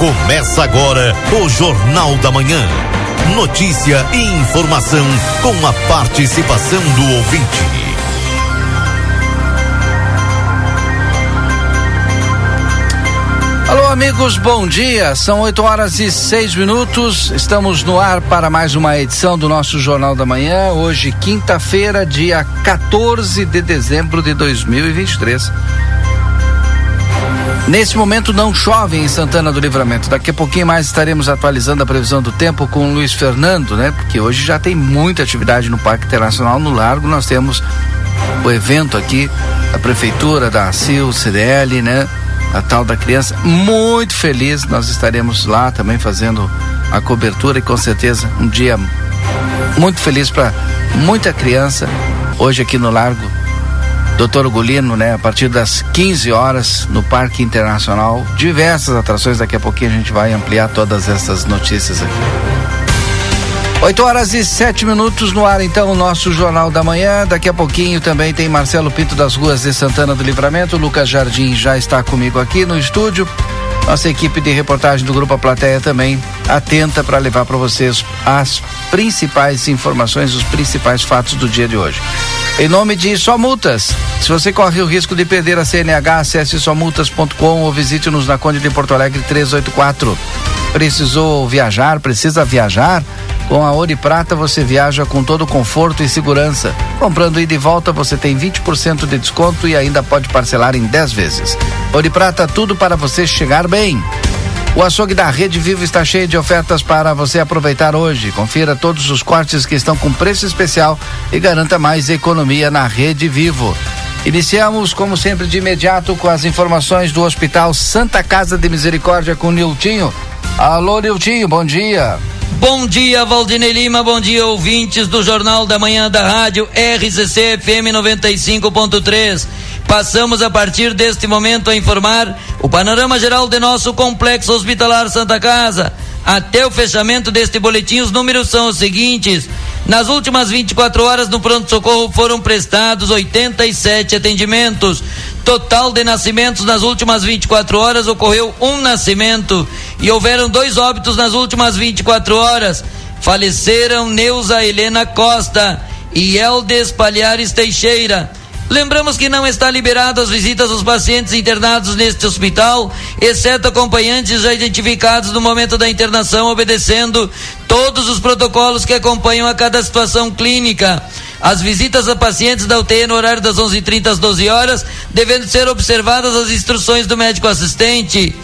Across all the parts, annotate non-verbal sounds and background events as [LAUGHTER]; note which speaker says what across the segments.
Speaker 1: Começa agora o Jornal da Manhã. Notícia e informação com a participação do ouvinte.
Speaker 2: Alô, amigos, bom dia. São 8 horas e 6 minutos. Estamos no ar para mais uma edição do nosso Jornal da Manhã. Hoje, quinta-feira, dia 14 de dezembro de 2023. Nesse momento não chove em Santana do Livramento. Daqui a pouquinho mais estaremos atualizando a previsão do tempo com o Luiz Fernando, né? Porque hoje já tem muita atividade no Parque Internacional no Largo. Nós temos o evento aqui da prefeitura, da CIL, CDL, né? A tal da criança. Muito feliz. Nós estaremos lá também fazendo a cobertura e com certeza um dia muito feliz para muita criança hoje aqui no Largo Doutor Ugolino, né? A partir das 15 horas no Parque Internacional, diversas atrações. Daqui a pouquinho a gente vai ampliar todas essas notícias aqui. 8 horas e 7 minutos no ar, então, o nosso Jornal da Manhã. Daqui a pouquinho também tem Marcelo Pinto das Ruas de Santana do Livramento. Lucas Jardim já está comigo aqui no estúdio. Nossa equipe de reportagem do Grupo A Plateia também atenta para levar para vocês as principais informações, os principais fatos do dia de hoje. Em nome de Só Multas. Se você corre o risco de perder a CNH, acesse somultas.com ou visite-nos na Conde de Porto Alegre 384. Precisou viajar? Precisa viajar? Com a Ouro Prata você viaja com todo conforto e segurança. Comprando ida e volta você tem 20% de desconto e ainda pode parcelar em 10 vezes. Ouro Prata, tudo para você chegar bem. O açougue da Rede Vivo está cheio de ofertas para você aproveitar hoje. Confira todos os cortes que estão com preço especial e garanta mais economia na Rede Vivo. Iniciamos, como sempre, de imediato com as informações do Hospital Santa Casa de Misericórdia com Niltinho. Alô, Niltinho, bom dia.
Speaker 3: Bom dia, Valdinei Lima. Bom dia, ouvintes do Jornal da Manhã da Rádio RCC FM 95.3. Passamos a partir deste momento a informar o panorama geral de nosso complexo hospitalar Santa Casa. Até o fechamento deste boletim, os números são os seguintes. Nas últimas 24 horas no pronto-socorro foram prestados 87 atendimentos. Total de nascimentos nas últimas 24 horas ocorreu um nascimento e houveram dois óbitos nas últimas 24 horas. Faleceram Neuza Helena Costa e Eldes Palhares Teixeira. Lembramos que não está liberado as visitas aos pacientes internados neste hospital, exceto acompanhantes já identificados no momento da internação, obedecendo todos os protocolos que acompanham a cada situação clínica. As visitas a pacientes da UTI no horário das 11h30 às 12 horas, devendo ser observadas as instruções do médico assistente.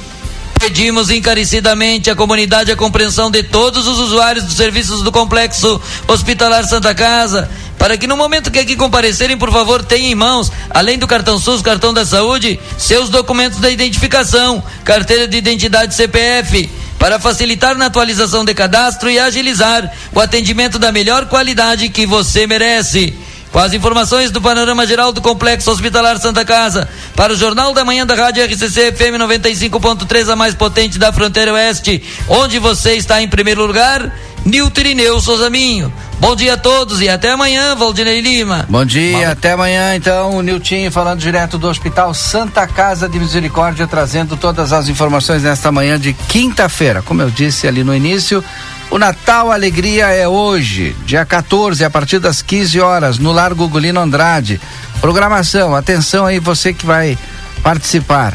Speaker 3: Pedimos encarecidamente à comunidade a compreensão de todos os usuários dos serviços do Complexo Hospitalar Santa Casa para que no momento que aqui comparecerem, por favor, tenham em mãos, além do cartão SUS, cartão da saúde, seus documentos da identificação, carteira de identidade CPF, para facilitar na atualização de cadastro e agilizar o atendimento da melhor qualidade que você merece. Com as informações do panorama geral do Complexo Hospitalar Santa Casa, para o Jornal da Manhã da Rádio RCC FM 95.3, a mais potente da fronteira oeste, onde você está em primeiro lugar, Nilton Irineu Souza Minho. Bom dia a todos e até amanhã, Valdinei Lima.
Speaker 2: Bom dia, até amanhã então, o Niltinho falando direto do Hospital Santa Casa de Misericórdia, trazendo todas as informações nesta manhã de quinta-feira. Como eu disse ali no início, o Natal Alegria é hoje, dia 14, a partir das 15 horas, no Largo Gulino Andrade. Programação, atenção aí você que vai participar.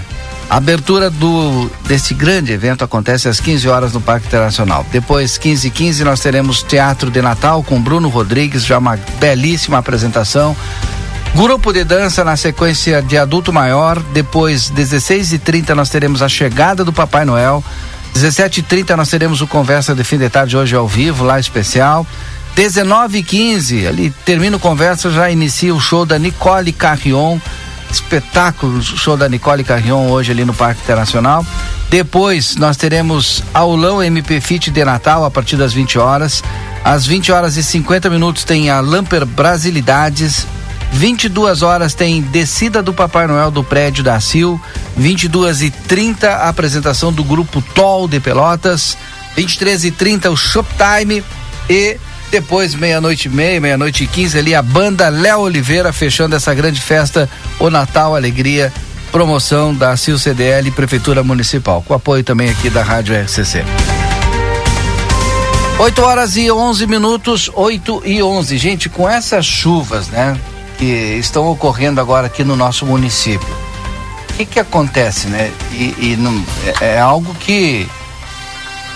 Speaker 2: A abertura do desse grande evento acontece às 15 horas no Parque Internacional. Depois, 15 h 15 nós teremos Teatro de Natal com Bruno Rodrigues, já uma belíssima apresentação. Grupo de dança na sequência de adulto maior. Depois, 16 h 30 nós teremos a chegada do Papai Noel. 17 h 30 nós teremos o Conversa de Fim de Tarde hoje ao vivo, lá especial. 19 h 15 ali termina o conversa, já inicia o show da Nicole Carrion espetáculo, show da Nicole Carrion hoje ali no Parque Internacional. Depois nós teremos aulão MP Fit de Natal a partir das 20 horas. Às 20 horas e 50 minutos tem a Lamper Brasilidades. 22 horas tem descida do Papai Noel do prédio da Sil. 22 e 30 a apresentação do grupo Tol de Pelotas. 23 e 30 o Shoptime e depois, meia-noite e meia, meia-noite e quinze, ali a banda Léo Oliveira fechando essa grande festa, o Natal Alegria, promoção da CIL CDL Prefeitura Municipal, com apoio também aqui da Rádio RCC. 8 horas e 11 minutos, 8 e 11. Gente, com essas chuvas, né, que estão ocorrendo agora aqui no nosso município, o que que acontece, né? E, e não, é, é algo que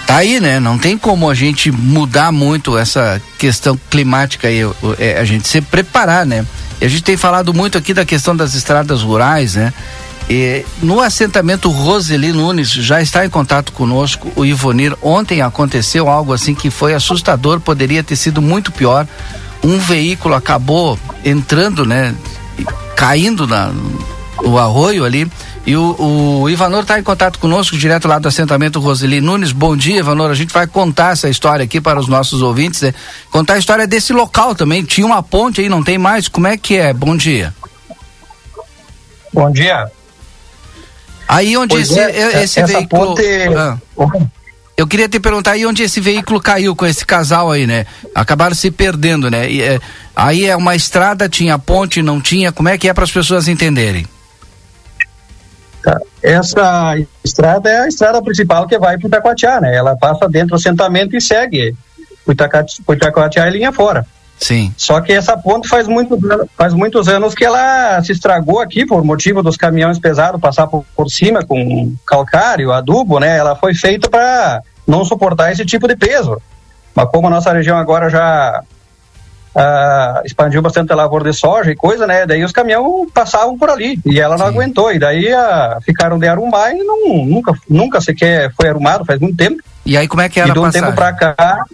Speaker 2: tá aí, né? Não tem como a gente mudar muito essa questão climática aí, é, a gente se preparar, né? E a gente tem falado muito aqui da questão das estradas rurais, né? E no assentamento Roseli Nunes já está em contato conosco o Ivonir. Ontem aconteceu algo assim que foi assustador, poderia ter sido muito pior. Um veículo acabou entrando, né? Caindo na, no arroio ali. E o, o Ivanor está em contato conosco, direto lá do assentamento Roseli Nunes. Bom dia, Ivanor. A gente vai contar essa história aqui para os nossos ouvintes. Né? Contar a história desse local também. Tinha uma ponte aí, não tem mais? Como é que é? Bom dia.
Speaker 4: Bom dia.
Speaker 2: Aí onde esse, é, esse veículo. Ponte... Ah. Eu queria te perguntar aí onde esse veículo caiu com esse casal aí, né? Acabaram se perdendo, né? E, é, aí é uma estrada, tinha ponte, não tinha. Como é que é para as pessoas entenderem?
Speaker 4: Tá. Essa estrada é a estrada principal que vai para Itacoatiá, né? Ela passa dentro do assentamento e segue Itacoatiá e linha fora.
Speaker 2: Sim.
Speaker 4: Só que essa ponte faz, muito, faz muitos anos que ela se estragou aqui por motivo dos caminhões pesados passar por, por cima com calcário, adubo, né? Ela foi feita para não suportar esse tipo de peso. Mas como a nossa região agora já uh, expandiu bastante a lavoura de soja e coisa, né? Daí os caminhões passavam por ali e ela não Sim. aguentou. E daí uh, ficaram de arrumar e não, nunca, nunca sequer foi arrumado, faz muito tempo.
Speaker 2: E aí como é que era
Speaker 4: e de um tempo para cá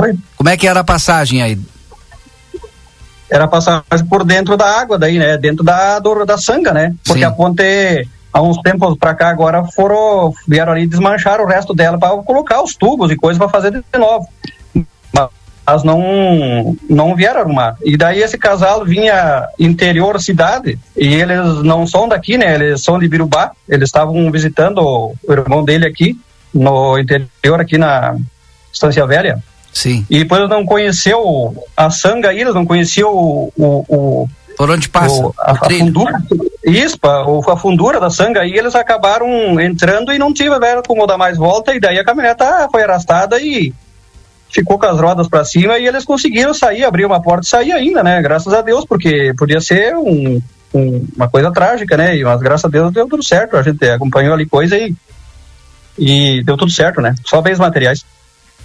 Speaker 2: Oi? Como é que era a passagem aí?
Speaker 4: Era a passagem por dentro da água, daí, né? Dentro da, do, da sanga, né? Porque Sim. a ponte, há uns tempos para cá, agora foram, vieram ali desmanchar o resto dela para colocar os tubos e coisas para fazer de novo. Mas não, não vieram arrumar. E daí esse casal vinha interior cidade e eles não são daqui, né? Eles são de Birubá. Eles estavam visitando o irmão dele aqui no interior, aqui na Estância Velha.
Speaker 2: Sim.
Speaker 4: E depois não conheceu a sanga eles não conheceu o, o, o
Speaker 2: por onde passa? O,
Speaker 4: a, a, fundura, isso, a, a fundura da sanga aí eles acabaram entrando e não tiveram como dar mais volta e daí a caminhoneta foi arrastada e ficou com as rodas para cima e eles conseguiram sair, abrir uma porta e sair ainda, né? Graças a Deus, porque podia ser um, um, uma coisa trágica, né? Mas graças a Deus deu tudo certo. A gente acompanhou ali coisa e, e deu tudo certo, né? Só bens materiais.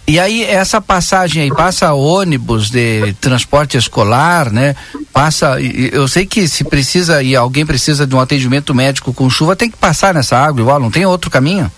Speaker 2: E aí essa passagem aí passa ônibus de transporte escolar, né? Passa, eu sei que se precisa e alguém precisa de um atendimento médico com chuva, tem que passar nessa água igual, não tem outro caminho?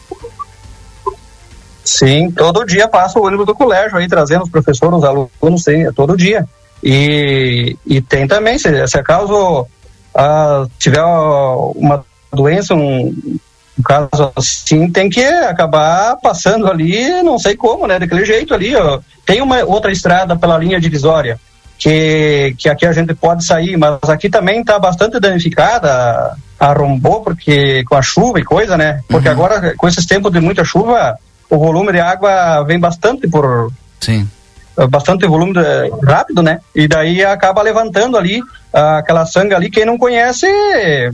Speaker 4: Sim, todo dia passa o ônibus do colégio aí trazendo os professores, os alunos, sim, todo dia. E, e tem também, se, se acaso uh, tiver uma doença, um, um caso assim, tem que acabar passando ali, não sei como, né? Daquele jeito ali, ó. Tem uma outra estrada pela linha divisória, que, que aqui a gente pode sair, mas aqui também está bastante danificada, arrombou, porque com a chuva e coisa, né? Porque uhum. agora, com esses tempos de muita chuva, o volume de água vem bastante por.
Speaker 2: Sim
Speaker 4: bastante volume de, rápido, né? E daí acaba levantando ali uh, aquela sanga ali. Quem não conhece,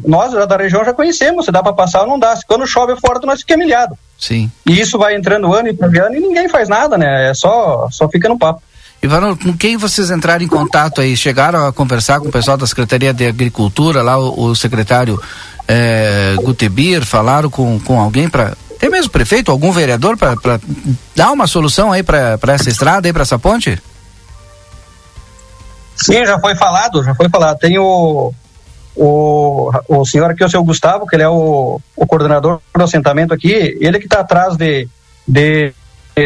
Speaker 4: nós da região já conhecemos. Se dá para passar ou não dá. Quando chove forte, nós ficamos milhados.
Speaker 2: Sim.
Speaker 4: E isso vai entrando ano e ano e ninguém faz nada, né? É só, só fica no papo.
Speaker 2: Ivano, com quem vocês entraram em contato aí? Chegaram a conversar com o pessoal da Secretaria de Agricultura, lá o, o secretário é, Gutebir, falaram com, com alguém para tem mesmo prefeito, algum vereador para dar uma solução aí para essa estrada aí, para essa ponte?
Speaker 4: Sim, já foi falado, já foi falado. Tem o, o, o senhor aqui, o seu Gustavo, que ele é o, o coordenador do assentamento aqui, ele que está atrás de, de,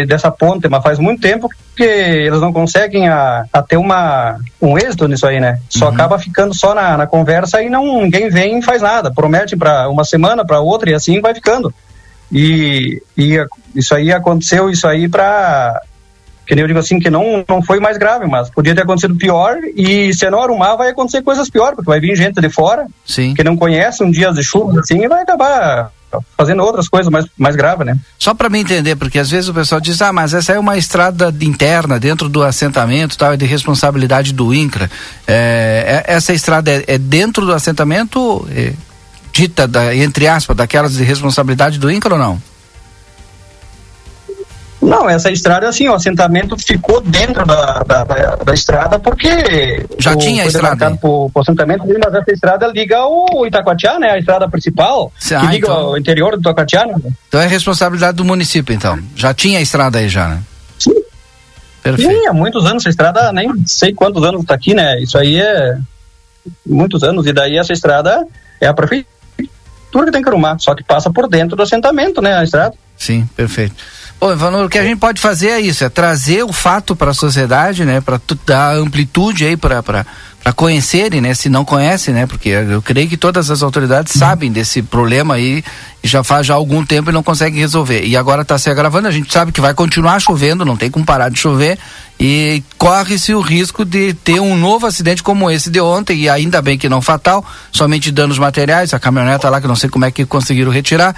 Speaker 4: dessa ponte, mas faz muito tempo que eles não conseguem a, a ter uma, um êxito nisso aí, né? Só uhum. acaba ficando só na, na conversa e não ninguém vem e faz nada. Promete para uma semana, para outra e assim vai ficando. E, e isso aí aconteceu, isso aí para que nem eu digo assim, que não, não foi mais grave, mas podia ter acontecido pior e se não arrumar vai acontecer coisas piores, porque vai vir gente de fora
Speaker 2: Sim.
Speaker 4: que não conhece um dia de chuva assim e vai acabar fazendo outras coisas mais, mais graves, né?
Speaker 2: Só para me entender, porque às vezes o pessoal diz, ah, mas essa é uma estrada interna dentro do assentamento, tal, é de responsabilidade do INCRA. É, é, essa estrada é, é, dentro do assentamento, é, dita, da, entre aspas, daquelas de responsabilidade do INCRA ou não?
Speaker 4: Não, essa estrada, assim, o assentamento ficou dentro da, da, da, da estrada porque.
Speaker 2: Já o, tinha a estrada?
Speaker 4: Pro assentamento, mas essa estrada liga o Itacoatiá, né? A estrada principal, ah, que liga então... o interior do Itacoatiá, né?
Speaker 2: Então é responsabilidade do município, então. Já tinha a estrada aí já, né?
Speaker 4: Sim. Perfeito. Sim, há muitos anos. Essa estrada, nem sei quantos anos está aqui, né? Isso aí é muitos anos. E daí essa estrada é a prefeitura que tem que arrumar, só que passa por dentro do assentamento, né? A estrada.
Speaker 2: Sim, perfeito. Ô, Ivanor, o que a gente pode fazer é isso, é trazer o fato para a sociedade, né, para dar amplitude aí para para conhecerem, né, se não conhecem, né, porque eu creio que todas as autoridades uhum. sabem desse problema aí e já faz já algum tempo e não conseguem resolver. E agora está se agravando, a gente sabe que vai continuar chovendo, não tem como parar de chover e corre-se o risco de ter um novo acidente como esse de ontem e ainda bem que não fatal, somente danos materiais, a caminhoneta lá que não sei como é que conseguiram retirar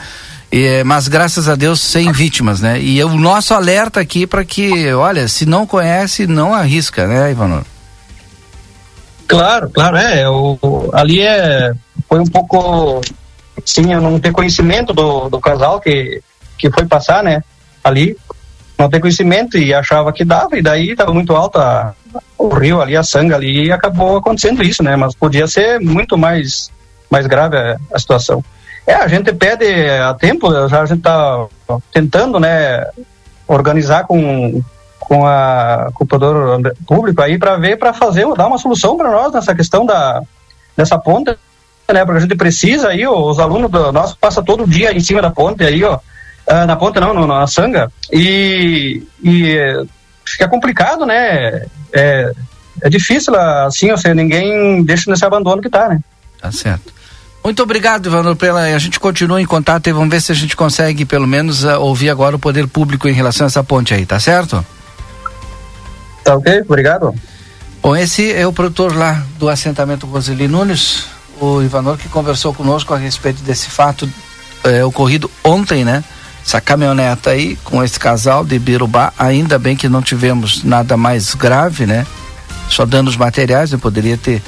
Speaker 2: é, mas graças a Deus sem vítimas, né? E o nosso alerta aqui para que, olha, se não conhece, não arrisca, né, Ivanor?
Speaker 4: Claro, claro, é. O, ali é, foi um pouco, sim, eu não ter conhecimento do, do casal que, que foi passar, né? Ali, não ter conhecimento e achava que dava, e daí estava muito alto a, o rio ali, a sanga ali, e acabou acontecendo isso, né? Mas podia ser muito mais, mais grave a, a situação. É, a gente pede a tempo, já a gente está tentando, né, organizar com, com, a, com o público aí para ver, para fazer, dar uma solução para nós nessa questão da, dessa ponte, né, porque a gente precisa aí, os alunos do, nosso passam todo dia em cima da ponte aí, ó, ah, na ponte não, na sanga, e, e fica complicado, né, é, é difícil assim, ou seja, ninguém deixa nesse abandono que tá, né.
Speaker 2: Tá certo. Muito obrigado, Ivanor, pela. A gente continua em contato e vamos ver se a gente consegue, pelo menos, uh, ouvir agora o poder público em relação a essa ponte aí, tá certo?
Speaker 4: Tá ok, obrigado.
Speaker 2: Bom, esse é o produtor lá do assentamento Roseli Nunes, o Ivanor, que conversou conosco a respeito desse fato é, ocorrido ontem, né? Essa caminhoneta aí com esse casal de Birubá, ainda bem que não tivemos nada mais grave, né? Só danos materiais, eu poderia ter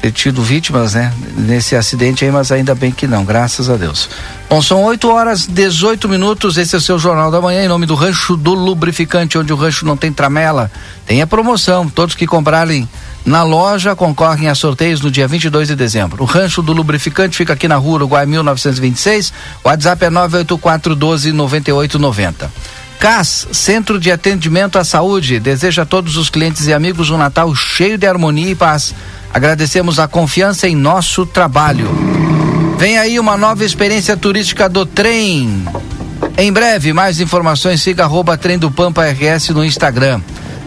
Speaker 2: ter tido vítimas, né? Nesse acidente aí, mas ainda bem que não, graças a Deus. Bom, são 8 horas 18 minutos. Esse é o seu Jornal da Manhã, em nome do Rancho do Lubrificante, onde o rancho não tem tramela. Tem a promoção. Todos que comprarem na loja concorrem a sorteios no dia 22 de dezembro. O Rancho do Lubrificante fica aqui na rua Uruguai 1926. O WhatsApp é 984 12 9890. CAS, Centro de Atendimento à Saúde, deseja a todos os clientes e amigos um Natal cheio de harmonia e paz. Agradecemos a confiança em nosso trabalho. Vem aí uma nova experiência turística do trem. Em breve, mais informações, siga arroba trem do Pampa RS no Instagram.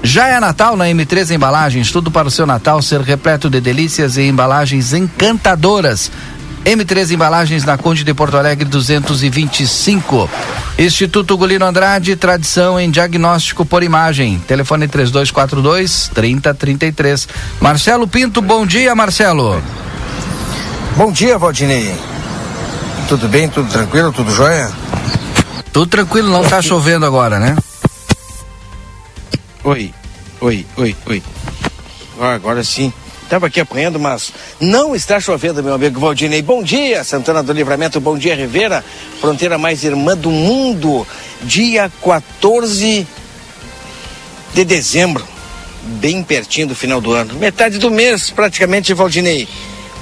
Speaker 2: Já é Natal na M3 Embalagens, tudo para o seu Natal ser repleto de delícias e embalagens encantadoras. M3 Embalagens na Conde de Porto Alegre 225. Instituto Gulino Andrade, tradição em diagnóstico por imagem. Telefone 3242 3033. Marcelo Pinto, bom dia, Marcelo.
Speaker 5: Bom dia, Valdinei. Tudo bem, tudo tranquilo, tudo jóia?
Speaker 2: Tudo tranquilo, não está chovendo agora, né?
Speaker 5: Oi, oi, oi, oi. agora sim. Estava aqui apanhando, mas não está chovendo, meu amigo Valdinei. Bom dia, Santana do Livramento. Bom dia, Rivera. Fronteira mais irmã do mundo. Dia 14 de dezembro. Bem pertinho do final do ano. Metade do mês, praticamente, Valdinei.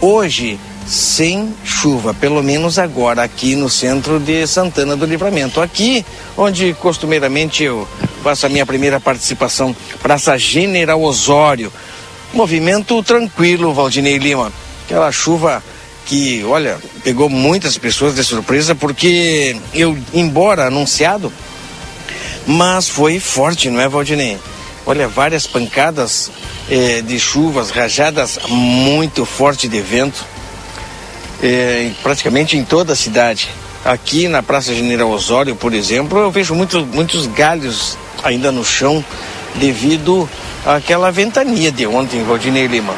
Speaker 5: Hoje, sem chuva, pelo menos agora, aqui no centro de Santana do Livramento. Aqui, onde costumeiramente eu faço a minha primeira participação, Praça General Osório Movimento tranquilo, Valdinei Lima. Aquela chuva que, olha, pegou muitas pessoas de surpresa porque eu, embora anunciado, mas foi forte, não é, Valdinei? Olha, várias pancadas eh, de chuvas, rajadas muito forte de vento, eh, praticamente em toda a cidade. Aqui na Praça General Osório, por exemplo, eu vejo muito, muitos galhos ainda no chão devido àquela ventania de ontem, Valdinei Lima.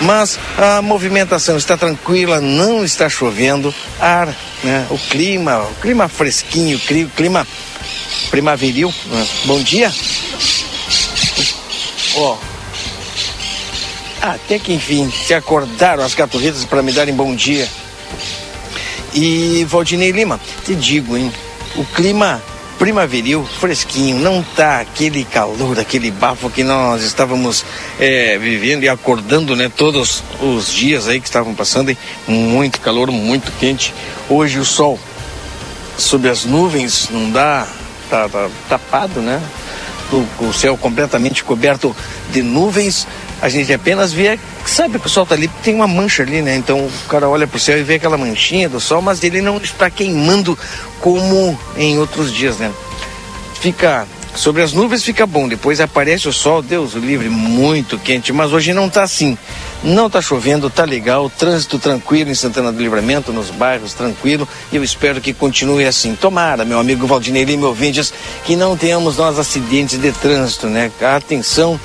Speaker 5: mas a movimentação está tranquila, não está chovendo, ar, né? O clima, o clima fresquinho, o clima primaveril. Né? Bom dia. Ó. Até que enfim, se acordaram as caturritas para me darem bom dia. E Valdinei Lima, te digo, hein? O clima primaveril, fresquinho, não tá aquele calor, aquele bafo que nós estávamos é, vivendo e acordando, né? Todos os dias aí que estavam passando, muito calor, muito quente. Hoje o sol sob as nuvens não dá, tá, tá tapado, né? O, o céu completamente coberto de nuvens a gente apenas vê, sabe que o sol está ali, tem uma mancha ali, né? Então o cara olha para o céu e vê aquela manchinha do sol, mas ele não está queimando como em outros dias, né? Fica sobre as nuvens fica bom, depois aparece o sol, Deus o livre, muito quente, mas hoje não está assim. Não está chovendo, tá legal, trânsito tranquilo em Santana do Livramento, nos bairros tranquilo, e eu espero que continue assim. Tomara, meu amigo Valdinei meu ouvintes, que não tenhamos nós acidentes de trânsito, né? Atenção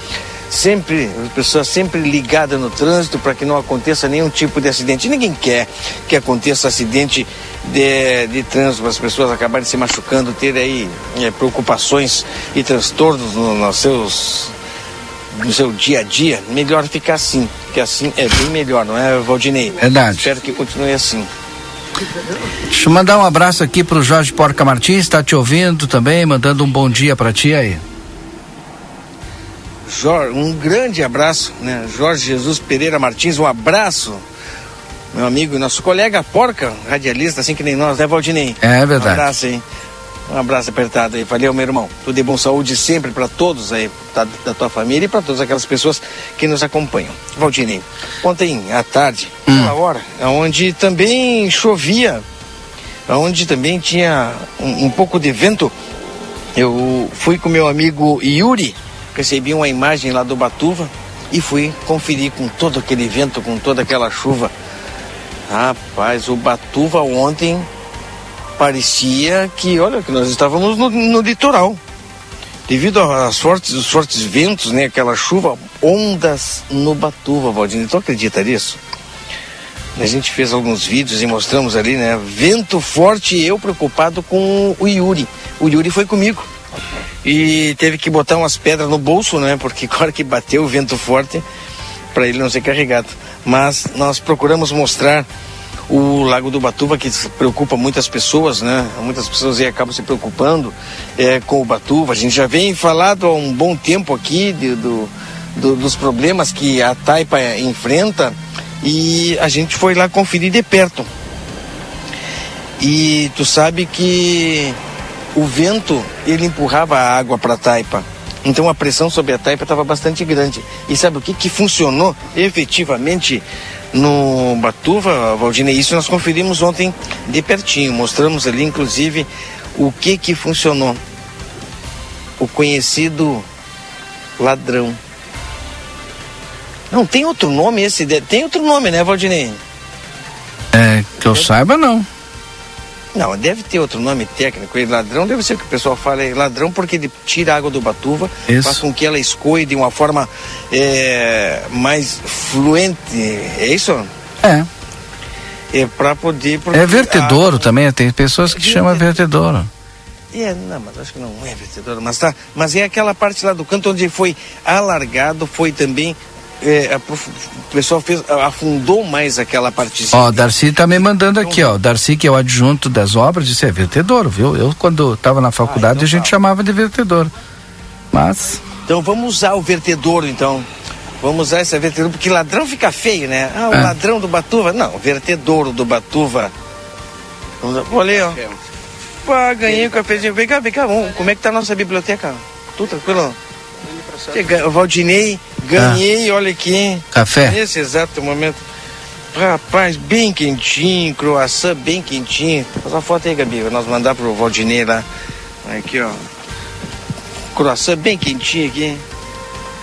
Speaker 5: sempre, as pessoas sempre ligadas no trânsito para que não aconteça nenhum tipo de acidente. ninguém quer que aconteça acidente de, de trânsito, as pessoas acabarem se machucando, ter aí é, preocupações e transtornos no, nos seus no seu dia a dia, melhor ficar assim, que assim é bem melhor, não é, Valdinei?
Speaker 2: Verdade.
Speaker 5: Espero que continue assim.
Speaker 2: Deixa eu mandar um abraço aqui pro Jorge Porca Martins, está te ouvindo também, mandando um bom dia para ti aí.
Speaker 5: Jorge, um grande abraço, né? Jorge Jesus Pereira Martins, um abraço, meu amigo e nosso colega Porca, radialista, assim que nem nós, né, Valdinei?
Speaker 2: É verdade.
Speaker 5: Um abraço aí. Um abraço apertado aí. Valeu, meu irmão. Tudo de bom saúde sempre para todos aí, da, da, tua família e para todas aquelas pessoas que nos acompanham. Valdinei, ontem à tarde, hum. uma hora, onde também chovia, onde também tinha um, um pouco de vento, eu fui com meu amigo Yuri, recebi uma imagem lá do Batuva e fui conferir com todo aquele vento, com toda aquela chuva. Rapaz, o Batuva ontem parecia que, olha, que nós estávamos no, no litoral. Devido aos fortes, os fortes ventos, né, aquela chuva, ondas no Batuva, Valdir. Tu acredita nisso? A gente fez alguns vídeos e mostramos ali, né? Vento forte e eu preocupado com o Yuri. O Yuri foi comigo e teve que botar umas pedras no bolso, né? Porque [LAUGHS] agora que bateu o vento forte, para ele não ser carregado. Mas nós procuramos mostrar o Lago do Batuva, que preocupa muitas pessoas, né? Muitas pessoas aí acabam se preocupando é, com o Batuva. A gente já vem falado há um bom tempo aqui de, do, do, dos problemas que a Taipa enfrenta e a gente foi lá conferir de perto. E tu sabe que o vento ele empurrava a água para a taipa. Então a pressão sobre a taipa estava bastante grande. E sabe o que, que funcionou efetivamente no Batuva, Valdinei? Isso nós conferimos ontem de pertinho. Mostramos ali, inclusive, o que que funcionou. O conhecido ladrão. Não, tem outro nome esse? Tem outro nome, né, Valdinei?
Speaker 2: É, que eu saiba não.
Speaker 5: Não, deve ter outro nome técnico. E ladrão deve ser o que o pessoal fala é ladrão porque ele tira a água do Batuva, isso. faz com que ela escoe de uma forma é, mais fluente. É isso?
Speaker 2: É.
Speaker 5: É para poder.
Speaker 2: É vertedouro a... também, tem pessoas que chamam vertedouro.
Speaker 5: É, não, mas acho que não é vertedouro, mas tá. Mas é aquela parte lá do canto onde foi alargado, foi também é, o pessoal fez, afundou mais aquela partezinha.
Speaker 2: Ó, Darcy tá me mandando aqui, ó. Darcy, que é o adjunto das obras, disse é vertedouro, viu? Eu, quando estava na faculdade, ah, então a gente tá. chamava de vertedouro. Mas.
Speaker 5: Então vamos usar o vertedouro, então. Vamos usar esse vertedouro, porque ladrão fica feio, né? Ah, o é. ladrão do Batuva. Não, o vertedouro do Batuva. Ler, ó. Pá, ganhei o cafezinho. Vem cá, vem cá. Vamos, como é que tá a nossa biblioteca? Tudo tranquilo? O Valdinei Ganhei, ah. olha aqui.
Speaker 2: Café?
Speaker 5: Nesse exato momento. Rapaz, bem quentinho, croissant bem quentinho. Faz uma foto aí, Gabi, nós mandar pro Valdinei lá. Aqui, ó. Croissant bem quentinho aqui.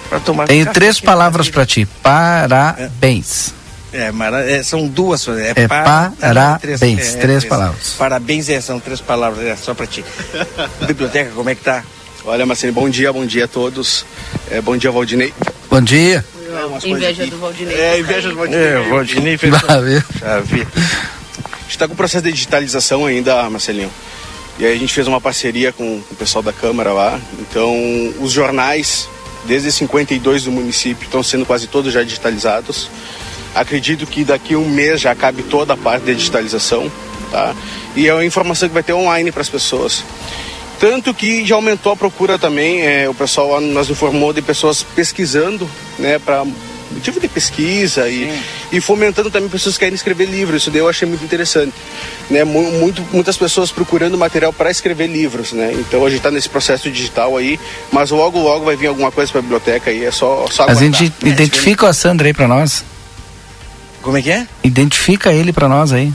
Speaker 2: Pra tomar Tenho três palavras para ti. Parabéns.
Speaker 5: É, é, são duas.
Speaker 2: É, é para, parabéns, três, é, três, três, palavras.
Speaker 5: Parabéns, é, são três palavras, é só para ti. [LAUGHS] Biblioteca, como é que tá?
Speaker 6: Olha, Marcelo, bom dia, bom dia a todos. É, bom dia, Valdinei.
Speaker 2: Bom dia.
Speaker 6: É, inveja do Valdinei.
Speaker 5: É, inveja do Valdinei. É, o Valdinei fez. Já vi. A gente está com o processo de digitalização ainda, Marcelinho. E aí a gente fez uma parceria com, com o pessoal da Câmara lá. Então, os jornais, desde 52 do município, estão sendo quase todos já digitalizados. Acredito que daqui a um mês já cabe toda a parte da digitalização. Tá? E é uma informação que vai ter online para as pessoas. Tanto que já aumentou a procura também, é, o pessoal nos informou de pessoas pesquisando, né, para motivo de pesquisa e, e fomentando também pessoas que querem escrever livros. Isso daí eu achei muito interessante. Né? Muito, muitas pessoas procurando material para escrever livros. Né? Então a gente está nesse processo digital aí, mas logo, logo vai vir alguma coisa para a biblioteca aí. É só, só
Speaker 2: aguardar. A gente é, identifica o Sandra aí para nós.
Speaker 5: Como é que é?
Speaker 2: Identifica ele para nós aí.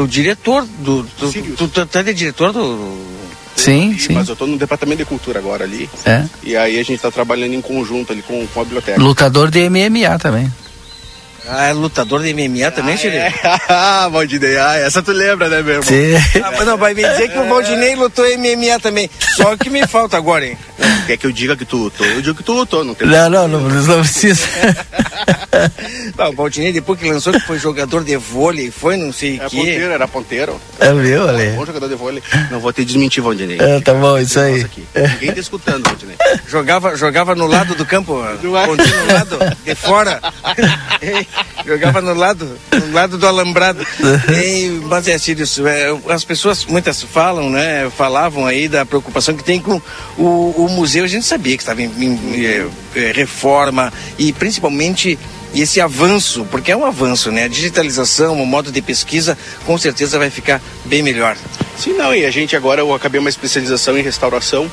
Speaker 5: O diretor do. do tu, tu, tu, é diretor do
Speaker 2: Sim, sim.
Speaker 5: Mas eu estou no departamento de cultura agora ali.
Speaker 2: É.
Speaker 5: E aí a gente está trabalhando em conjunto ali com, com a biblioteca.
Speaker 2: Lutador de MMA também.
Speaker 5: Ah, é lutador de MMA também, ah, É. [LAUGHS] Ah, Valdinei, ah, essa tu lembra, né, meu irmão? Sim. Ah, mas não, vai me dizer que o Valdinei lutou MMA também. Só que me falta agora, hein? Quer que eu diga que tu lutou? Eu digo que tu lutou, não tem
Speaker 2: Não, não, não, não precisa. [LAUGHS]
Speaker 5: não, o Valdinei, depois que lançou que foi jogador de vôlei, foi não sei o é, quê. Ponteiro, era ponteiro.
Speaker 2: É meu, Ale?
Speaker 5: Bom jogador de vôlei. Não vou te desmentir, Valdinei.
Speaker 2: É, tá bom, isso aí.
Speaker 5: Ninguém tá escutando, Valdinei. Jogava, jogava no lado do campo, [LAUGHS] do no lado, de fora. [LAUGHS] jogava no lado, no lado do alambrado. [LAUGHS] e, mas é, Sirius, é, as pessoas, muitas falam, né, falavam aí da preocupação que tem com o, o museu. A gente sabia que estava em, em, em é, é, reforma e principalmente esse avanço, porque é um avanço, né? A digitalização, o modo de pesquisa, com certeza vai ficar bem melhor. Sim, não, e a gente agora, eu acabei uma especialização em restauração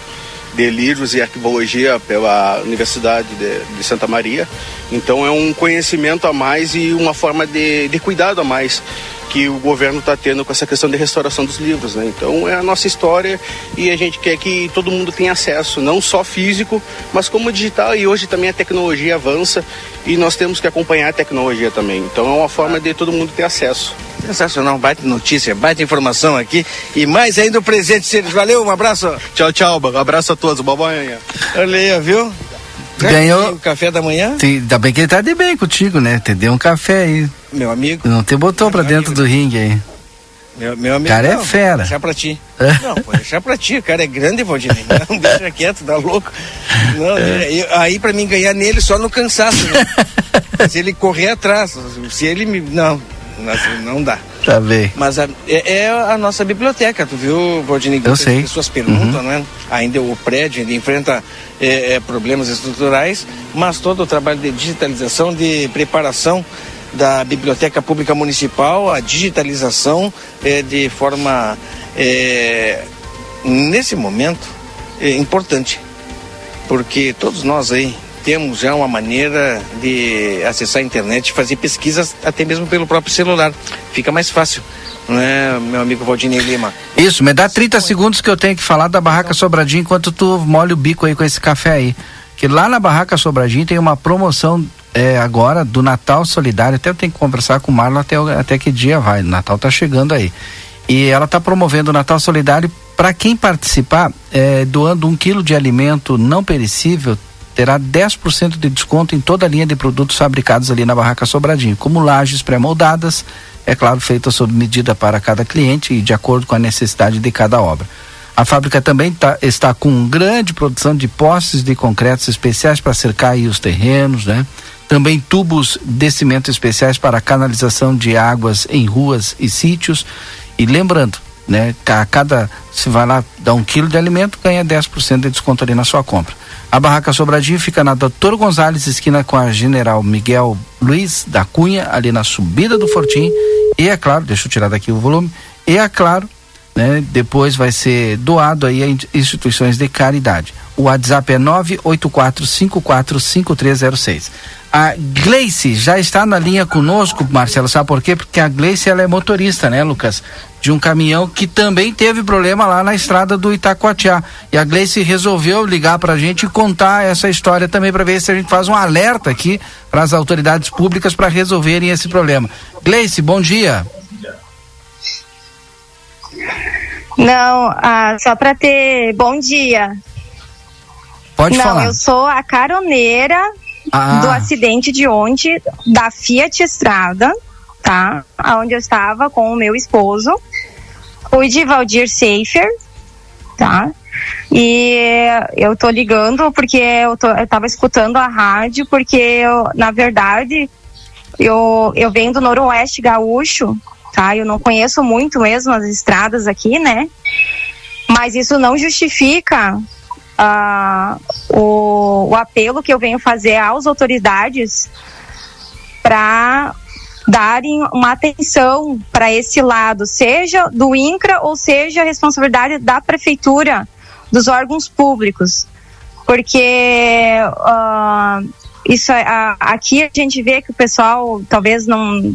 Speaker 5: de livros e arquivologia pela Universidade de, de, Santa Maria. Então é um conhecimento a mais e uma forma de, de cuidado a mais que o governo está tendo com essa questão de restauração dos livros. Né? Então é a nossa história e a gente quer que todo mundo tenha acesso, não só físico, mas como digital. E hoje também a tecnologia avança e nós temos que acompanhar a tecnologia também. Então é uma forma de todo mundo ter acesso. Sensacional, baita notícia, baita informação aqui e mais ainda o presente, Sirius. Valeu, um abraço. Tchau, tchau, um abraço a todos, boa manhã. Olha viu?
Speaker 2: Ganhou.
Speaker 5: O café da manhã?
Speaker 2: Ainda bem que ele tá de bem contigo, né? Te deu um café aí.
Speaker 5: Meu amigo.
Speaker 2: Não te botou pra dentro amigo. do ringue aí.
Speaker 5: Meu, meu amigo.
Speaker 2: cara é não, é fera. Vou
Speaker 5: deixar pra ti. É? Não, vou deixar pra ti. O cara é grande, Valdinei. Não, [LAUGHS] deixa quieto, tá louco. Não, é. eu, aí pra mim ganhar nele só no cansaço, né? [LAUGHS] se ele correr atrás. Se ele me. Não, não dá.
Speaker 2: Tá bem.
Speaker 5: Mas a, é, é, a nossa biblioteca, tu viu, Valdinei?
Speaker 2: Eu sei. As
Speaker 5: pessoas perguntam, uhum. né? Ainda o prédio ainda enfrenta é, é, problemas estruturais, mas todo o trabalho de digitalização, de preparação da Biblioteca Pública Municipal, a digitalização é, de forma, é, nesse momento, é importante. Porque todos nós aí temos já uma maneira de acessar a internet, fazer pesquisas até mesmo pelo próprio celular. Fica mais fácil, não é, meu amigo Valdinei Lima?
Speaker 2: Isso, me dá 30 segundos que eu tenho que falar da Barraca Sobradinho enquanto tu molha o bico aí com esse café aí. Que lá na Barraca Sobradinho tem uma promoção é, agora do Natal Solidário. Até eu tenho que conversar com o Marlon até, até que dia vai. O Natal tá chegando aí. E ela está promovendo o Natal Solidário para quem participar, é, doando um quilo de alimento não perecível, terá 10% de desconto em toda a linha de produtos fabricados ali na Barraca Sobradinho, como lajes pré-moldadas, é claro, feita sob medida para cada cliente e de acordo com a necessidade de cada obra. A fábrica também tá, está com grande produção de postes de concretos especiais para cercar os terrenos, né? Também tubos de cimento especiais para canalização de águas em ruas e sítios. E lembrando, né? A cada, se vai lá dar um quilo de alimento, ganha 10% de desconto ali na sua compra. A barraca Sobradinho fica na Doutor Gonzalez, esquina com a General Miguel Luiz da Cunha, ali na subida do Fortim. E é claro, deixa eu tirar daqui o volume. E é claro, né, depois vai ser doado aí a instituições de caridade. O WhatsApp é 984545306. A Gleice já está na linha conosco, Marcelo, sabe por quê? Porque a Gleice ela é motorista, né, Lucas? De um caminhão que também teve problema lá na estrada do Itacoatiá. E a Gleice resolveu ligar para a gente e contar essa história também para ver se a gente faz um alerta aqui para as autoridades públicas para resolverem esse problema. Gleice, bom dia.
Speaker 7: Não, ah, só para ter bom dia.
Speaker 2: Pode
Speaker 6: Não,
Speaker 2: falar.
Speaker 6: eu sou a caroneira
Speaker 2: Ah.
Speaker 6: do acidente de ontem da Fiat Estrada, tá? Onde eu estava com o meu esposo, o Edivaldir Seifer, tá? E eu tô ligando porque eu, tô, eu tava escutando a rádio, porque eu, na verdade, eu, eu venho do Noroeste Gaúcho, tá? Eu não conheço muito mesmo as estradas aqui, né? Mas isso não justifica ah, o, o apelo que eu venho fazer às autoridades para darem uma atenção para esse lado, seja do INCRA ou seja a responsabilidade da prefeitura, dos órgãos públicos, porque ah, isso é- aqui a gente vê que o pessoal talvez não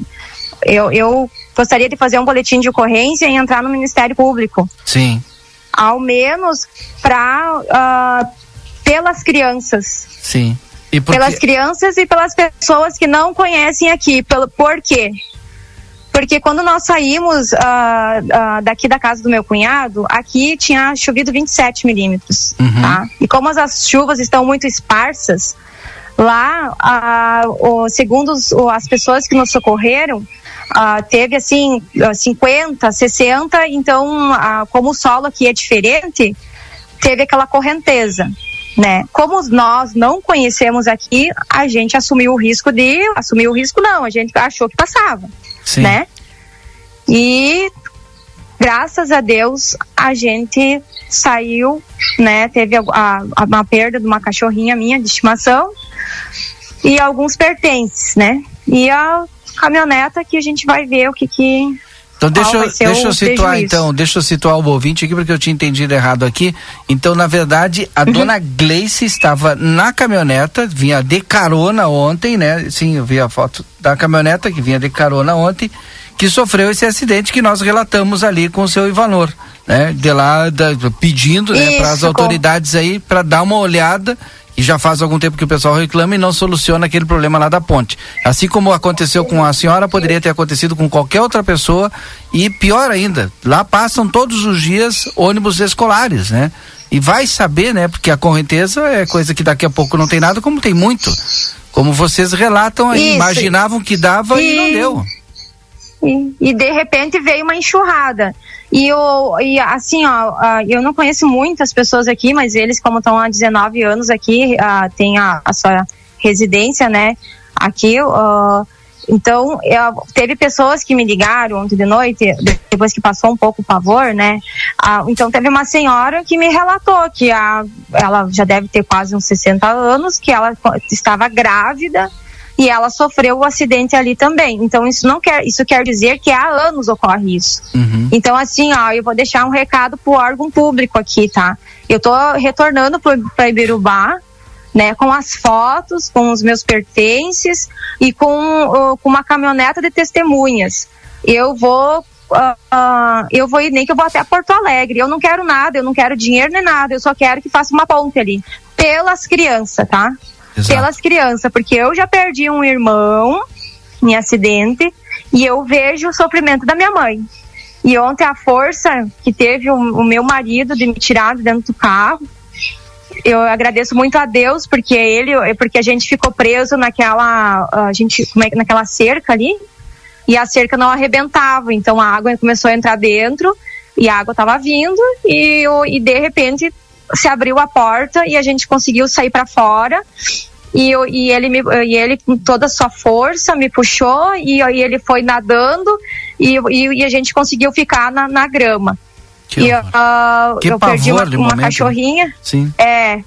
Speaker 6: eu, eu gostaria de fazer um boletim de ocorrência e entrar no Ministério Público
Speaker 2: Sim.
Speaker 6: ao menos para pelas crianças,
Speaker 2: Sim. E porque...
Speaker 6: pelas crianças e pelas pessoas que não conhecem aqui. Pelo, por quê? Porque quando nós saímos ah, ah, daqui da casa do meu cunhado, aqui tinha chovido 27 milímetros,
Speaker 2: Uhum.
Speaker 6: tá? E como as, as chuvas estão muito esparsas, lá, ah, o- segundo as pessoas que nos socorreram, ah, teve assim ah, 50, 60, então ah, como o solo aqui é diferente, teve aquela correnteza, né? Como nós não conhecemos aqui, a gente assumiu o risco de, assumiu o risco não, a gente achou que passava,
Speaker 2: Sim.
Speaker 6: né? E graças a Deus a gente saiu, né? Teve a, a- uma perda de uma cachorrinha minha de estimação e alguns pertences, né? E a caminhoneta que a gente vai ver o que que
Speaker 2: Então deixa, eu- deixa eu situar então, deixa eu situar o ouvinte aqui porque eu tinha entendido errado aqui. Então, na verdade, a
Speaker 6: Uhum.
Speaker 2: dona Gleice estava na caminhoneta, vinha de carona ontem, né? Sim, eu vi a foto da caminhoneta que vinha de carona ontem, que sofreu esse acidente que nós relatamos ali com o seu Ivanor, né? De lá da- pedindo, né, para as
Speaker 6: com-
Speaker 2: autoridades aí para dar uma olhada e já faz algum tempo que o pessoal reclama e não soluciona aquele problema lá da ponte. Assim como aconteceu com a senhora, poderia ter acontecido com qualquer outra pessoa e pior ainda, lá passam todos os dias ônibus escolares, né? E vai saber, né? Porque a correnteza é coisa que daqui a pouco não tem nada, como tem muito. Como vocês relatam aí,
Speaker 6: Isso.
Speaker 2: imaginavam que dava e, não
Speaker 6: E-
Speaker 2: deu.
Speaker 6: E, e de repente veio uma enxurrada. E, o, e assim, ó, eu não conheço muitas pessoas aqui, mas eles, como estão há 19 anos aqui, ah, têm a, a sua residência, né, aqui. ah, então, eu- teve pessoas que me ligaram ontem de noite, depois que passou um pouco o pavor, né? Ah, então, teve uma senhora que me relatou que a, ela já deve ter quase uns 60 anos, que ela estava grávida e ela sofreu o acidente ali também. Então isso não quer, isso quer dizer que há anos ocorre isso.
Speaker 2: Uhum.
Speaker 6: Então assim, ó, eu vou deixar um recado pro órgão público aqui, tá? Eu tô retornando para Ibirubá, né, com as fotos, com os meus pertences e com, ó, com uma caminhoneta de testemunhas. Eu vou ah, ah, eu vou ir nem que eu vou até Porto Alegre. Eu não quero nada, eu não quero dinheiro nem nada, eu só quero que faça uma ponte ali. Pelas crianças, tá?
Speaker 2: Exato.
Speaker 6: pelas crianças, porque eu já perdi um irmão em acidente e eu vejo o sofrimento da minha mãe. E ontem a força que teve o, o meu marido de me tirar de dentro do carro, eu agradeço muito a Deus porque ele, porque a gente ficou preso naquela, a gente, como é que- naquela cerca ali e a cerca não arrebentava, então a água começou a entrar dentro e a água estava vindo e, e de repente se abriu a porta e a gente conseguiu sair para fora e, eu- e ele me, e ele com toda a sua força me puxou e, e ele foi nadando e, e, e a gente conseguiu ficar na, na grama
Speaker 2: Que
Speaker 6: e
Speaker 2: horror.
Speaker 6: ah,
Speaker 2: Que
Speaker 6: eu perdi uma, uma
Speaker 2: né?
Speaker 6: cachorrinha
Speaker 2: Sim.
Speaker 6: é.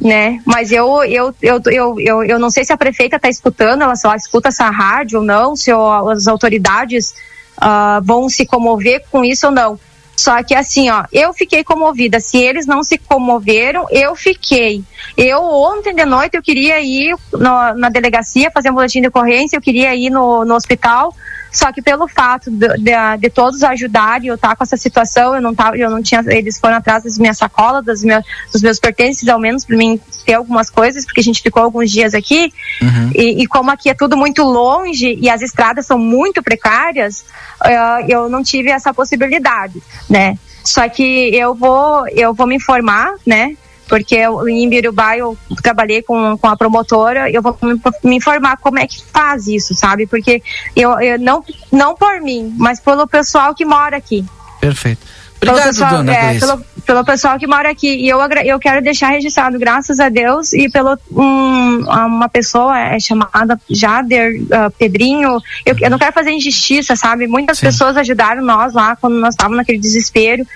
Speaker 6: Né? Mas eu, eu, eu, eu, eu, eu não sei se a prefeita está escutando, ela só escuta essa rádio ou não, se o- as autoridades ah, vão se comover com isso ou não. Só que assim, ó, eu fiquei comovida. Se eles não se comoveram, eu fiquei. Eu ontem de noite eu queria ir no- na delegacia fazer um boletim de ocorrência, eu queria ir no, no hospital. Só que pelo fato de, de- de todos ajudarem, eu estar com essa situação, eu não tava, eu não tinha, eles foram atrás das minhas sacolas, das minhas, dos meus pertences, ao menos para mim ter algumas coisas, porque a gente ficou alguns dias aqui.
Speaker 2: Uhum.
Speaker 6: E, e como aqui é tudo muito longe e as estradas são muito precárias, eh, eu não tive essa possibilidade, né? Só que eu vou, eu vou me informar, né? Porque eu, em Birubá eu trabalhei com, com a promotora, eu vou me, me, informar como é que faz isso, sabe? Porque eu, eu não, não por mim, mas pelo pessoal que mora aqui.
Speaker 2: Perfeito. Obrigado,
Speaker 6: pessoal,
Speaker 2: dona
Speaker 6: é, pelo, pelo, pessoal que mora aqui. E eu, eu quero deixar registrado, graças a Deus, e pelo um, uma pessoa é chamada Jader uh, Pedrinho. Eu, eu não quero fazer injustiça, sabe? Muitas Sim. pessoas ajudaram nós lá quando nós estávamos naquele desespero.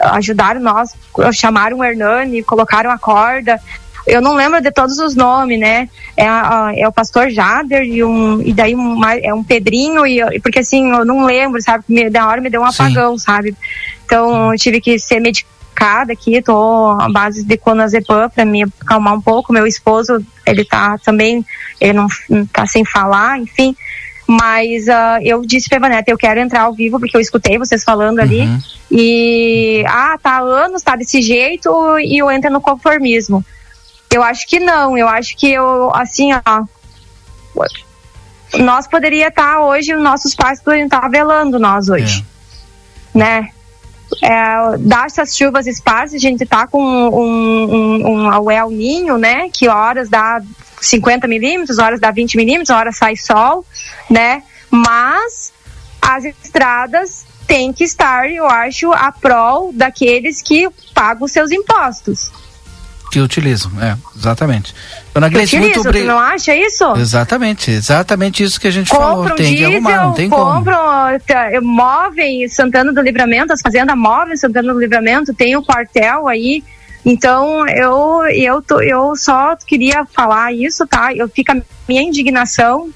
Speaker 6: Ajudaram nós, chamaram o Hernani, colocaram a corda eu não lembro de todos os nomes, né? É, a, é o pastor Jader e, um, e daí um, é um Pedrinho, e, porque assim, eu não lembro, sabe? Me, da hora me deu um apagão, Sim. sabe? Então eu tive que ser medicada aqui, tô à base de clonazepam para me acalmar um pouco. Meu esposo, ele tá também, ele não, não tá sem falar, enfim. Mas uh, eu disse pra Vanessa, eu quero entrar ao vivo, porque eu escutei vocês falando ali. Uhum. E, ah, tá há anos, tá desse jeito, e eu entro no conformismo. Eu acho que não, eu acho que eu, assim, ó. Nós poderia estar tá hoje, nossos pais poderiam estar tá velando nós hoje. É. Né? É, dar essas chuvas esparsas, a gente tá com um, um, um, El Ninho, né? Que horas dá 50 milímetros, horas dá 20 milímetros, horas sai sol, né? Mas as estradas têm que estar, eu acho, a prol daqueles que pagam os seus impostos
Speaker 2: que utilizam, é, exatamente. Dona Gleice, muito
Speaker 6: obrigado. não acha isso?
Speaker 2: Exatamente, exatamente isso que a gente compram falou. Tem diesel, que arrumar, não tem
Speaker 6: compram, como. Tá, movem Santana do Livramento, as fazendas movem Santana do Livramento, tem o um quartel aí. Então, eu, eu, tô, eu só queria falar isso, tá? Eu fica a minha indignação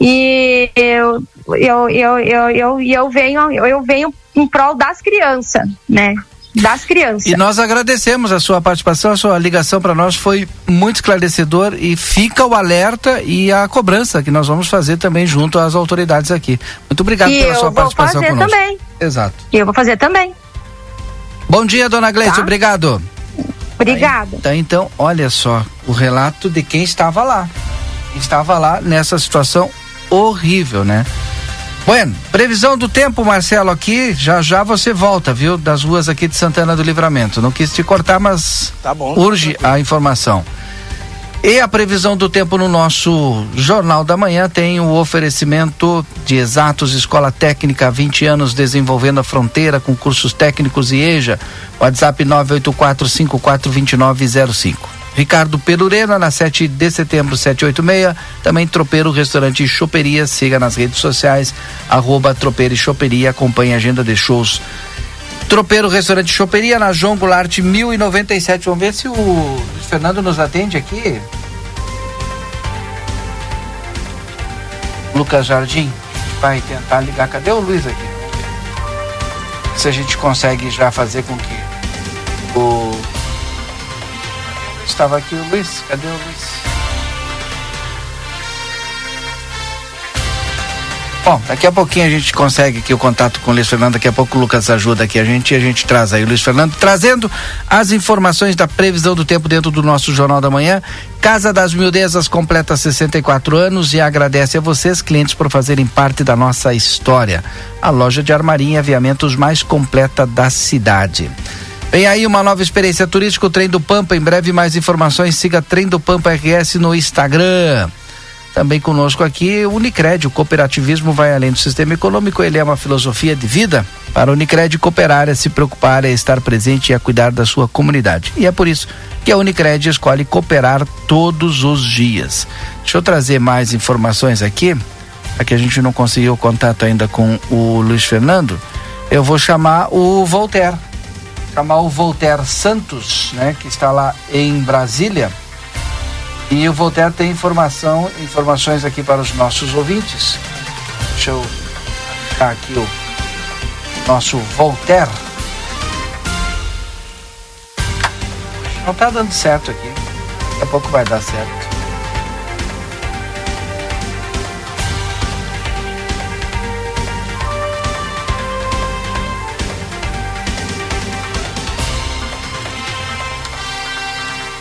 Speaker 6: e eu, eu, eu, eu, eu, eu venho, eu venho em prol das crianças, né? das crianças.
Speaker 2: E nós agradecemos a sua participação, a sua ligação para nós foi muito esclarecedor e fica o alerta e a cobrança que nós vamos fazer também junto às autoridades aqui. Muito obrigado e pela sua participação
Speaker 6: conosco. Eu vou fazer também.
Speaker 2: Exato.
Speaker 6: E eu vou fazer também.
Speaker 2: Bom dia, dona Gleice, tá? obrigado.
Speaker 6: Obrigada.
Speaker 2: Tá, então, olha só, o relato de quem estava lá. Estava lá nessa situação horrível, né? Bueno, previsão do tempo, Marcelo, aqui, já já você volta, viu? Das ruas aqui de Santana do Livramento. Não quis te cortar, mas tá bom, urge tá a informação. E a previsão do tempo no nosso Jornal da Manhã tem o oferecimento de Exatos Escola Técnica, 20 anos desenvolvendo a fronteira com cursos técnicos e EJA. WhatsApp 984542905. Ricardo Perurena, na 7 de setembro, 786. Também Tropeiro Restaurante Choperia. Siga nas redes sociais, arroba Tropeiro e Choperia. Acompanhe a agenda de shows. Tropeiro Restaurante Choperia, na João Goulart, 1097. Vamos ver se o Fernando nos atende aqui. Lucas Jardim vai tentar ligar. Cadê o Luiz aqui? Se a gente consegue já fazer com que o Estava aqui o Luiz. Cadê o Luiz? Bom, daqui a pouquinho a gente consegue aqui o contato com o Luiz Fernando. Daqui a pouco o Lucas ajuda aqui a gente e a gente traz aí o Luiz Fernando trazendo as informações da previsão do tempo dentro do nosso Jornal da Manhã. Casa das Mildezas completa 64 anos e agradece a vocês, clientes, por fazerem parte da nossa história. A loja de armarinha e aviamentos mais completa da cidade. Vem aí uma nova experiência turística, o Trem do Pampa. Em breve, mais informações. Siga Trem do Pampa RS no Instagram. Também conosco aqui o Unicred. O cooperativismo vai além do sistema econômico, ele é uma filosofia de vida. Para o Unicred, cooperar é se preocupar, é estar presente e é cuidar da sua comunidade. E é por isso que a Unicred escolhe cooperar todos os dias. Deixa eu trazer mais informações aqui, aqui a gente não conseguiu contato ainda com o Luiz Fernando. Eu vou chamar o Voltaire chamar o Voltaire Santos, né, que está lá em Brasília. E o Voltaire tem informação, informações aqui para os nossos ouvintes. Deixa eu achar aqui o nosso Voltaire. Não está dando certo aqui. Daqui a pouco vai dar certo.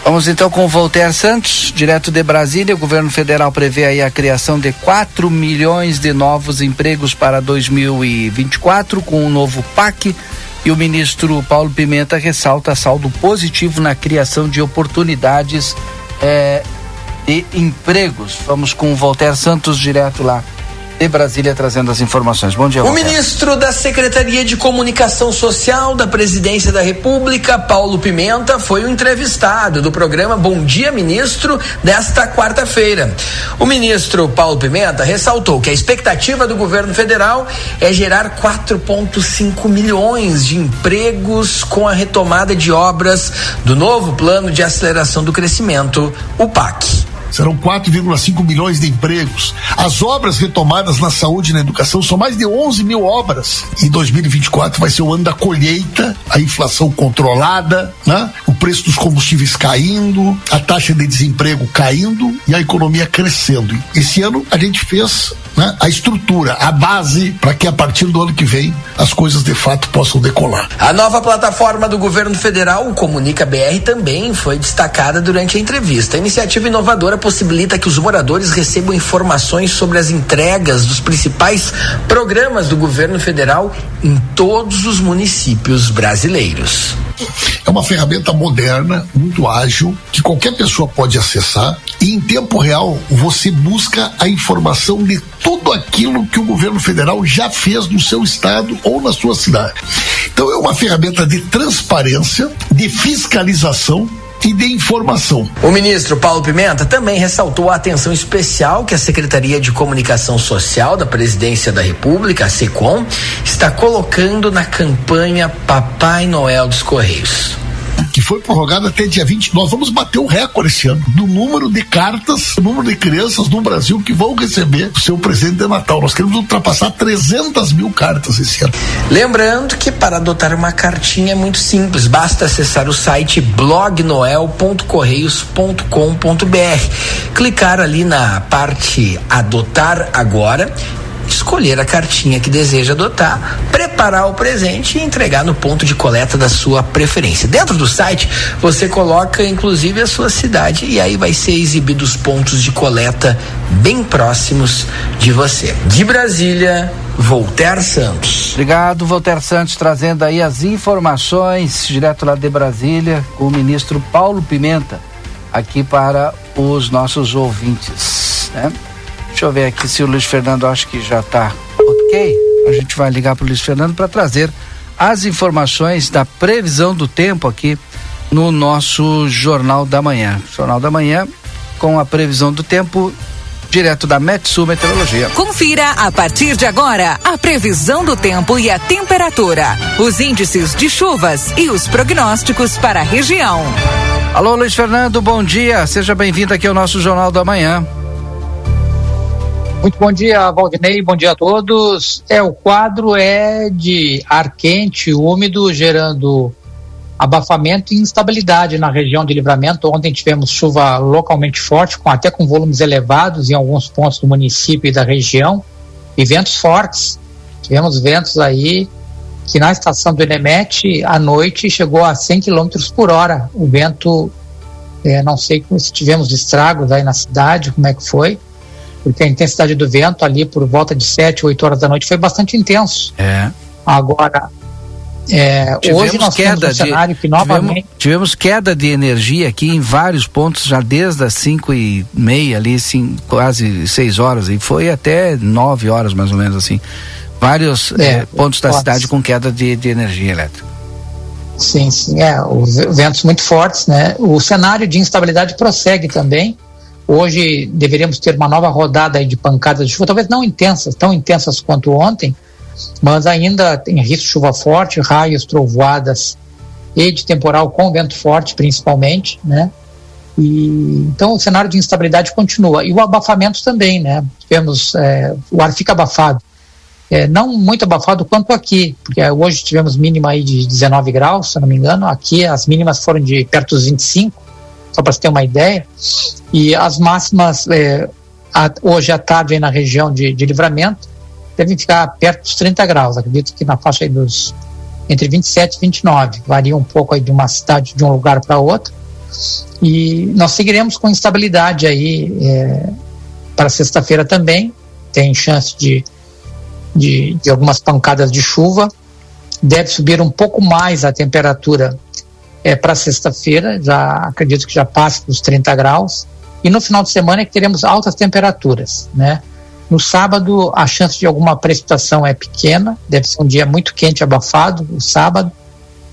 Speaker 2: Vamos então com o Voltaire Santos, direto de Brasília. O governo federal prevê aí a criação de 4 milhões de novos empregos para 2024 com o um novo PAC E o ministro Paulo Pimenta ressalta saldo positivo na criação de oportunidades é, de empregos. Vamos com o Voltaire Santos direto lá de Brasília trazendo as informações. Bom dia.
Speaker 7: O ministro da Secretaria de Comunicação Social da Presidência da República, Paulo Pimenta, foi o entrevistado do programa Bom Dia Ministro desta quarta-feira. O ministro Paulo Pimenta ressaltou que a expectativa do governo federal é gerar 4,5 milhões de empregos com a retomada de obras do novo Plano de Aceleração do Crescimento, o PAC.
Speaker 8: Serão 4,5 milhões de empregos. As obras retomadas na saúde e na educação são mais de 11 mil obras. E 2024 vai ser o ano da colheita, a inflação controlada, né? o preço dos combustíveis caindo, a taxa de desemprego caindo e a economia crescendo. Esse ano a gente fez né, a estrutura, a base, para que a partir do ano que vem as coisas de fato possam decolar.
Speaker 7: A nova plataforma do governo federal, o Comunica BR, também foi destacada durante a entrevista. A iniciativa inovadora possibilita que os moradores recebam informações sobre as entregas dos principais programas do governo federal em todos os municípios brasileiros.
Speaker 8: É uma ferramenta moderna, muito ágil, que qualquer pessoa pode acessar e em tempo real você busca a informação de tudo aquilo que o governo federal já fez no seu estado ou na sua cidade. Então é uma ferramenta de transparência, de fiscalização e de informação.
Speaker 7: O ministro Paulo Pimenta também ressaltou a atenção especial que a Secretaria de Comunicação Social da Presidência da República, a SECOM, está colocando na campanha Papai Noel dos Correios
Speaker 8: que foi prorrogada até dia 20. Nós vamos bater o recorde esse ano do número de cartas, do número de crianças no Brasil que vão receber o seu presente de Natal. Nós queremos ultrapassar 300 mil cartas esse ano.
Speaker 7: Lembrando que para adotar uma cartinha é muito simples, basta acessar o site blognoel.correios.com.br, clicar ali na parte Adotar Agora escolher a cartinha que deseja adotar, preparar o presente e entregar no ponto de coleta da sua preferência. Dentro do site, você coloca inclusive a sua cidade e aí vai ser exibido os pontos de coleta bem próximos de você. De Brasília, Voltaire Santos.
Speaker 2: Obrigado, Voltaire Santos, trazendo aí as informações direto lá de Brasília com o ministro Paulo Pimenta, aqui para os nossos ouvintes. Né? Deixa eu ver aqui se o Luiz Fernando acha que já está ok. A gente vai ligar para o Luiz Fernando para trazer as informações da previsão do tempo aqui no nosso Jornal da Manhã. Jornal da Manhã com a previsão do tempo direto da Metsu Meteorologia.
Speaker 9: Confira a partir de agora a previsão do tempo e a temperatura, os índices de chuvas e os prognósticos para a região.
Speaker 2: Alô, Luiz Fernando, bom dia. Seja bem-vindo aqui ao nosso Jornal da Manhã.
Speaker 10: Muito bom dia, Valdinei, bom dia a todos. É, o quadro é de ar quente, úmido, gerando abafamento e instabilidade na região de livramento. Ontem tivemos chuva localmente forte, com, até com volumes elevados em alguns pontos do município e da região, e ventos fortes. Tivemos ventos aí que na estação do Enemete, à noite, chegou a 100 km por hora. O vento, é, não sei se tivemos estragos aí na cidade, como é que foi, porque a intensidade do vento ali por volta de 7, 8 horas da noite foi bastante intenso.
Speaker 2: É.
Speaker 10: Agora, é, hoje nós queda um cenário de, que novamente...
Speaker 2: Tivemos, tivemos, queda de energia aqui em vários pontos, já desde as 5 e meia ali, quase 6 horas, e foi até 9 horas mais ou menos assim. Vários é, é, pontos da cidade com queda de, de energia elétrica.
Speaker 10: Sim, sim, é, os ventos muito fortes, né? O cenário de instabilidade prossegue também. Hoje deveríamos ter uma nova rodada de pancadas de chuva, talvez não intensas, tão intensas quanto ontem, mas ainda tem risco de chuva forte, raios, trovoadas e de temporal com vento forte, principalmente, né? E, então o cenário de instabilidade continua. E o abafamento também, né? Tivemos, é, o ar fica abafado. É, não muito abafado quanto aqui, porque hoje tivemos mínima aí de 19 graus, se não me engano. Aqui as mínimas foram de perto dos 25 só para você ter uma ideia. E as máximas é, a, hoje à tarde na região de, de, livramento devem ficar perto dos 30 graus. Acredito que na faixa dos entre 27 e 29. Varia um pouco aí de uma cidade, de um lugar para outro. E nós seguiremos com instabilidade aí é, para sexta-feira também. Tem chance de, de, de algumas pancadas de chuva deve subir um pouco mais a temperatura é, para sexta-feira, já acredito que já passe dos 30 graus. E no final de semana é que teremos altas temperaturas, né? No sábado, a chance de alguma precipitação é pequena, deve ser um dia muito quente, abafado, o sábado,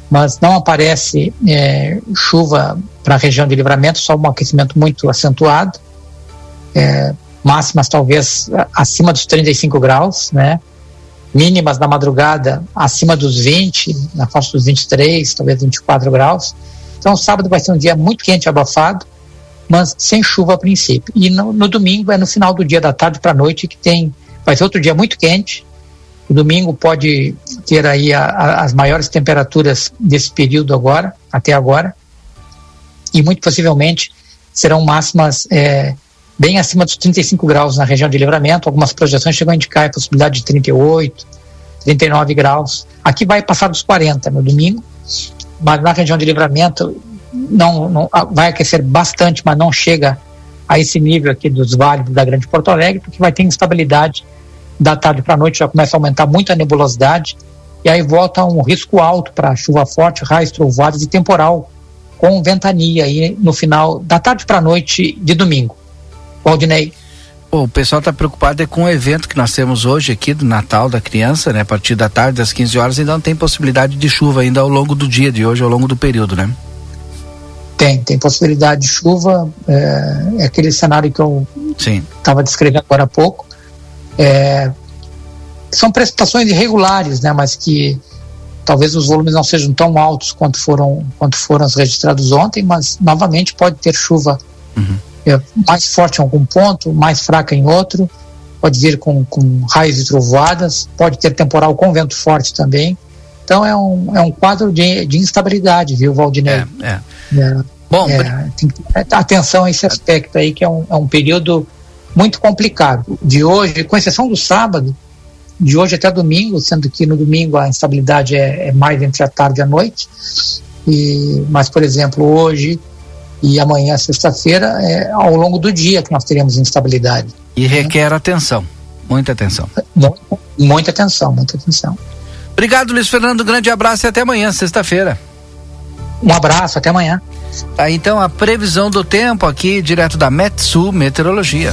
Speaker 10: mas não aparece é, chuva para a região de livramento, só um aquecimento muito acentuado. É, máximas talvez acima dos 35 graus, né? Mínimas na madrugada acima dos 20, na faixa dos 23, talvez 24 graus. Então, sábado vai ser um dia muito quente, abafado, mas sem chuva a princípio. E no, no domingo é no final do dia da tarde para a noite que tem, vai ser outro dia muito quente. O domingo pode ter aí a, a, as maiores temperaturas desse período agora, até agora, e muito possivelmente serão máximas é, bem acima dos 35 graus na região de livramento. Algumas projeções chegam a indicar a possibilidade de 38, 39 graus. Aqui vai passar dos 40 no domingo, mas na região de livramento não, não vai aquecer bastante, mas não chega a esse nível aqui dos vales da Grande Porto Alegre, porque vai ter instabilidade da tarde para a noite, já começa a aumentar muito a nebulosidade, e aí volta um risco alto para chuva forte, raios, trovoadas e temporal com ventania aí no final da tarde para a noite de domingo. Valdinei.
Speaker 2: o pessoal está preocupado é com o evento que nós temos hoje aqui do Natal da criança, né? A partir da tarde, das 15 horas, ainda não tem possibilidade de chuva ainda ao longo do dia de hoje, ao longo do período, né?
Speaker 10: Tem, tem possibilidade de chuva. É, é aquele cenário que eu estava descrevendo agora há pouco. É, são precipitações irregulares, né? Mas que talvez os volumes não sejam tão altos quanto foram quanto foram os registrados ontem, mas novamente pode ter chuva. Uhum é, mais forte em algum ponto, mais fraca em outro, pode vir com, com raios e trovoadas, pode ter temporal com vento forte também. Então é um, é um quadro de, de instabilidade, viu, Valdinei? É, é. é Bom, é, tem que ter atenção a esse aspecto aí, que é um, é um período muito complicado. De hoje, com exceção do sábado, de hoje até domingo, sendo que no domingo a instabilidade é, é mais entre a tarde e a noite. E, mas, por exemplo, hoje e amanhã, sexta-feira, é ao longo do dia que nós teremos instabilidade.
Speaker 2: E requer atenção, muita atenção.
Speaker 10: muita atenção, muita atenção.
Speaker 2: Obrigado, Luiz Fernando. Grande abraço e até amanhã, sexta-feira.
Speaker 10: Um abraço, até amanhã.
Speaker 2: Tá, então a previsão do tempo aqui, direto da Metsu Meteorologia.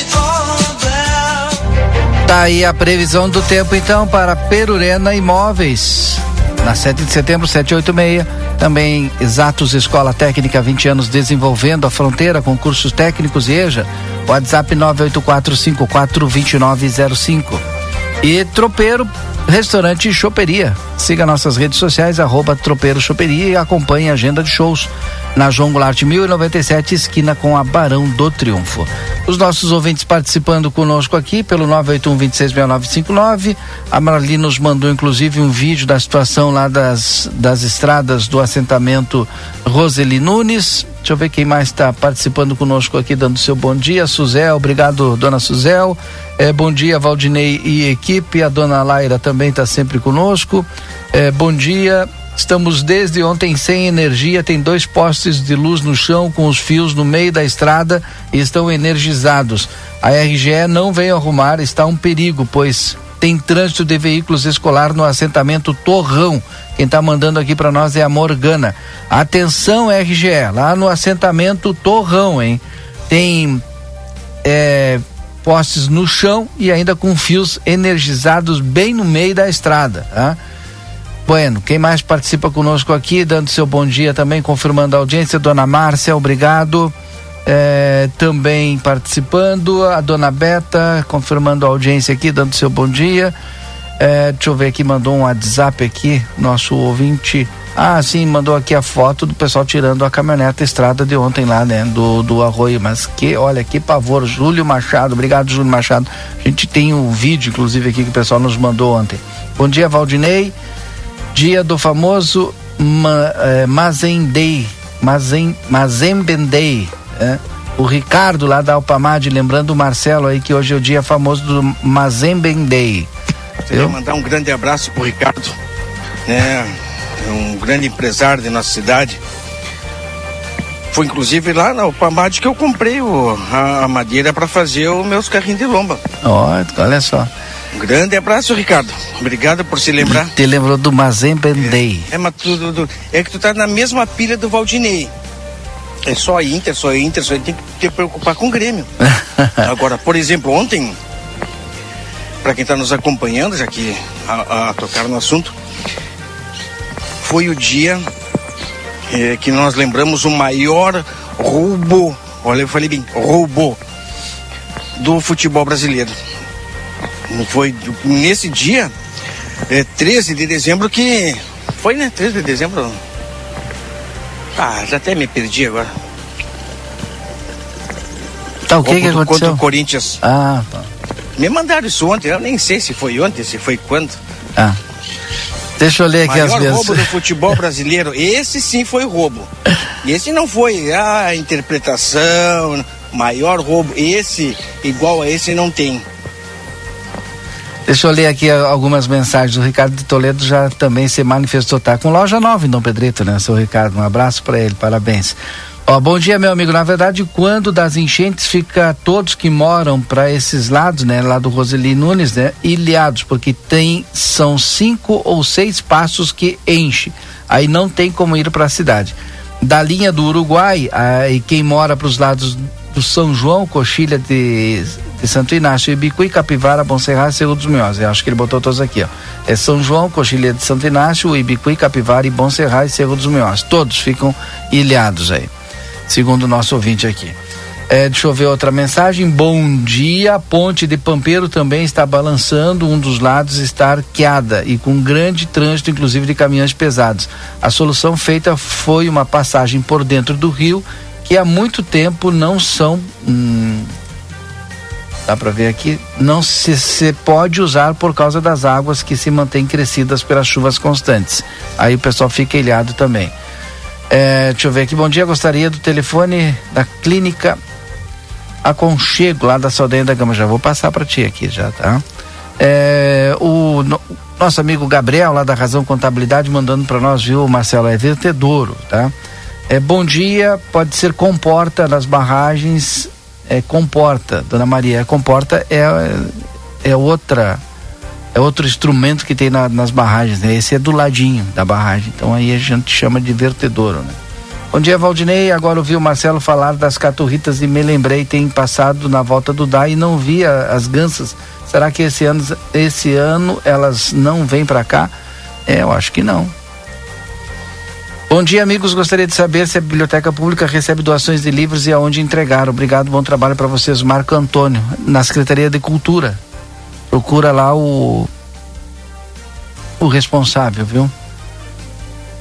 Speaker 2: Tá aí a previsão do tempo então para Perurena Imóveis. Na 7 de setembro, 786. Também Exatos Escola Técnica, 20 anos desenvolvendo a fronteira com cursos técnicos e EJA. WhatsApp 984542905. E Tropeiro Restaurante Choperia. Siga nossas redes sociais, arroba Tropeiro Choperia e acompanhe a agenda de shows na João Goulart 1097, esquina com a Barão do Triunfo. Os nossos ouvintes participando conosco aqui pelo 981-266959. A Marli nos mandou inclusive um vídeo da situação lá das, das estradas do assentamento Roseli Nunes. Deixa eu ver quem mais está participando conosco aqui, dando seu bom dia. Suzel, obrigado, dona Suzel. É, bom dia, Valdinei e equipe. A dona Laira também está sempre conosco. É, bom dia. Estamos desde ontem sem energia, tem dois postes de luz no chão com os fios no meio da estrada e estão energizados. A RGE não veio arrumar, está um perigo, pois tem trânsito de veículos escolar no assentamento Torrão. Quem está mandando aqui para nós é a Morgana. Atenção, RGE, lá no assentamento Torrão, hein? Tem é, postes no chão e ainda com fios energizados bem no meio da estrada, tá? Bueno, quem mais participa conosco aqui, dando seu bom dia também, confirmando a audiência, dona Márcia, obrigado. É, também participando, a dona Beta, confirmando a audiência aqui, dando seu bom dia. É, deixa eu ver aqui, mandou um WhatsApp aqui, nosso ouvinte Ah, sim, mandou aqui a foto do pessoal tirando a caminhonete estrada de ontem lá, né? Do, do arroio. Mas que, olha, que pavor. Júlio Machado, obrigado, Júlio Machado. A gente tem um vídeo, inclusive, aqui que o pessoal nos mandou ontem. Bom dia, Valdinei. Dia do famoso Ma, eh, Mazendei. Mazen, Mazembendei. É? O Ricardo lá da Alpamade, lembrando o Marcelo aí que hoje é o dia famoso do Mazembendei.
Speaker 5: Queria mandar um grande abraço pro Ricardo, né? Um grande empresário de nossa cidade. Foi inclusive lá na Alpamade que eu comprei o, a, a madeira para fazer os meus carrinhos de lomba.
Speaker 2: Ó, olha só.
Speaker 5: Um grande abraço, Ricardo. Obrigado por se lembrar.
Speaker 2: Te lembrou do Mazembendei.
Speaker 5: É, mas tu, tu, tu, é que tu tá na mesma pilha do Valdinei. É só Inter, só Inter, só tem que te preocupar com o Grêmio. [LAUGHS] Agora, por exemplo, ontem, para quem está nos acompanhando, já que a, a tocar no assunto, foi o dia é, que nós lembramos o maior roubo, olha, eu falei bem, roubo do futebol brasileiro. Foi nesse dia, é, 13 de dezembro, que. Foi, né? 13 de dezembro. Ah, já até me perdi agora.
Speaker 2: Tá, o que, que aconteceu?
Speaker 5: Contra o Corinthians.
Speaker 2: Ah, tá.
Speaker 5: Me mandaram isso ontem, eu nem sei se foi ontem, se foi quando.
Speaker 2: Ah. Deixa eu ler aqui
Speaker 5: Maior
Speaker 2: as vezes.
Speaker 5: roubo do futebol brasileiro, esse sim foi roubo. Esse não foi a ah, interpretação, maior roubo. Esse, igual a esse, não tem.
Speaker 2: Deixa eu ler aqui algumas mensagens. O Ricardo de Toledo já também se manifestou. Tá com loja nova em Dom Pedrito, né, seu Ricardo? Um abraço para ele, parabéns. Bom dia, meu amigo. Na verdade, quando das enchentes fica todos que moram para esses lados, né, lá do Roseli Nunes, né, ilhados, porque tem são cinco ou seis passos que enche. Aí não tem como ir para a cidade. Da linha do Uruguai, aí quem mora para os lados do São João, Coxilha de, de Santo Inácio, Ibicuí, Capivara, Bom Serra e Cerro dos Minhós. Eu acho que ele botou todos aqui, ó. É São João, Coxilha de Santo Inácio, Ibicuí, Capivara e Bom Serra e Cerro dos Minhós. Todos ficam ilhados aí segundo o nosso ouvinte aqui. É, deixa eu ver outra mensagem. Bom dia. A ponte de Pampeiro também está balançando, um dos lados está arqueada e com grande trânsito, inclusive de caminhões pesados. A solução feita foi uma passagem por dentro do rio que há muito tempo não são. Hum, dá para ver aqui, não se, se pode usar por causa das águas que se mantêm crescidas pelas chuvas constantes. Aí o pessoal fica ilhado também. É, deixa eu ver aqui, bom dia, gostaria do telefone da clínica Aconchego, lá da Saldanha da Gama, já vou passar para ti aqui já, tá? É, o no, nosso amigo Gabriel, lá da Razão Contabilidade, mandando para nós, viu, Marcelo, é vertedouro, tá? É, bom dia, pode ser comporta nas barragens, é comporta, Dona Maria, é comporta é, é outra é outro instrumento que tem na, nas barragens, né? Esse é do ladinho da barragem, então aí a gente chama de vertedouro, né? Bom dia, Valdinei. Agora ouvi o Marcelo falar das caturritas e me lembrei, tem passado na volta do DAI e não vi a, as gansas. Será que esse ano, esse ano elas não vêm para cá? É, eu acho que não. Bom dia, amigos. Gostaria de saber se a Biblioteca Pública recebe doações de livros e aonde entregar. Obrigado, bom trabalho para vocês. Marco Antônio, na Secretaria de Cultura procura lá o o responsável, viu?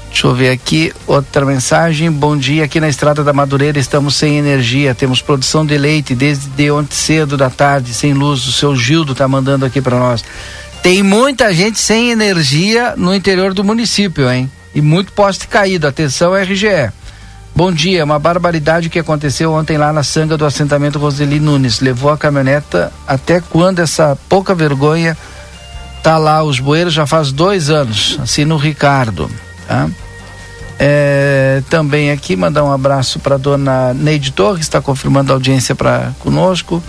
Speaker 2: Deixa eu ver aqui outra mensagem. Bom dia, aqui na Estrada da Madureira estamos sem energia, temos produção de leite desde ontem cedo da tarde, sem luz. O seu Gildo tá mandando aqui para nós. Tem muita gente sem energia no interior do município, hein? E muito poste caído. Atenção, RGE. Bom dia, uma barbaridade que aconteceu ontem lá na sanga do assentamento Roseli Nunes. Levou a caminhoneta até quando essa pouca vergonha tá lá, os bueiros já faz dois anos, assim no Ricardo, tá? É, também aqui mandar um abraço para dona Neide Torres, está confirmando a audiência para conosco.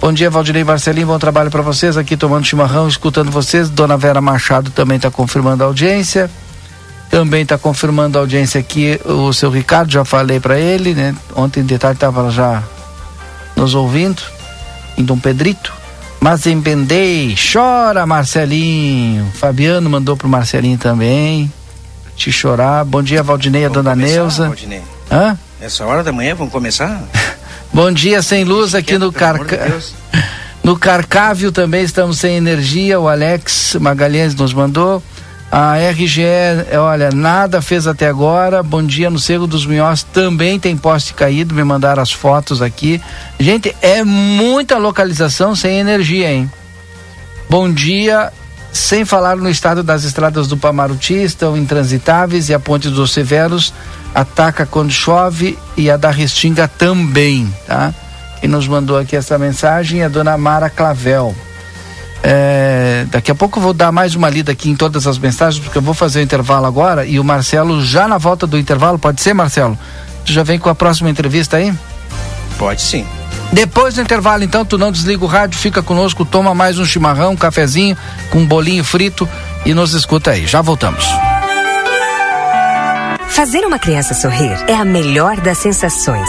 Speaker 2: Bom dia, Valdirei Marcelinho, bom trabalho para vocês aqui tomando chimarrão, escutando vocês. Dona Vera Machado também está confirmando a audiência. Também está confirmando a audiência aqui o seu Ricardo, já falei para ele, né? Ontem de tarde estava já nos ouvindo, em Dom Pedrito. Mas embendei, chora Marcelinho. Fabiano mandou pro Marcelinho também. Te chorar. Bom dia, Valdinei, a dona começar, Neuza.
Speaker 5: Valdinei.
Speaker 2: Hã?
Speaker 5: Essa hora da manhã vamos começar? [LAUGHS]
Speaker 2: Bom dia, sem luz aqui no Carca. [LAUGHS] No Carcávio também estamos sem energia. O Alex Magalhães nos mandou. A RGE, olha, nada fez até agora. Bom dia no Cerro dos Minhós também tem poste caído. Me mandaram as fotos aqui. Gente, é muita localização sem energia, hein? Bom dia. Sem falar no estado das estradas do Pamaruti, estão intransitáveis e a ponte dos Severos ataca quando chove e a da Restinga também, tá? Quem nos mandou aqui essa mensagem é a dona Mara Clavel. É, daqui a pouco eu vou dar mais uma lida aqui em todas as mensagens, porque eu vou fazer o intervalo agora e o Marcelo já na volta do intervalo, pode ser, Marcelo? Tu já vem com a próxima entrevista aí?
Speaker 5: Pode sim.
Speaker 2: Depois do intervalo, então, tu não desliga o rádio, fica conosco, toma mais um chimarrão, um cafezinho, com um bolinho frito e nos escuta aí. Já voltamos.
Speaker 11: Fazer uma criança sorrir é a melhor das sensações.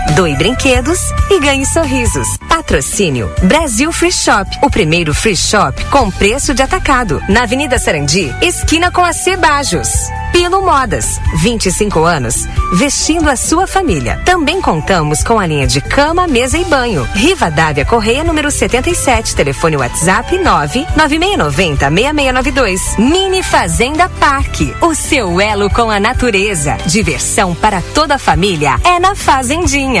Speaker 11: doe brinquedos e ganhe sorrisos. Patrocínio Brasil Free Shop, o primeiro free shop com preço de atacado, na Avenida Sarandi, esquina com a Cebajos. Pilo Modas, 25 anos, vestindo a sua família. Também contamos com a linha de cama, mesa e banho. Riva Dávia Correia, número 77, telefone WhatsApp 99690 6692. Mini Fazenda Parque, o seu elo com a natureza. Diversão para toda a família é na Fazendinha.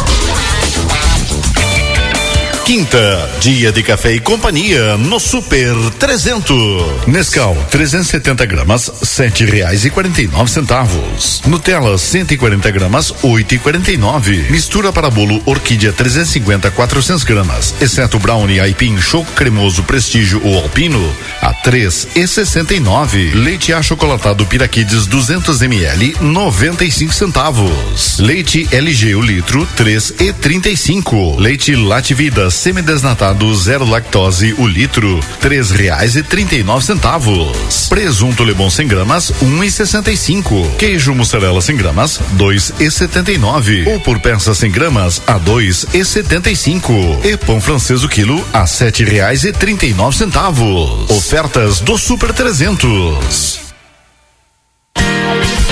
Speaker 12: Quinta, dia de café e companhia no Super 300. Nescau, 370 gramas, sete reais e quarenta e nove centavos. Nutella, 140 gramas, oito e quarenta e nove. Mistura para bolo Orquídea 350, 400 gramas, exceto brownie aipim choco cremoso prestígio ou alpino, a três e sessenta e nove. Leite achocolatado Piraquides 200 ml, 95 centavos. Leite LG o litro, três e trinta e cinco. Leite Lativida semidesnatado zero lactose o litro, três reais e trinta e nove centavos. Presunto Lebon 100 gramas, um e sessenta e cinco. Queijo mussarela 100 gramas, dois e setenta e nove. Ou por peça 100 gramas, a dois e setenta e cinco. E pão francês o quilo, a sete reais e trinta e nove centavos. Ofertas do Super 300.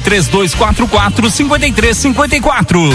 Speaker 13: 3244 5354.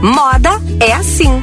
Speaker 11: Moda é assim.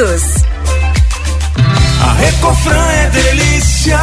Speaker 11: todos.
Speaker 14: A Recofran é delícia.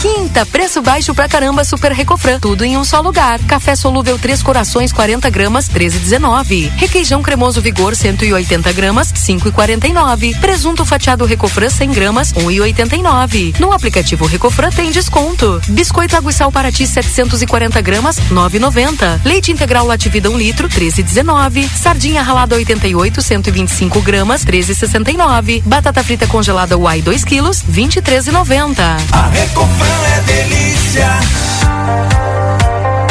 Speaker 15: Quinta, preço baixo pra caramba Super Recofran. Tudo em um só lugar. Café solúvel Três Corações 40 gramas 13,19. Requeijão cremoso Vigor 180 gramas 5,49. Presunto fatiado Recofran 100 gramas 1,89. No aplicativo Recofran tem desconto. Biscoito água e sal Paraty 740 gramas 9,90. Leite integral Lativida 1 litro 13,19. Sardinha ralada 88 125 gramas 13,69. Batata frita congelada Uai 2 quilos 23,90.
Speaker 14: A Recofran é delícia.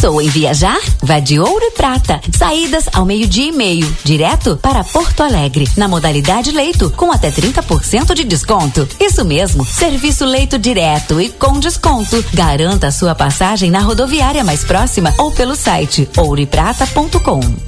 Speaker 16: Pensou em viajar? Vá de Ouro e Prata. Saídas ao meio-dia e meio, direto para Porto Alegre, na modalidade leito, com até 30% de desconto. Isso mesmo, serviço leito direto e com desconto. Garanta sua passagem na rodoviária mais próxima ou pelo site ouroeprata.com.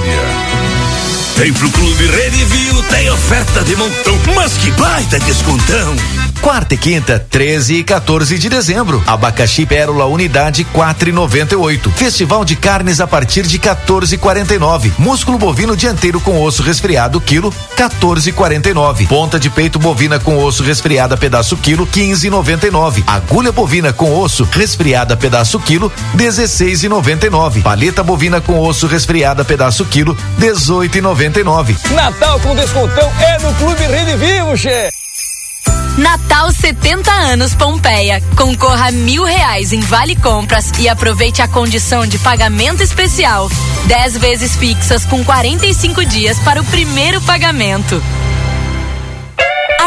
Speaker 14: Vem pro Clube Redivio, tem oferta de montão, mas que baita descontão.
Speaker 17: Quarta e quinta, 13 e 14 de dezembro. Abacaxi Pérola Unidade 4,98. Festival de carnes a partir de 14,49. Músculo bovino dianteiro com osso resfriado quilo 14,49. Ponta de peito bovina com osso resfriada pedaço quilo 15,99. Agulha bovina com osso resfriada pedaço quilo 16,99. Paleta bovina com osso resfriada pedaço quilo 18,99.
Speaker 18: Natal com descontão é no Clube Rede Vivo, che.
Speaker 19: Natal 70 anos Pompeia. Concorra a mil reais em Vale Compras e aproveite a condição de pagamento especial. 10 vezes fixas com 45 dias para o primeiro pagamento.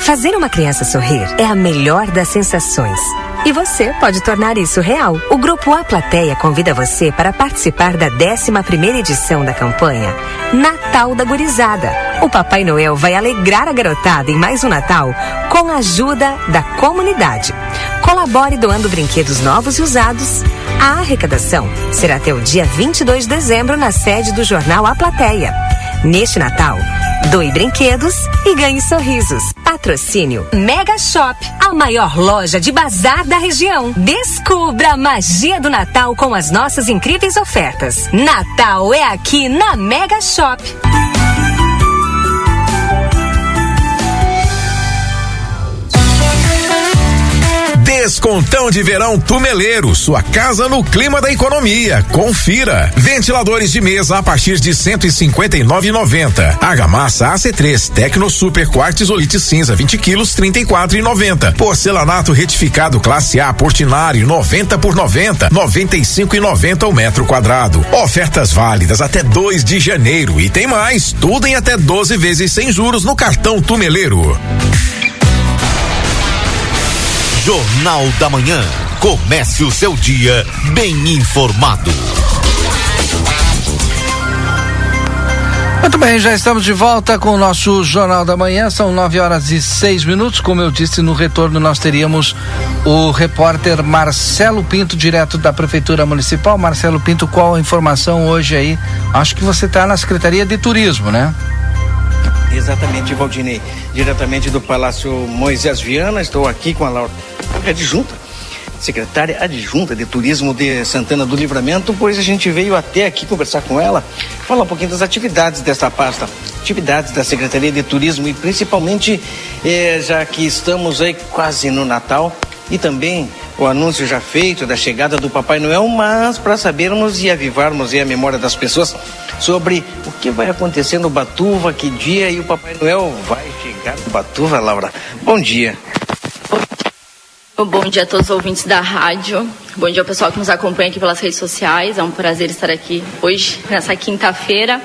Speaker 11: Fazer uma criança sorrir é a melhor das sensações. E você pode tornar isso real. O Grupo A Plateia convida você para participar da 11 primeira edição da campanha Natal da Gurizada. O Papai Noel vai alegrar a garotada em mais um Natal com a ajuda da comunidade. Colabore doando brinquedos novos e usados. A arrecadação será até o dia 22 de dezembro na sede do jornal A Plateia. Neste Natal, doe brinquedos e ganhe sorrisos. Patrocínio Mega Shop, a maior loja de bazar da região. Descubra a magia do Natal com as nossas incríveis ofertas. Natal é aqui na Mega Shop.
Speaker 20: Descontão de verão Tumeleiro, sua casa no clima da economia. Confira. Ventiladores de mesa a partir de 159,90. Argamassa AC3 Tecno Super Quartzolite cinza 20 quilos 34,90. Porcelanato retificado classe A Portinari 90 por 90 95,90 o metro quadrado. Ofertas válidas até 2 de janeiro e tem mais. Tudo em até 12 vezes sem juros no cartão Tumeleiro.
Speaker 17: Jornal da Manhã. Comece o seu dia bem informado.
Speaker 2: Muito bem, já estamos de volta com o nosso Jornal da Manhã. São nove horas e seis minutos. Como eu disse, no retorno nós teríamos o repórter Marcelo Pinto, direto da Prefeitura Municipal. Marcelo Pinto, qual a informação hoje aí? Acho que você está na Secretaria de Turismo, né?
Speaker 5: Exatamente, Valdinei. Diretamente do Palácio Moisés Viana, estou aqui com a Laura adjunta, secretária adjunta de Turismo de Santana do Livramento, pois a gente veio até aqui conversar com ela, falar um pouquinho das atividades dessa pasta, atividades da Secretaria de Turismo e principalmente, eh, já que estamos aí quase no Natal, e também o anúncio já feito da chegada do Papai Noel, mas para sabermos e avivarmos a memória das pessoas sobre o que vai acontecer no Batuva, que dia e o Papai Noel vai chegar no Batuva, Laura. Bom dia.
Speaker 21: Bom dia a todos os ouvintes da rádio. Bom dia ao pessoal que nos acompanha aqui pelas redes sociais. É um prazer estar aqui hoje, nessa quinta-feira.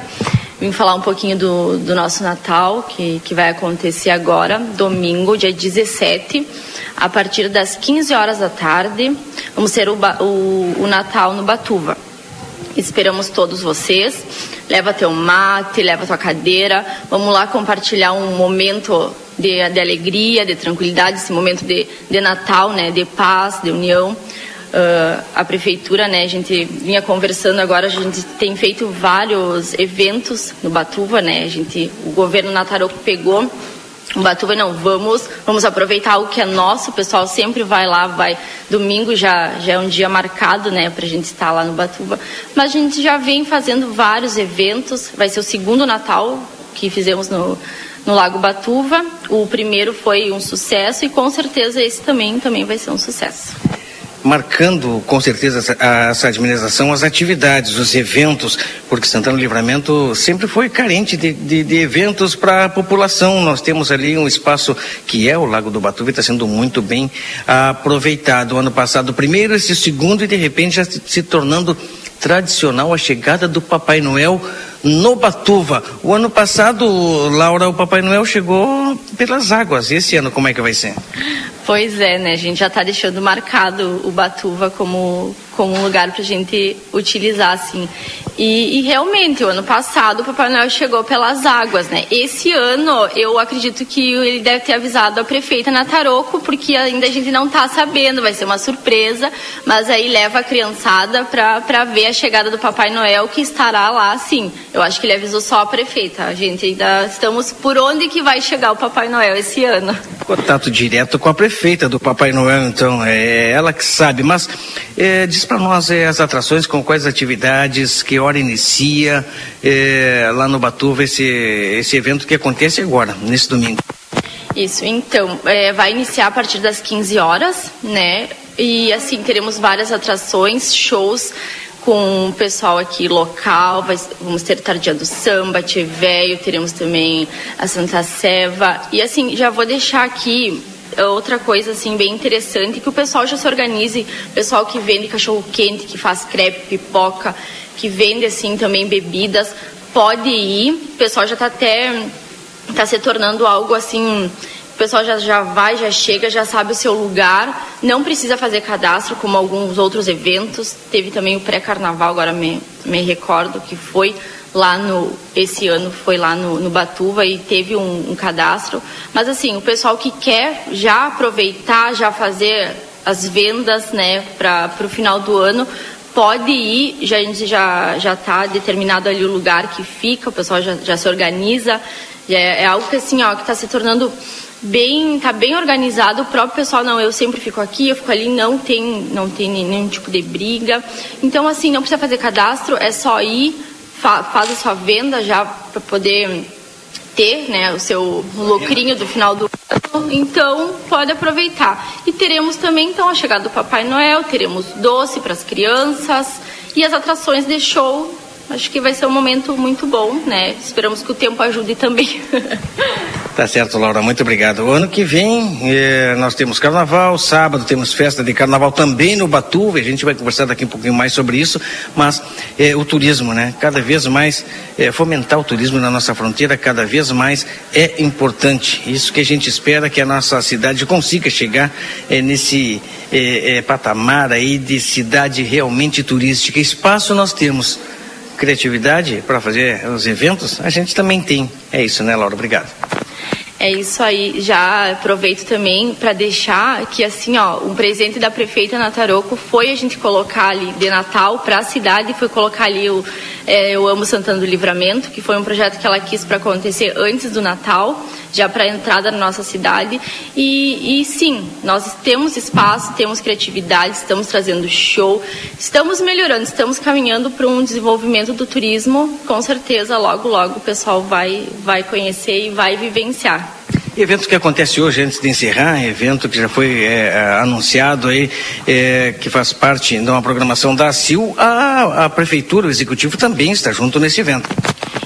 Speaker 21: Vim falar um pouquinho do, do nosso Natal, que, que vai acontecer agora, domingo, dia 17, a partir das 15 horas da tarde. Vamos ter o, o, o Natal no Batuva. Esperamos todos vocês. Leva teu mate, leva tua cadeira. Vamos lá compartilhar um momento de, de alegria, de tranquilidade, esse momento de, de Natal, né, de paz, de união. Uh, a prefeitura, né, a gente vinha conversando agora, a gente tem feito vários eventos no Batuva, né, a gente, o governo Nataroco pegou o Batuva não, vamos, vamos aproveitar o que é nosso, o pessoal sempre vai lá, vai, domingo já, já é um dia marcado, né, pra gente estar lá no Batuva, mas a gente já vem fazendo vários eventos, vai ser o segundo Natal que fizemos no, no Lago Batuva. O primeiro foi um sucesso e com certeza esse também, também vai ser um sucesso.
Speaker 5: Marcando com certeza essa, essa administração as atividades, os eventos, porque Santana do Livramento sempre foi carente de, de, de eventos para a população. Nós temos ali um espaço que é o Lago do Batuva e está sendo muito bem aproveitado. ano passado, primeiro, esse segundo, e de repente já se, se tornando tradicional a chegada do Papai Noel no Batuva. O ano passado, Laura, o Papai Noel chegou pelas águas. E esse ano como é que vai ser?
Speaker 21: Pois é, né? A gente já está deixando marcado o Batuva como, como um lugar para a gente utilizar, assim. E, e, realmente, o ano passado o Papai Noel chegou pelas águas, né? Esse ano, eu acredito que ele deve ter avisado a prefeita Nataroco, porque ainda a gente não está sabendo, vai ser uma surpresa, mas aí leva a criançada para ver a chegada do Papai Noel, que estará lá, sim. Eu acho que ele avisou só a prefeita. A gente ainda estamos por onde que vai chegar o Papai Noel esse ano.
Speaker 5: Contato direto com a prefeita do Papai Noel, então, é ela que sabe. Mas é, diz para nós é, as atrações, com quais atividades, que hora inicia é, lá no Batuva esse, esse evento que acontece agora, nesse domingo.
Speaker 21: Isso, então, é, vai iniciar a partir das 15 horas, né? E assim, teremos várias atrações, shows com o pessoal aqui local, vai, vamos ter Tardia do Samba, Velho, teremos também a Santa Seva. E assim, já vou deixar aqui outra coisa assim bem interessante que o pessoal já se organize, pessoal que vende cachorro quente, que faz crepe, pipoca, que vende assim também bebidas, pode ir. O pessoal já está até tá se tornando algo assim o pessoal já, já vai, já chega, já sabe o seu lugar, não precisa fazer cadastro como alguns outros eventos. Teve também o pré-carnaval, agora me, me recordo que foi lá no esse ano foi lá no, no Batuva e teve um, um, cadastro. Mas assim, o pessoal que quer já aproveitar, já fazer as vendas, né, para o final do ano, pode ir, já, já já está determinado ali o lugar que fica, o pessoal já, já se organiza, já é, é algo que assim, ó, que está se tornando bem, tá bem organizado. O próprio pessoal não, eu sempre fico aqui, eu fico ali, não tem, não tem nenhum tipo de briga. Então assim, não precisa fazer cadastro, é só ir, fa faz a sua venda já para poder ter, né, o seu lucrinho do final do ano. Então pode aproveitar. E teremos também então a chegada do Papai Noel, teremos doce para as crianças e as atrações de show acho que vai ser um momento muito bom, né? Esperamos que o tempo ajude também. [LAUGHS]
Speaker 5: Tá certo, Laura, muito obrigado. O ano que vem eh, nós temos carnaval, sábado temos festa de carnaval também no Batuva, a gente vai conversar daqui um pouquinho mais sobre isso, mas eh, o turismo, né? Cada vez mais eh, fomentar o turismo na nossa fronteira, cada vez mais é importante. Isso que a gente espera que a nossa cidade consiga chegar nesse patamar aí de cidade realmente turística. Espaço nós temos criatividade para fazer os eventos, a gente também tem. É isso, né, Laura? Obrigado.
Speaker 21: É isso aí. Já aproveito também para deixar que assim, ó, um presente da prefeita Nataroco foi a gente colocar ali de Natal para a cidade, foi colocar ali o é, Eu Amo Santana do Livramento, que foi um projeto que ela quis para acontecer antes do Natal, já para a entrada na nossa cidade. E, e sim, nós temos espaço, temos criatividade, estamos trazendo show, estamos melhorando, estamos caminhando para um desenvolvimento do turismo. Com certeza, logo, logo o pessoal vai, vai conhecer e vai vivenciar.
Speaker 5: Evento que acontece hoje, antes de encerrar, evento que já foi é, é, anunciado aí, é, que faz parte de uma programação da CIL, a, a Prefeitura, o Executivo também está junto nesse evento.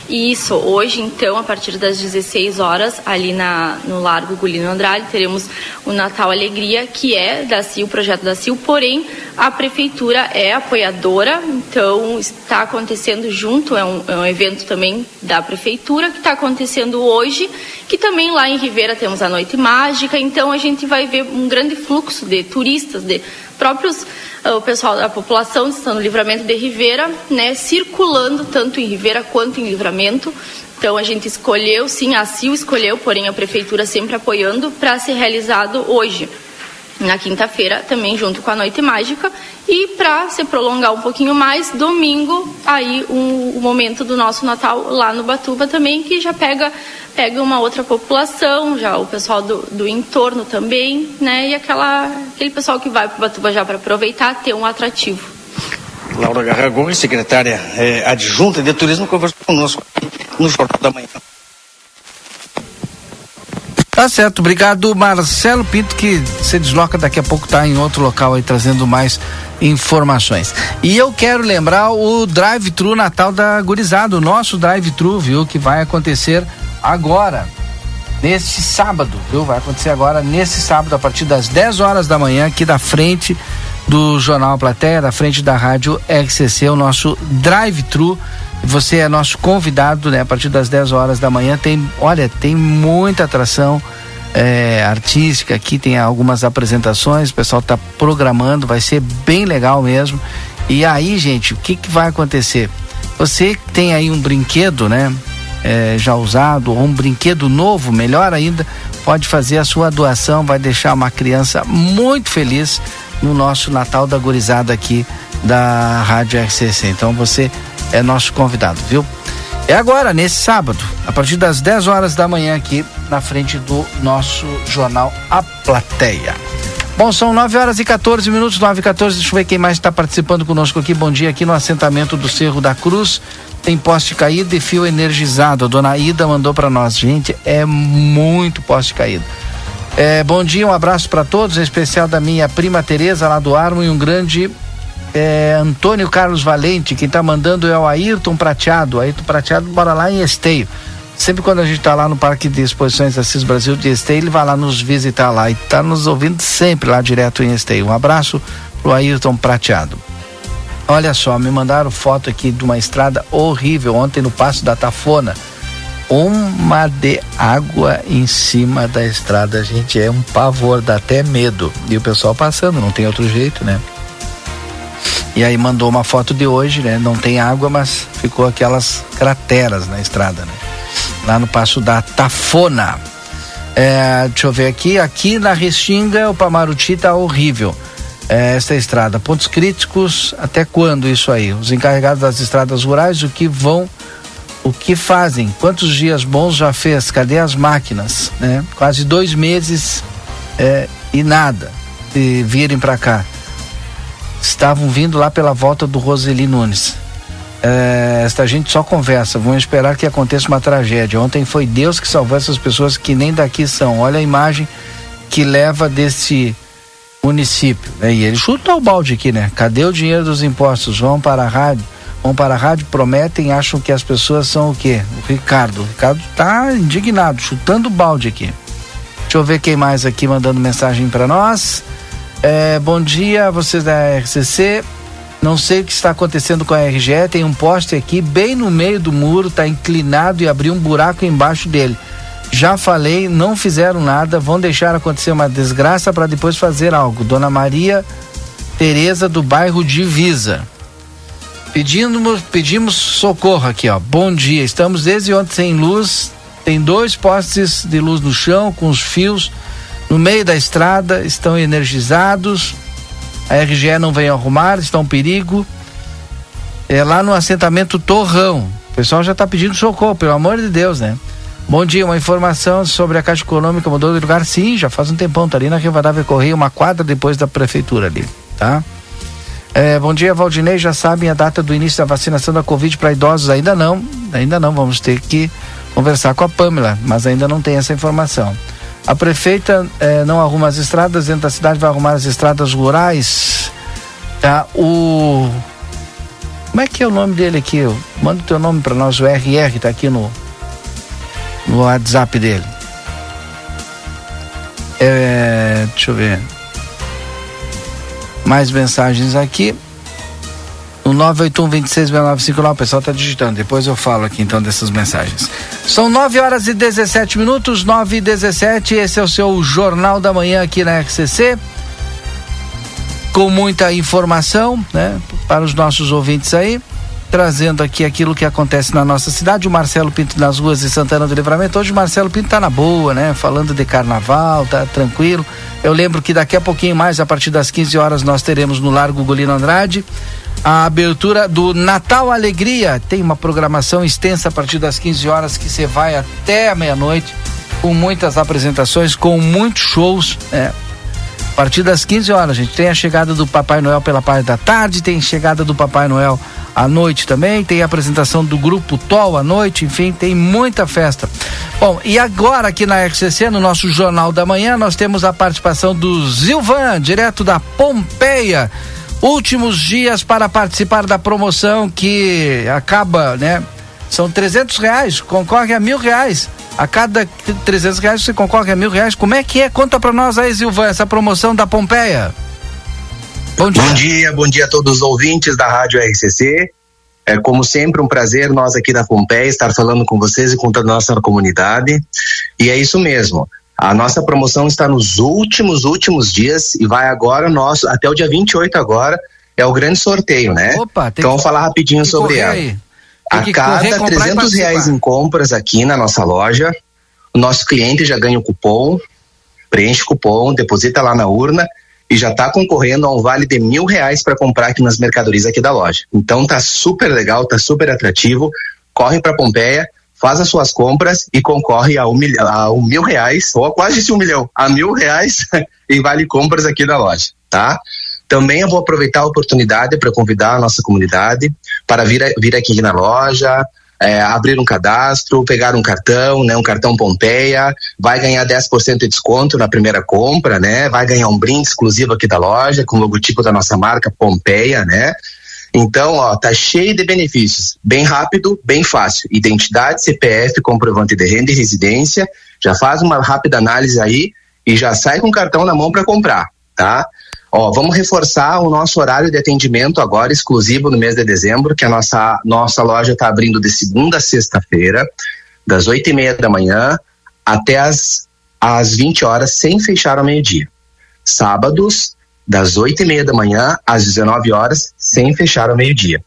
Speaker 21: Isso, hoje então, a partir das 16 horas, ali na, no Largo Gulino Andrade, teremos o Natal Alegria, que é da CIL, o projeto da CIL, porém a Prefeitura é apoiadora, então está acontecendo junto, é um, é um evento também da Prefeitura, que está acontecendo hoje, que também lá em Ribeira temos a Noite Mágica, então a gente vai ver um grande fluxo de turistas, de próprios o pessoal da população estão no livramento de Ribeira, né, circulando tanto em Ribeira quanto em livramento. Então a gente escolheu, sim, a CIL escolheu, porém a prefeitura sempre apoiando para ser realizado hoje na quinta-feira, também junto com a Noite Mágica. E para se prolongar um pouquinho mais, domingo, aí o um, momento do nosso Natal lá no Batuba também, que já pega, pega uma outra população, já o pessoal do, do entorno também, né? E aquela, aquele pessoal que vai para o Batuba já para aproveitar, ter um atrativo.
Speaker 5: Laura Garragão, secretária eh, adjunta de turismo, conversou conosco no Jornal da Manhã.
Speaker 2: Tá certo, obrigado Marcelo Pinto que se desloca daqui a pouco tá em outro local aí trazendo mais informações. E eu quero lembrar o drive-thru Natal da Gurizada, o nosso drive-thru, viu, que vai acontecer agora, neste sábado, viu? Vai acontecer agora nesse sábado a partir das 10 horas da manhã aqui da frente do Jornal Platéia, da frente da Rádio RCC, o nosso drive-thru você é nosso convidado, né? A partir das 10 horas da manhã tem, olha, tem muita atração é, artística aqui, tem algumas apresentações, o pessoal está programando, vai ser bem legal mesmo. E aí, gente, o que, que vai acontecer? Você tem aí um brinquedo, né? É, já usado, ou um brinquedo novo, melhor ainda, pode fazer a sua doação, vai deixar uma criança muito feliz no nosso Natal da Gurizada aqui da Rádio RCC. Então você é nosso convidado, viu? É agora, nesse sábado, a partir das 10 horas da manhã, aqui na frente do nosso jornal A Plateia. Bom, são 9 horas e 14 minutos, 9 e 14. Deixa eu ver quem mais está participando conosco aqui. Bom dia, aqui no assentamento do Cerro da Cruz. Tem poste caído e fio energizado. A dona Ida mandou para nós. Gente, é muito poste caído. É, bom dia, um abraço para todos, em especial da minha prima Tereza lá do Armo e um grande é, Antônio Carlos Valente, quem está mandando é o Ayrton Prateado. Ayrton Prateado bora lá em Esteio. Sempre quando a gente está lá no Parque de Exposições Assis Brasil de Esteio, ele vai lá nos visitar lá e está nos ouvindo sempre lá direto em Esteio. Um abraço pro Ayrton Prateado. Olha só, me mandaram foto aqui de uma estrada horrível ontem no Passo da Tafona. uma de água em cima da estrada, gente, é um pavor, dá até medo. E o pessoal passando, não tem outro jeito, né? E aí mandou uma foto de hoje, né? Não tem água, mas ficou aquelas crateras na estrada, né? Lá no passo da Tafona. É, deixa eu ver aqui, aqui na Restinga o Pamaruti tá horrível. É, esta estrada. Pontos críticos, até quando isso aí? Os encarregados das estradas rurais, o que vão o que fazem? Quantos dias bons já fez? Cadê as máquinas? Né? Quase dois meses é, e nada de virem para cá. Estavam vindo lá pela volta do Roseli Nunes. É, esta gente só conversa, vão esperar que aconteça uma tragédia. Ontem foi Deus que salvou essas pessoas que nem daqui são. Olha a imagem que leva desse município. Né? E ele chuta o balde aqui, né? Cadê o dinheiro dos impostos? Vão para a rádio vão para a rádio, prometem, acham que as pessoas são o quê? O Ricardo. O Ricardo tá indignado, chutando balde aqui. Deixa eu ver quem mais aqui mandando mensagem para nós. É, bom dia, vocês da RCC. Não sei o que está acontecendo com a RGE. Tem um poste aqui bem no meio do muro, está inclinado e abriu um buraco embaixo dele. Já falei, não fizeram nada, vão deixar acontecer uma desgraça para depois fazer algo. Dona Maria Tereza do bairro Divisa. Pedimos, pedimos socorro aqui, ó. Bom dia. Estamos desde ontem sem luz. Tem dois postes de luz no chão com os fios no meio da estrada, estão energizados. A RGE não vem arrumar, está um perigo. É lá no assentamento Torrão. O pessoal já está pedindo socorro, pelo amor de Deus, né? Bom dia, uma informação sobre a Caixa Econômica mudou de lugar? Sim, já faz um tempão, tá ali na Rivadavia Correia, uma quadra depois da prefeitura ali, tá? É, bom dia, Valdinei. Já sabem a data do início da vacinação da Covid para idosos? Ainda não, ainda não. Vamos ter que conversar com a Pamela, mas ainda não tem essa informação. A prefeita é, não arruma as estradas, dentro da cidade vai arrumar as estradas rurais. Tá, o. Como é que é o nome dele aqui? Manda o teu nome para nós, o RR, tá aqui no, no WhatsApp dele. É, deixa eu ver. Mais mensagens aqui. No 981 o pessoal está digitando. Depois eu falo aqui então dessas mensagens. São 9 horas e 17 minutos, 9 e 17. Esse é o seu Jornal da Manhã aqui na RCC. Com muita informação, né? Para os nossos ouvintes aí trazendo aqui aquilo que acontece na nossa cidade. O Marcelo Pinto nas ruas de Santana do Livramento. Hoje o Marcelo Pinto tá na boa, né? Falando de carnaval, tá tranquilo. Eu lembro que daqui a pouquinho mais, a partir das 15 horas, nós teremos no Largo Golino Andrade a abertura do Natal Alegria. Tem uma programação extensa a partir das 15 horas que você vai até a meia-noite, com muitas apresentações, com muitos shows, né? A partir das 15 horas, gente tem a chegada do Papai Noel pela parte da tarde, tem chegada do Papai Noel à noite também, tem a apresentação do grupo TOL à noite, enfim, tem muita festa. Bom, e agora aqui na RCC, no nosso Jornal da Manhã, nós temos a participação do Zilvan, direto da Pompeia. Últimos dias para participar da promoção que acaba, né? São 300 reais, concorre a mil reais a cada 300 reais você concorre a mil reais. Como é que é? Conta para nós aí, Silvan, essa promoção da Pompeia.
Speaker 22: Bom dia. Bom dia, bom dia a todos os ouvintes da Rádio RCC. É como sempre um prazer nós aqui da Pompeia estar falando com vocês e com toda a nossa comunidade. E é isso mesmo. A nossa promoção está nos últimos últimos dias e vai agora nosso até o dia 28 agora é o grande sorteio, né? Opa, então vamos falar rapidinho sobre ela. Aí. A cada correr, 300 reais em compras aqui na nossa loja, o nosso cliente já ganha o cupom, preenche o cupom, deposita lá na urna e já está concorrendo a um vale de mil reais para comprar aqui nas mercadorias aqui da loja. Então tá super legal, tá super atrativo. Corre para Pompeia, faz as suas compras e concorre a um, mil, a um mil reais, ou quase um milhão, a mil reais [LAUGHS] em vale compras aqui da loja, tá? Também eu vou aproveitar a oportunidade para convidar a nossa comunidade para vir, vir aqui na loja, é, abrir um cadastro, pegar um cartão, né, um cartão Pompeia, vai ganhar 10% de desconto na primeira compra, né, vai ganhar um brinde exclusivo aqui da loja com o logotipo da nossa marca Pompeia, né. Então, ó, tá cheio de benefícios, bem rápido, bem fácil. Identidade, CPF, comprovante de renda e residência, já faz uma rápida análise aí e já sai com o cartão na mão para comprar, tá? Ó, vamos reforçar o nosso horário de atendimento agora exclusivo no mês de dezembro, que a nossa, nossa loja está abrindo de segunda a sexta-feira, das oito e meia da manhã até as, as 20 horas, sem fechar ao meio-dia. Sábados, das oito e meia da manhã às 19 horas, sem fechar ao meio-dia.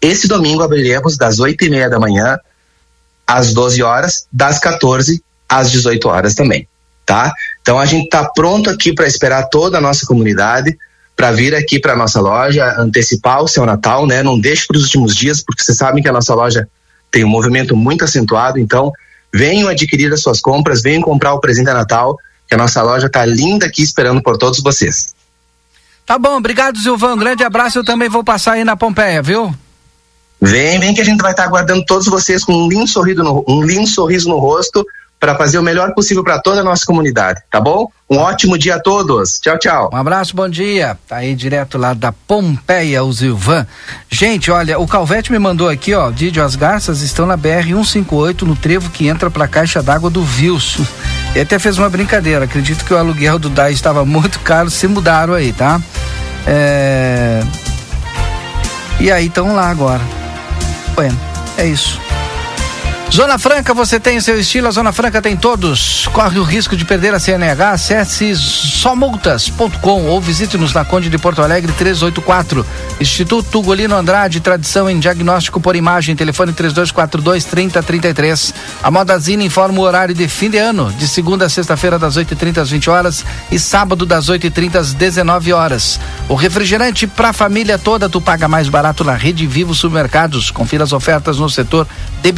Speaker 22: Esse domingo abriremos das oito e meia da manhã às 12 horas, das 14 às 18 horas também, tá? Então a gente está pronto aqui para esperar toda a nossa comunidade para vir aqui para nossa loja, antecipar o seu Natal, né? Não deixe para os últimos dias, porque vocês sabem que a nossa loja tem um movimento muito acentuado, então venham adquirir as suas compras, venham comprar o presente de Natal, que a nossa loja está linda aqui esperando por todos vocês.
Speaker 2: Tá bom, obrigado, Silvão. Um grande abraço. Eu também vou passar aí na Pompeia, viu?
Speaker 22: Vem, vem que a gente vai estar tá aguardando todos vocês com um lindo sorriso no, um lindo sorriso no rosto para fazer o melhor possível para toda a nossa comunidade, tá bom? Um ótimo dia a todos. Tchau, tchau.
Speaker 2: Um abraço, bom dia. Tá aí direto lá da Pompeia, o Zilvan. Gente, olha, o Calvete me mandou aqui, ó, Didio, as garças estão na BR 158 no trevo que entra para a caixa d'água do Vilso. E até fez uma brincadeira. Acredito que o aluguel do DAI estava muito caro, se mudaram aí, tá? É... E aí estão lá agora. Bueno, é isso. Zona Franca, você tem o seu estilo, a Zona Franca tem todos. Corre o risco de perder a CNH, acesse somultas.com ou visite-nos na Conde de Porto Alegre 384. Instituto Ugolino Andrade, tradição em diagnóstico por imagem, telefone 3242 3033. A Modazine informa o horário de fim de ano, de segunda a sexta-feira das 8h30 às 20 horas e sábado das 8h30 às 19 horas. O refrigerante para a família toda tu paga mais barato na Rede Vivo Supermercados. Confira as ofertas no setor de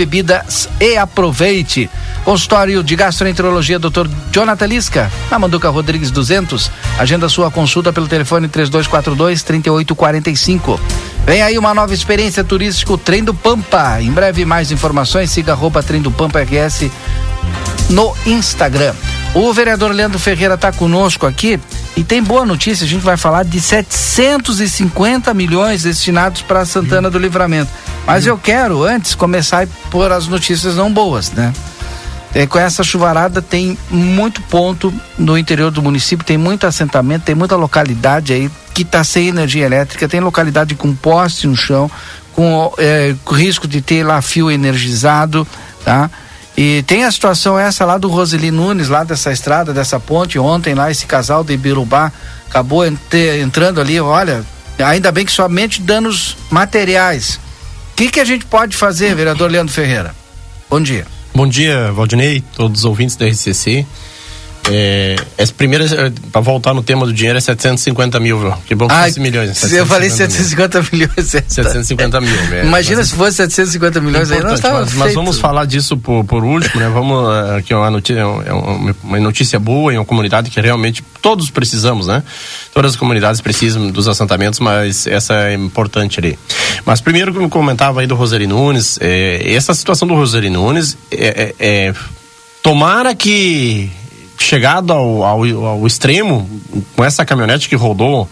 Speaker 2: e aproveite. Consultório de Gastroenterologia Dr. Jonathan Lisca, na Manduca Rodrigues 200. Agenda sua consulta pelo telefone 3242 3845. Vem aí uma nova experiência turística, o Trem do Pampa. Em breve mais informações, siga arroba Trem do Pampa RS no Instagram. O vereador Leandro Ferreira está conosco aqui e tem boa notícia. A gente vai falar de 750 milhões destinados para Santana do Livramento. Mas eu quero antes começar por as notícias não boas, né? É, com essa chuvarada tem muito ponto no interior do município, tem muito assentamento, tem muita localidade aí que está sem energia elétrica, tem localidade com poste no chão, com é, risco de ter lá fio energizado, tá? E tem a situação essa lá do Roseli Nunes, lá dessa estrada, dessa ponte, ontem lá esse casal de Ibirubá acabou entrando ali, olha, ainda bem que somente danos materiais. Que, que a gente pode fazer, vereador Leandro Ferreira? Bom dia.
Speaker 23: Bom dia, Valdinei, todos os ouvintes da RCC. É, essa primeira, é, para voltar no tema do dinheiro, é 750 mil, viu? Que bom que fosse milhões.
Speaker 2: eu falei 750 mil. milhões.
Speaker 23: 750 mil.
Speaker 2: É, Imagina se fosse 750 milhões aí, não estava
Speaker 23: mas, mas, vamos falar disso por, por último, né? Vamos, é, aqui é uma notícia, é uma notícia boa em uma comunidade que realmente todos precisamos, né? Todas as comunidades precisam dos assentamentos, mas essa é importante ali. Mas primeiro que eu comentava aí do Roseli Nunes, é, essa situação do Roseli Nunes é, é tomara que chegado ao, ao, ao extremo, com essa caminhonete que rodou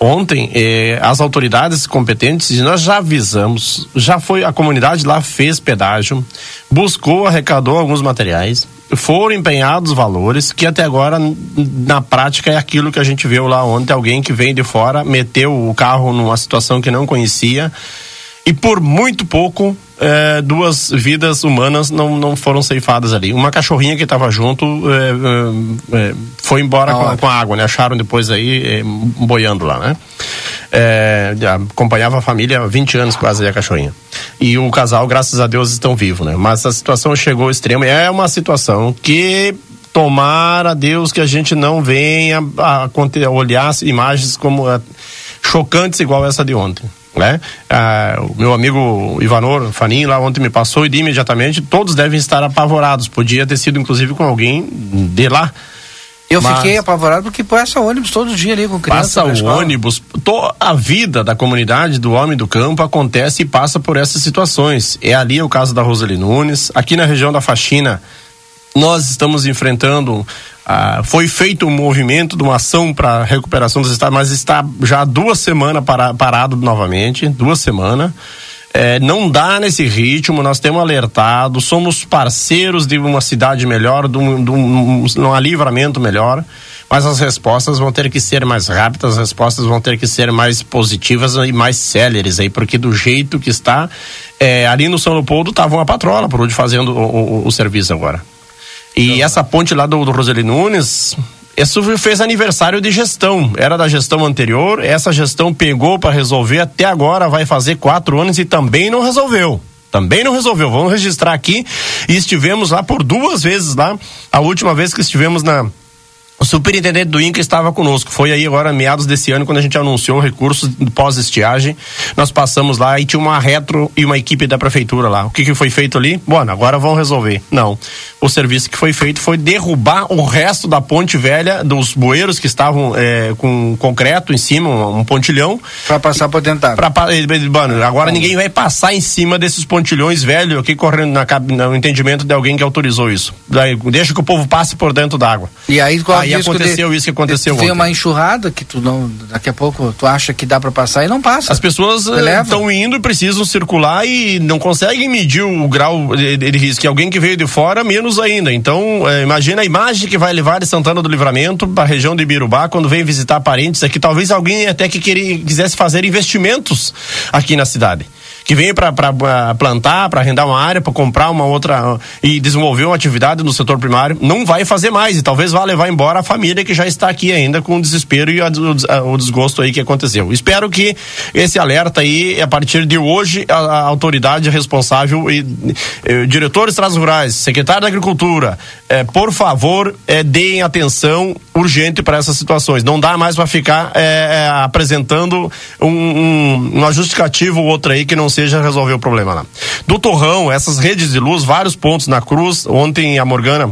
Speaker 23: ontem, eh, as autoridades competentes, nós já avisamos, já foi, a comunidade lá fez pedágio, buscou, arrecadou alguns materiais, foram empenhados valores, que até agora, na prática, é aquilo que a gente viu lá ontem, alguém que vem de fora, meteu o carro numa situação que não conhecia, e por muito pouco é, duas vidas humanas não, não foram ceifadas ali. Uma cachorrinha que estava junto é, é, foi embora com, com, a água, né? Acharam depois aí boiando lá, né? acompanhava a família há 20 anos quase a cachorrinha. E o casal, graças a Deus, estão vivos, né? Mas a situação chegou ao extremo. É uma situação que tomara Deus que a gente não venha a, a olhar imagens como chocantes igual essa de ontem né? Ah, o meu amigo Ivanor Fanin lá ontem me passou e de imediatamente todos devem estar apavorados. Podia ter sido inclusive com alguém de lá.
Speaker 2: Eu Mas fiquei apavorado porque passa ônibus todo dia ali com criança.
Speaker 23: Passa o ônibus. To, a vida da comunidade do homem do campo acontece e passa por essas situações. É ali o caso da Roseli Nunes. Aqui na região da Faxina, nós estamos enfrentando ah, foi feito um movimento de uma ação para recuperação dos estados, mas está já duas semanas para, parado novamente, duas semanas. É, não dá nesse ritmo, nós temos alertado, somos parceiros de uma cidade melhor, de um, de um, de um livramento melhor, mas as respostas vão ter que ser mais rápidas, as respostas vão ter que ser mais positivas e mais céleres aí, porque do jeito que está, é, ali no São Leopoldo estava uma patrola por onde fazendo o, o, o serviço agora. E então, essa ponte lá do, do Roseli Nunes, isso fez aniversário de gestão. Era da gestão anterior. Essa gestão pegou para resolver. Até agora vai fazer quatro anos e também não resolveu. Também não resolveu. Vamos registrar aqui. E estivemos lá por duas vezes lá. A última vez que estivemos na o superintendente do INCA estava conosco. Foi aí agora, meados desse ano, quando a gente anunciou recursos pós-estiagem. Nós passamos lá e tinha uma retro e uma equipe da prefeitura lá. O que, que foi feito ali? Bom, agora vão resolver. Não. O serviço que foi feito foi derrubar o resto da ponte velha, dos bueiros que estavam é, com concreto em cima, um, um pontilhão.
Speaker 2: Para passar por dentro
Speaker 23: pra, Mano, agora Bom. ninguém vai passar em cima desses pontilhões velhos aqui correndo na, no entendimento de alguém que autorizou isso. Daí, deixa que o povo passe por dentro d'água.
Speaker 2: E aí, qual
Speaker 23: aí aconteceu de, isso que aconteceu
Speaker 2: Tem uma enxurrada que tu não, daqui a pouco tu acha que dá para passar e não passa.
Speaker 23: As pessoas estão indo e precisam circular e não conseguem medir o grau de, de risco. E alguém que veio de fora, menos ainda. Então, eh, imagina a imagem que vai levar de Santana do Livramento para a região de Ibirubá quando vem visitar parentes aqui. Talvez alguém até que queria, quisesse fazer investimentos aqui na cidade que vem para plantar, para arrendar uma área, para comprar uma outra e desenvolver uma atividade no setor primário, não vai fazer mais e talvez vá levar embora a família que já está aqui ainda com o desespero e o desgosto aí que aconteceu. Espero que esse alerta aí, a partir de hoje, a, a autoridade responsável e, e diretores rurais, secretário da Agricultura, eh, por favor, eh, deem atenção urgente para essas situações. Não dá mais para ficar eh, apresentando um, um, uma justificativa ou outra aí que não seja resolver o problema lá. Do Torrão, essas redes de luz, vários pontos na cruz. Ontem a Morgana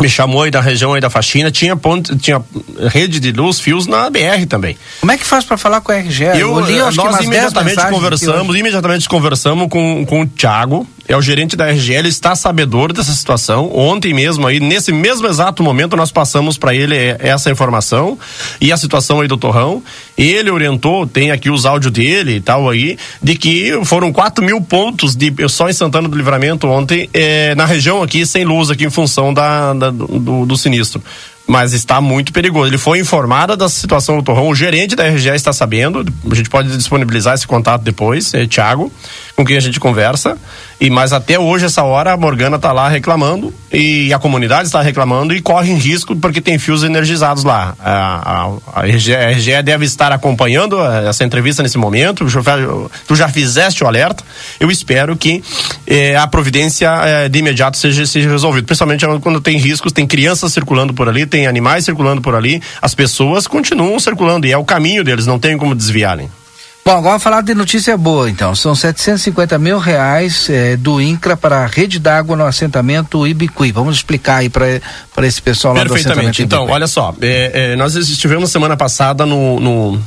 Speaker 23: me chamou aí da região aí da faxina, tinha ponte, tinha rede de luz, fios na BR também.
Speaker 2: Como é que faz para falar com a RGE?
Speaker 23: Eu, eu li, nós imediatamente conversamos, imediatamente conversamos com, com o Thiago, é o gerente da RGL, está sabedor dessa situação. Ontem mesmo, aí, nesse mesmo exato momento, nós passamos para ele é, essa informação e a situação aí do Torrão. Ele orientou, tem aqui os áudios dele e tal aí, de que foram 4 mil pontos de, só em Santana do Livramento ontem, é, na região aqui, sem luz, aqui em função da, da do, do sinistro mas está muito perigoso. Ele foi informado da situação do torrão, o gerente da RGE está sabendo, a gente pode disponibilizar esse contato depois, é Thiago, com quem a gente conversa. E mas até hoje essa hora a Morgana está lá reclamando e a comunidade está reclamando e corre em risco porque tem fios energizados lá. A, a, a, RGE, a RGE deve estar acompanhando eh, essa entrevista nesse momento. Tu já fizeste o alerta. Eu espero que eh, a providência eh, de imediato seja, seja resolvida, principalmente quando tem riscos, tem crianças circulando por ali, tem animais circulando por ali. As pessoas continuam circulando e é o caminho deles, não tem como desviarem.
Speaker 2: Bom, agora falar de notícia boa, então. São 750 mil reais é, do INCRA para a rede d'água no assentamento Ibicuí. Vamos explicar aí para esse pessoal lá do assentamento
Speaker 23: Então, olha só, é, é, nós estivemos semana passada no, no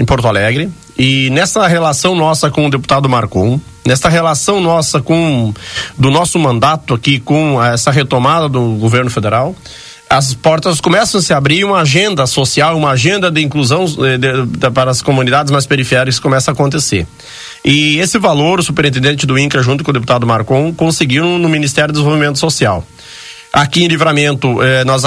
Speaker 23: em Porto Alegre e nessa relação nossa com o deputado Marcon, nessa relação nossa com do nosso mandato aqui com essa retomada do governo federal, as portas começam a se abrir uma agenda social, uma agenda de inclusão eh, de, de, para as comunidades mais periféricas começa a acontecer. E esse valor, o superintendente do INCRA, junto com o deputado Marcon, conseguiram no Ministério do Desenvolvimento Social. Aqui em Livramento, eh, nós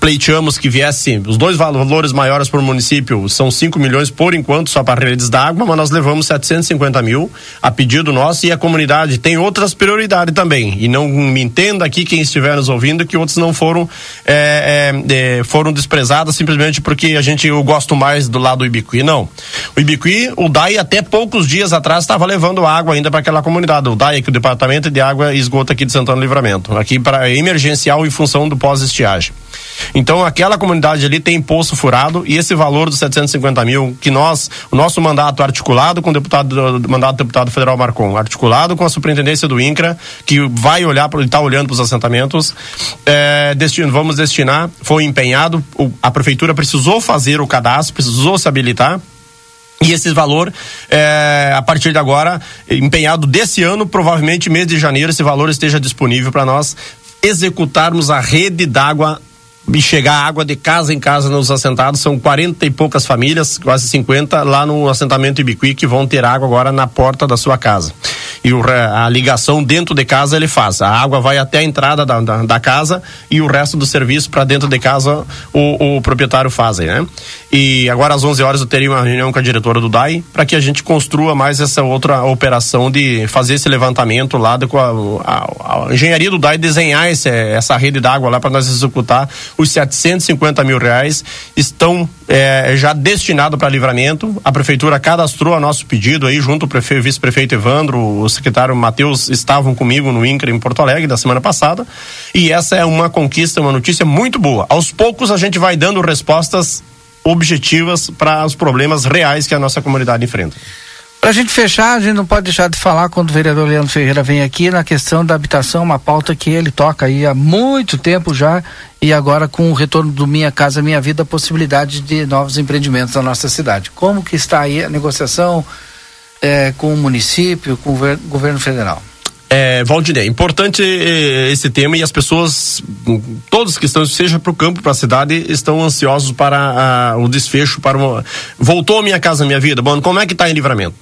Speaker 23: pleiteamos que viesse os dois valores maiores por município, são 5 milhões por enquanto, só para redes d'água, mas nós levamos 750 mil a pedido nosso e a comunidade tem outras prioridades também. E não me entenda aqui quem estiver nos ouvindo que outros não foram eh, eh, foram desprezadas simplesmente porque a gente eu gosto mais do lado do Ibicuí. Não. O Ibicuí, o DAI até poucos dias atrás estava levando água ainda para aquela comunidade. O DAI, que é o Departamento de Água e Esgoto aqui de Santana Livramento. Aqui para emergência em função do pós-estiagem. Então, aquela comunidade ali tem poço furado e esse valor dos 750 mil que nós, o nosso mandato articulado com o deputado, do mandato do deputado federal Marcon, articulado com a superintendência do INCRA, que vai olhar, está olhando para os assentamentos, é, destino, vamos destinar, foi empenhado, a prefeitura precisou fazer o cadastro, precisou se habilitar, e esse valor, é, a partir de agora, empenhado desse ano, provavelmente mês de janeiro, esse valor esteja disponível para nós executarmos a rede d'água e chegar água de casa em casa nos assentados. São 40 e poucas famílias, quase 50, lá no assentamento Ibiqui, que vão ter água agora na porta da sua casa. E o, a ligação dentro de casa ele faz. A água vai até a entrada da, da, da casa e o resto do serviço para dentro de casa o, o proprietário faz, né? E agora às 11 horas eu teria uma reunião com a diretora do DAI para que a gente construa mais essa outra operação de fazer esse levantamento lá com a, a, a engenharia do DAI desenhar esse, essa rede d'água lá para nós executar os 750 mil reais estão é, já destinados para livramento. A prefeitura cadastrou a nosso pedido aí, junto ao vice-prefeito Evandro, o secretário Matheus estavam comigo no INCRA em Porto Alegre da semana passada. E essa é uma conquista, uma notícia muito boa. Aos poucos a gente vai dando respostas objetivas para os problemas reais que a nossa comunidade enfrenta.
Speaker 2: Para a gente fechar, a gente não pode deixar de falar quando o vereador Leandro Ferreira vem aqui na questão da habitação, uma pauta que ele toca aí há muito tempo já e agora com o retorno do Minha Casa Minha Vida, a possibilidade de novos empreendimentos na nossa cidade. Como que está aí a negociação é, com o município, com o governo federal?
Speaker 23: É, Valdinei, importante eh, esse tema e as pessoas, todos que estão, seja para o campo, para a cidade, estão ansiosos para o desfecho, para uma, voltou a minha casa, minha vida. Bom, como é que está em livramento?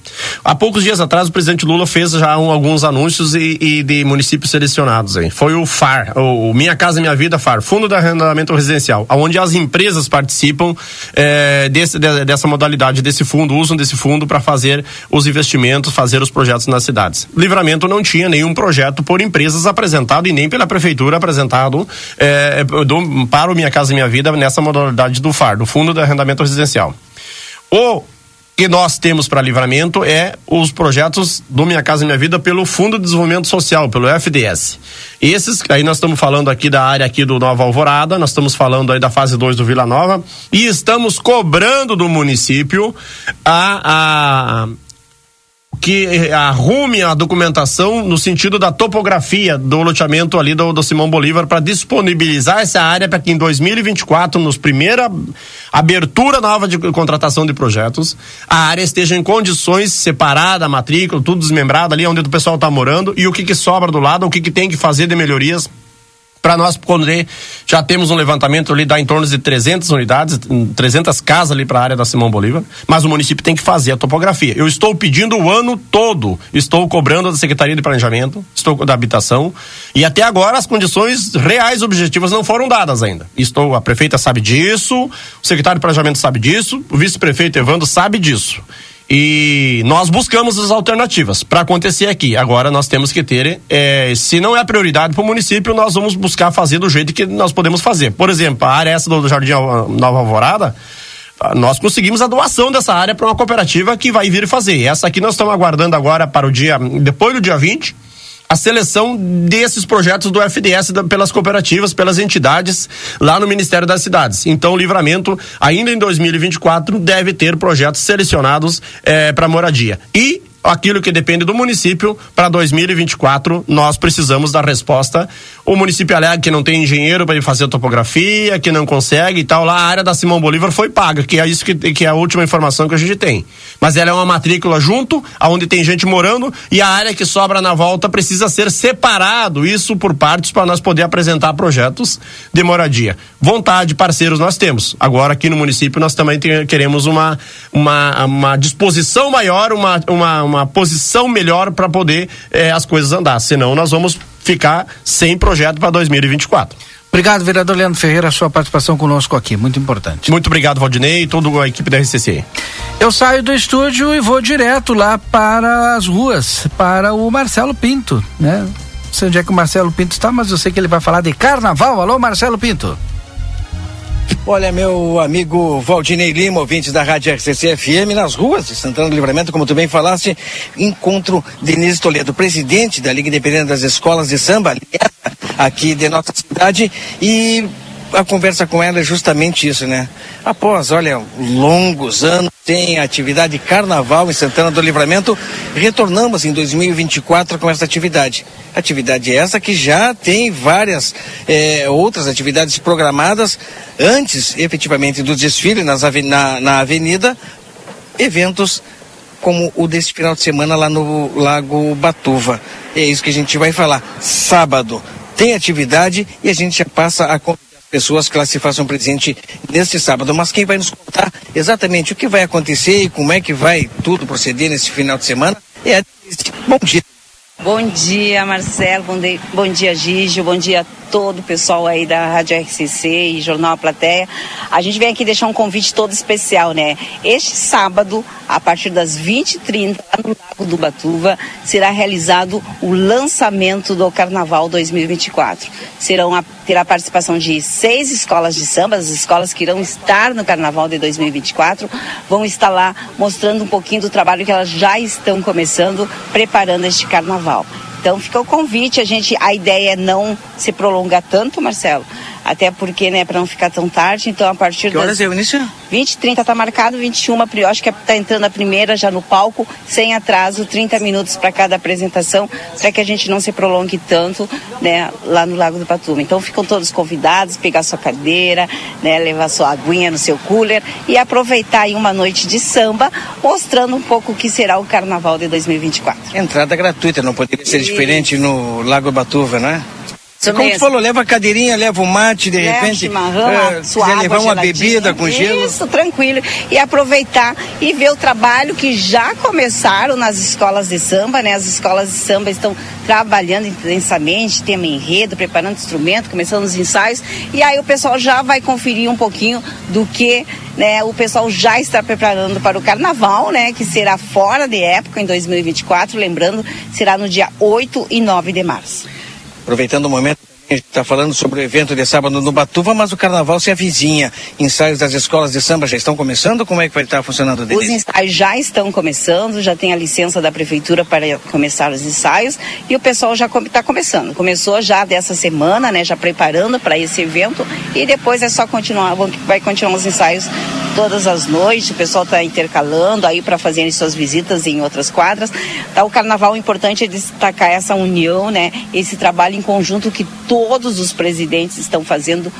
Speaker 23: Há poucos dias atrás, o presidente Lula fez já um, alguns anúncios e, e, de municípios selecionados. Hein? Foi o FAR, o Minha Casa Minha Vida FAR, Fundo de Arrendamento Residencial, onde as empresas participam é, desse, de, dessa modalidade, desse fundo, usam desse fundo para fazer os investimentos, fazer os projetos nas cidades. Livramento não tinha nenhum nenhum projeto por empresas apresentado e nem pela prefeitura apresentado é, do, para o Minha Casa Minha Vida nessa modalidade do FAR, do Fundo de Arrendamento Residencial. O que nós temos para livramento é os projetos do Minha Casa Minha Vida pelo Fundo de Desenvolvimento Social, pelo FDS. Esses, aí nós estamos falando aqui da área aqui do Nova Alvorada, nós estamos falando aí da fase 2 do Vila Nova e estamos cobrando do município a, a que arrume a documentação no sentido da topografia do loteamento ali do, do Simão Bolívar para disponibilizar essa área para que em 2024, nos primeira abertura nova de contratação de projetos, a área esteja em condições separada, matrícula, tudo desmembrado ali onde o pessoal está morando e o que, que sobra do lado, o que, que tem que fazer de melhorias para nós poder já temos um levantamento ali dá em torno de 300 unidades, 300 casas ali para a área da Simão Bolívar, mas o município tem que fazer a topografia. Eu estou pedindo o ano todo, estou cobrando da Secretaria de Planejamento, estou da habitação e até agora as condições reais objetivas não foram dadas ainda. Estou a prefeita sabe disso, o secretário de Planejamento sabe disso, o vice-prefeito Evandro sabe disso. E nós buscamos as alternativas para acontecer aqui. Agora nós temos que ter, é, se não é prioridade para o município, nós vamos buscar fazer do jeito que nós podemos fazer. Por exemplo, a área essa do Jardim Nova Alvorada, nós conseguimos a doação dessa área para uma cooperativa que vai vir fazer. Essa aqui nós estamos aguardando agora para o dia, depois do dia 20 a seleção desses projetos do FDS da, pelas cooperativas, pelas entidades lá no Ministério das Cidades. Então, o Livramento, ainda em 2024, deve ter projetos selecionados eh, para moradia. E aquilo que depende do município para 2024 nós precisamos da resposta. O município alega que não tem engenheiro para fazer topografia que não consegue e tal. Lá a área da Simão Bolívar foi paga que é isso que, que é a última informação que a gente tem. Mas ela é uma matrícula junto aonde tem gente morando e a área que sobra na volta precisa ser separado. Isso por partes para nós poder apresentar projetos de moradia. Vontade parceiros nós temos. Agora aqui no município nós também tem, queremos uma, uma uma disposição maior uma, uma uma posição melhor para poder eh, as coisas andar. Senão nós vamos ficar sem projeto para 2024.
Speaker 2: Obrigado, vereador Leandro Ferreira, a sua participação conosco aqui, muito importante.
Speaker 23: Muito obrigado, Valdinei e toda a equipe da RCC.
Speaker 2: Eu saio do estúdio e vou direto lá para as ruas, para o Marcelo Pinto, né? Não sei onde é que o Marcelo Pinto está, mas eu sei que ele vai falar de carnaval. Alô, Marcelo Pinto.
Speaker 5: Olha, meu amigo Valdinei Lima, ouvinte da Rádio RCC FM, nas ruas de Santana do Livramento, como tu bem falaste, encontro Denise Toledo, presidente da Liga Independente das Escolas de Samba, aqui de nossa cidade, e a conversa com ela é justamente isso, né? Após, olha, longos anos sem atividade carnaval em Santana do Livramento, retornamos em 2024 com essa atividade. Atividade essa que já tem várias é, outras atividades programadas antes, efetivamente, do desfile nas, na, na avenida, eventos como o desse final de semana lá no Lago Batuva. É isso que a gente vai falar. Sábado tem atividade e a gente já passa a pessoas que ela se façam presente neste sábado. Mas quem vai nos contar exatamente o que vai acontecer e como é que vai tudo proceder nesse final de semana é a Bom dia.
Speaker 24: Bom dia, Marcelo. Bom dia, bom dia Gígio. Bom dia a todo o pessoal aí da Rádio RCC e Jornal A Plateia. A gente vem aqui deixar um convite todo especial, né? Este sábado, a partir das 20h30, no Lago do Batuva, será realizado o lançamento do Carnaval 2024. Serão a, terá a participação de seis escolas de samba, as escolas que irão estar no Carnaval de 2024, vão estar lá mostrando um pouquinho do trabalho que elas já estão começando, preparando este Carnaval. Então fica o convite, a gente, a ideia é não se prolongar tanto, Marcelo, até porque, né, para não ficar tão tarde, então a partir
Speaker 5: Que horas
Speaker 24: das
Speaker 5: é o início?
Speaker 24: 20, 30 tá marcado, 21, eu acho que tá entrando a primeira já no palco, sem atraso, 30 minutos para cada apresentação, para que a gente não se prolongue tanto, né, lá no Lago do Patuma. Então ficam todos convidados, pegar sua cadeira, né, levar sua aguinha no seu cooler e aproveitar aí uma noite de samba, mostrando um pouco o que será o Carnaval de 2024.
Speaker 5: Entrada gratuita, não poderia ser diferente no Lago Batuva, né?
Speaker 24: Isso
Speaker 5: Como tu
Speaker 24: mesmo.
Speaker 5: falou, leva a cadeirinha, leva o mate, de
Speaker 24: Leva
Speaker 5: repente.
Speaker 24: chimarrão, a sua
Speaker 5: levar uma bebida com gelo.
Speaker 24: Isso, tranquilo. E aproveitar e ver o trabalho que já começaram nas escolas de samba, né? As escolas de samba estão trabalhando intensamente, tema enredo, preparando instrumento, começando os ensaios. E aí o pessoal já vai conferir um pouquinho do que né, o pessoal já está preparando para o carnaval, né? Que será fora de época em 2024, lembrando, será no dia 8 e 9 de março.
Speaker 5: Aproveitando o momento, a gente está falando sobre o evento de sábado no Batuva, mas o carnaval se avizinha. Ensaios das escolas de samba já estão começando? Como é que vai estar funcionando,
Speaker 24: Os
Speaker 5: Denise?
Speaker 24: ensaios já estão começando, já tem a licença da prefeitura para começar os ensaios e o pessoal já está começando. Começou já dessa semana, né, já preparando para esse evento e depois é só continuar, vai continuar os ensaios todas as noites. O pessoal está intercalando aí para fazerem suas visitas em outras quadras. Tá, o carnaval o importante é destacar essa união, né, esse trabalho em conjunto que todos os presidentes estão fazendo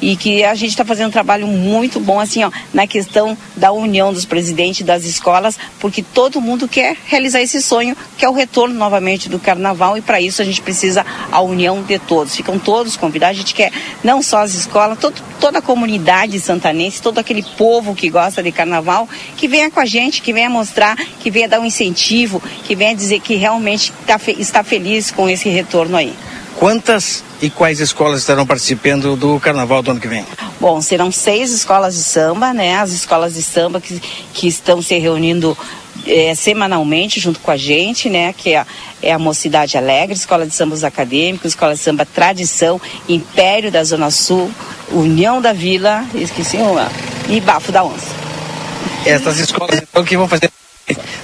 Speaker 24: e que a gente está fazendo um trabalho muito bom assim ó na questão da união dos presidentes das escolas porque todo mundo quer realizar esse sonho que é o retorno novamente do carnaval e para isso a gente precisa a união de todos. Ficam todos convidados a gente quer não só as escolas todo, toda a comunidade santanense todo aquele povo que gosta de carnaval que venha com a gente que venha mostrar que venha dar um incentivo que venha dizer que realmente tá está feliz com esse retorno aí
Speaker 5: Quantas e quais escolas estarão participando do carnaval do ano que vem?
Speaker 24: Bom, serão seis escolas de samba, né? As escolas de samba que, que estão se reunindo eh, semanalmente junto com a gente, né? Que é a, é a Mocidade Alegre, Escola de Sambas Acadêmicos, Escola de Samba Tradição, Império da Zona Sul, União da Vila, esqueci uma, e Bafo da Onça.
Speaker 5: Essas escolas, então, que vão fazer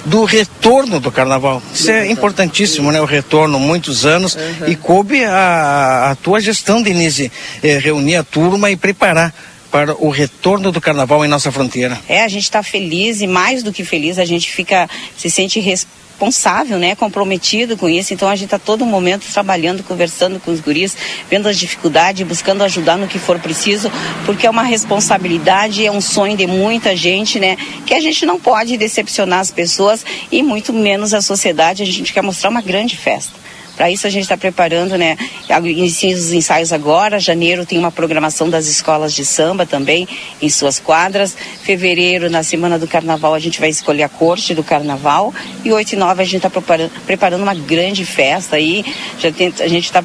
Speaker 5: do retorno do carnaval. Isso é importantíssimo, né? O retorno, muitos anos. E coube a, a tua gestão, Denise, eh, reunir a turma e preparar para o retorno do carnaval em nossa fronteira.
Speaker 24: É, a gente está feliz e mais do que feliz, a gente fica, se sente responsável, né, comprometido com isso. Então a gente está todo momento trabalhando, conversando com os guris, vendo as dificuldades, buscando ajudar no que for preciso, porque é uma responsabilidade, é um sonho de muita gente, né, que a gente não pode decepcionar as pessoas e muito menos a sociedade. A gente quer mostrar uma grande festa. Para isso a gente está preparando, né? Inicia os ensaios agora. Janeiro tem uma programação das escolas de samba também em suas quadras. Fevereiro, na semana do carnaval, a gente vai escolher a corte do carnaval. E 8 e 9 a gente está preparando, uma grande festa aí. Já tem, a gente está.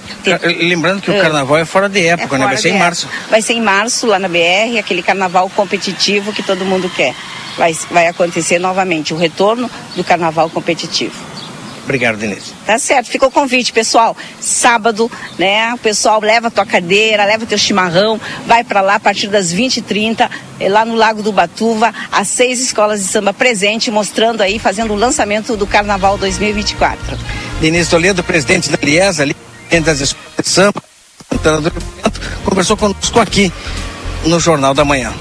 Speaker 5: Lembrando que o carnaval é fora de época, né? Vai ser em março.
Speaker 24: Vai ser em março lá na BR, aquele carnaval competitivo que todo mundo quer. Vai, vai acontecer novamente o retorno do carnaval competitivo.
Speaker 5: Obrigado, Denise.
Speaker 24: Tá certo, fica o convite, pessoal. Sábado, né? O pessoal leva a tua cadeira, leva teu chimarrão, vai para lá a partir das 20h30, eh, lá no Lago do Batuva, as seis escolas de samba presente, mostrando aí, fazendo o lançamento do Carnaval 2024.
Speaker 5: Denise Toledo, presidente da Lies, ali, presidente das escolas de samba, do conversou conosco aqui no Jornal da Manhã.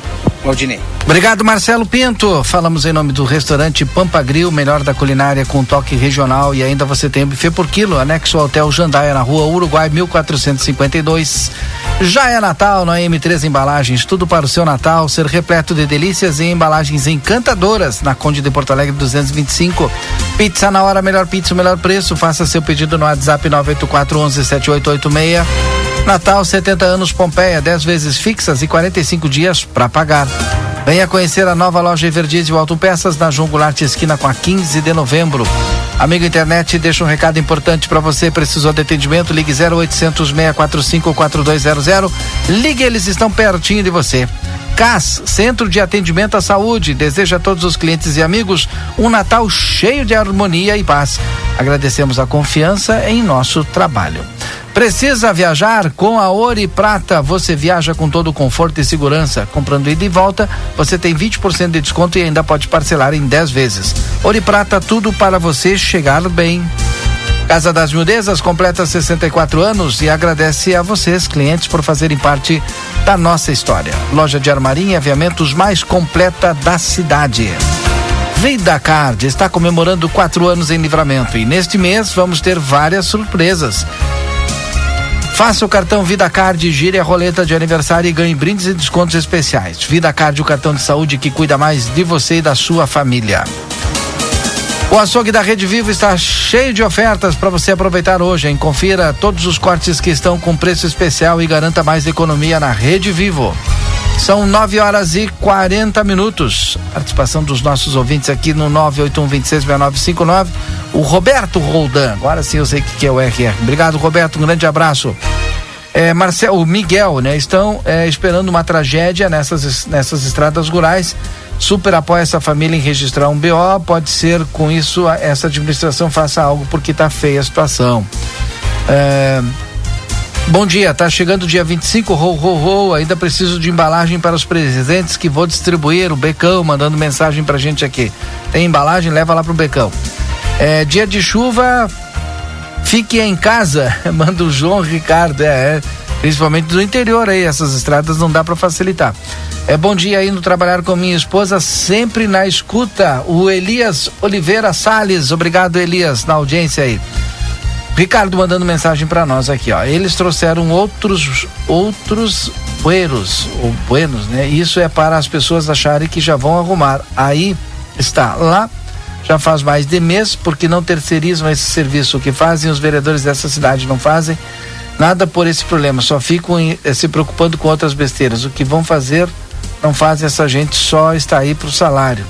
Speaker 5: Valdinei.
Speaker 2: Obrigado, Marcelo Pinto. Falamos em nome do restaurante Pampa Grill, melhor da culinária com toque regional. E ainda você tem buffet por quilo, anexo ao Hotel Jandaia, na rua Uruguai, 1452. Já é Natal na M3 Embalagens, tudo para o seu Natal ser repleto de delícias e embalagens encantadoras na Conde de Porto Alegre 225. Pizza na hora, melhor pizza, melhor preço. Faça seu pedido no WhatsApp 984 11 7886. Natal 70 anos Pompeia, 10 vezes fixas e 45 dias para pagar. Venha conhecer a nova loja Everdizio Autopeças na João esquina com a 15 de novembro. Amigo internet, deixa um recado importante para você. Precisou de atendimento? Ligue 0800 645 4200. Ligue, eles estão pertinho de você. CAS, Centro de Atendimento à Saúde, deseja a todos os clientes e amigos um Natal cheio de harmonia e paz. Agradecemos a confiança em nosso trabalho. Precisa viajar? Com a Ouro Prata você viaja com todo o conforto e segurança. Comprando ida e volta, você tem 20% de desconto e ainda pode parcelar em 10 vezes. Ouro Prata, tudo para você chegar bem. Casa das Miudezas completa 64 anos e agradece a vocês, clientes, por fazerem parte da nossa história. Loja de armarinha e aviamentos mais completa da cidade. Vida Card está comemorando quatro anos em livramento e neste mês vamos ter várias surpresas. Faça o cartão Vida Card, gire a roleta de aniversário e ganhe brindes e descontos especiais. Vida Card, o cartão de saúde que cuida mais de você e da sua família. O açougue da Rede Vivo está cheio de ofertas para você aproveitar hoje, hein? Confira todos os cortes que estão com preço especial e garanta mais economia na Rede Vivo. São 9 horas e 40 minutos. Participação dos nossos ouvintes aqui no 981266959. O Roberto Roldan. Agora sim eu sei que, que é o RR. Obrigado, Roberto. Um grande abraço. É, Marcel, Miguel, né? Estão é, esperando uma tragédia nessas, nessas estradas rurais. Super apoia essa família em registrar um BO. Pode ser com isso essa administração faça algo porque está feia a situação. É, Bom dia, tá chegando dia 25, ho, ho, ho, ainda preciso de embalagem para os presentes que vou distribuir, o Becão mandando mensagem pra gente aqui. Tem embalagem? Leva lá pro Becão. É, dia de chuva, fique em casa, [LAUGHS] manda o João Ricardo, é, é, principalmente do interior aí, essas estradas não dá para facilitar. É bom dia indo trabalhar com minha esposa, sempre na escuta, o Elias Oliveira Sales, obrigado Elias, na audiência aí. Ricardo mandando mensagem para nós aqui, ó. Eles trouxeram outros outros buenos, ou buenos, né? Isso é para as pessoas acharem que já vão arrumar. Aí está lá já faz mais de mês porque não terceirizam esse serviço. O que fazem os vereadores dessa cidade não fazem nada por esse problema, só ficam em, eh, se preocupando com outras besteiras. O que vão fazer não fazem essa gente só está aí para o salário.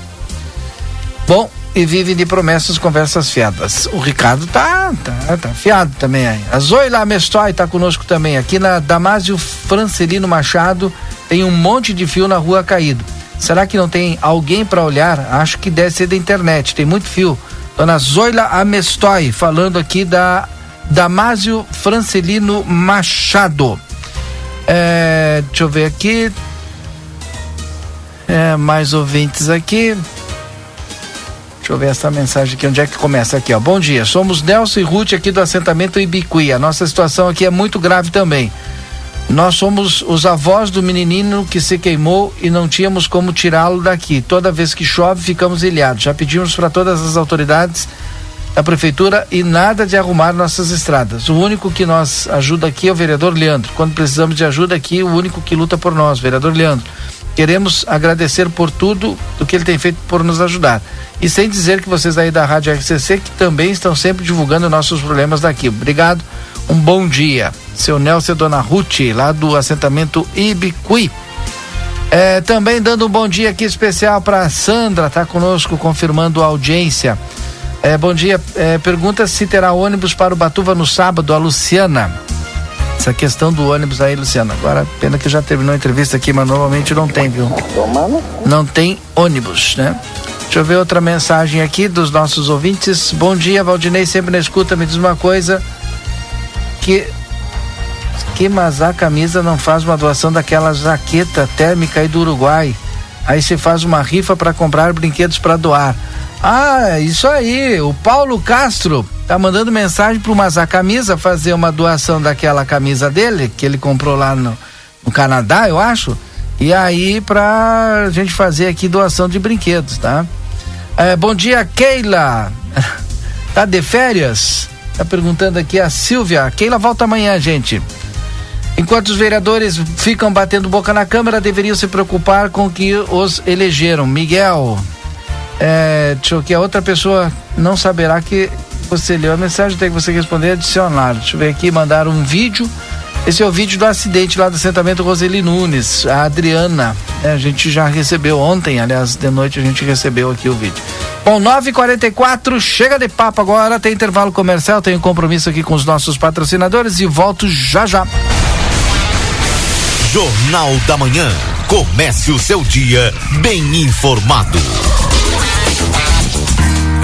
Speaker 2: Bom, e vive de promessas conversas fiadas. O Ricardo tá, tá, tá fiado também aí. A Zoila Mestoy tá conosco também. Aqui na Damásio Francelino Machado tem um monte de fio na rua caído. Será que não tem alguém para olhar? Acho que deve ser da internet, tem muito fio. Dona Zoila Amestoy falando aqui da Damásio Francelino Machado. É, deixa eu ver aqui. É, mais ouvintes aqui. Deixa eu ver essa mensagem aqui, onde é que começa aqui, ó. Bom dia, somos Nelson e Ruth aqui do assentamento Ibicuí. A nossa situação aqui é muito grave também. Nós somos os avós do menininho que se queimou e não tínhamos como tirá-lo daqui. Toda vez que chove, ficamos ilhados. Já pedimos para todas as autoridades da prefeitura e nada de arrumar nossas estradas. O único que nos ajuda aqui é o vereador Leandro. Quando precisamos de ajuda aqui, o único que luta por nós, vereador Leandro. Queremos agradecer por tudo o que ele tem feito por nos ajudar. E sem dizer que vocês aí da Rádio RCC que também estão sempre divulgando nossos problemas daqui. Obrigado, um bom dia. Seu Nelson e Dona Ruth, lá do assentamento Ibicuí. É, também dando um bom dia aqui especial para Sandra, tá conosco confirmando a audiência. É, bom dia. É, pergunta se terá ônibus para o Batuva no sábado, a Luciana essa questão do ônibus aí, Luciano. Agora, pena que já terminou a entrevista aqui, mas normalmente não tem, viu? Não tem ônibus, né? Deixa eu ver outra mensagem aqui dos nossos ouvintes. Bom dia, Valdinei, sempre na escuta. Me diz uma coisa. Que. Que Mazá Camisa não faz uma doação daquela jaqueta térmica aí do Uruguai? Aí se faz uma rifa para comprar brinquedos para doar. Ah, isso aí. O Paulo Castro tá mandando mensagem pro Mazá Camisa fazer uma doação daquela camisa dele, que ele comprou lá no, no Canadá, eu acho. E aí, pra gente fazer aqui doação de brinquedos, tá? É, bom dia, Keila. [LAUGHS] tá de férias? Tá perguntando aqui a Silvia. Keila volta amanhã, gente. Enquanto os vereadores ficam batendo boca na Câmara, deveriam se preocupar com o que os elegeram. Miguel, é, deixa eu que a outra pessoa não saberá que você leu a mensagem, tem que você responder adicionar. Deixa eu ver aqui, mandaram um vídeo Esse é o vídeo do acidente lá do assentamento Roseli Nunes. A Adriana, né, a gente já recebeu ontem, aliás, de noite a gente recebeu aqui o vídeo. Bom, 9h44, chega de papo agora, tem intervalo comercial, tenho compromisso aqui com os nossos patrocinadores e volto já já.
Speaker 25: Jornal da Manhã. Comece o seu dia bem informado.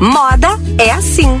Speaker 11: Moda é assim.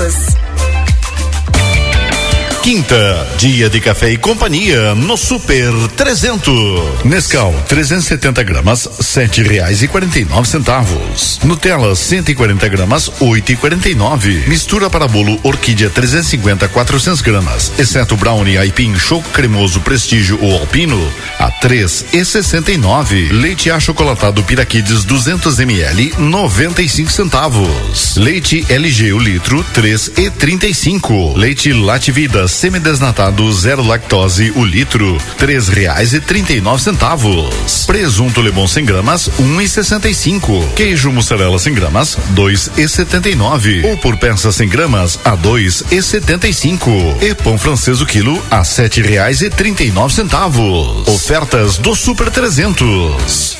Speaker 11: todos.
Speaker 12: Quinta, dia de café e companhia no Super 300. Nescau, 370 gramas, sete reais e quarenta e nove centavos. Nutella, 140 gramas, oito e quarenta e nove. Mistura para bolo Orquídea 350, 400 gramas, exceto brownie aipim choco cremoso prestígio ou alpino, a três e sessenta e nove. Leite achocolatado Piraquides 200 ml, 95 centavos. Leite LG o litro, três e trinta e cinco. Leite Lativida semidesnatado zero lactose o litro, três reais e trinta e nove centavos. Presunto Lebon 100 gramas, um e sessenta e cinco. Queijo mussarela 100 gramas, dois e setenta e nove. Ou por peça 100 gramas, a dois e setenta e cinco. E pão francês o quilo, a sete reais e trinta e nove centavos. Ofertas do Super 300.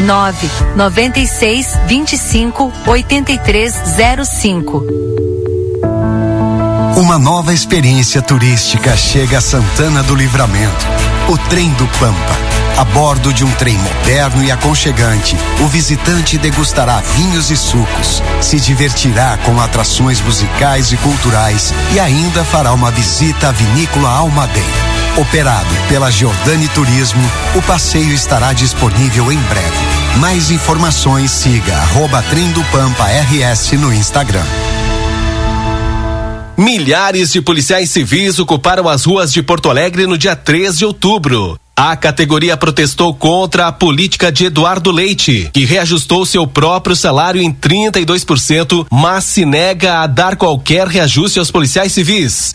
Speaker 19: 9 96 25 8305.
Speaker 26: Uma nova experiência turística chega a Santana do Livramento. O Trem do Pampa. A bordo de um trem moderno e aconchegante, o visitante degustará vinhos e sucos, se divertirá com atrações musicais e culturais e ainda fará uma visita à vinícola Almadeira.
Speaker 27: Operado pela Giordani Turismo, o passeio estará disponível em breve. Mais informações siga arroba Pampa RS no Instagram.
Speaker 28: Milhares de policiais civis ocuparam as ruas de Porto Alegre no dia 3 de outubro. A categoria protestou contra a política de Eduardo Leite, que reajustou seu próprio salário em 32%, mas se nega a dar qualquer reajuste aos policiais civis.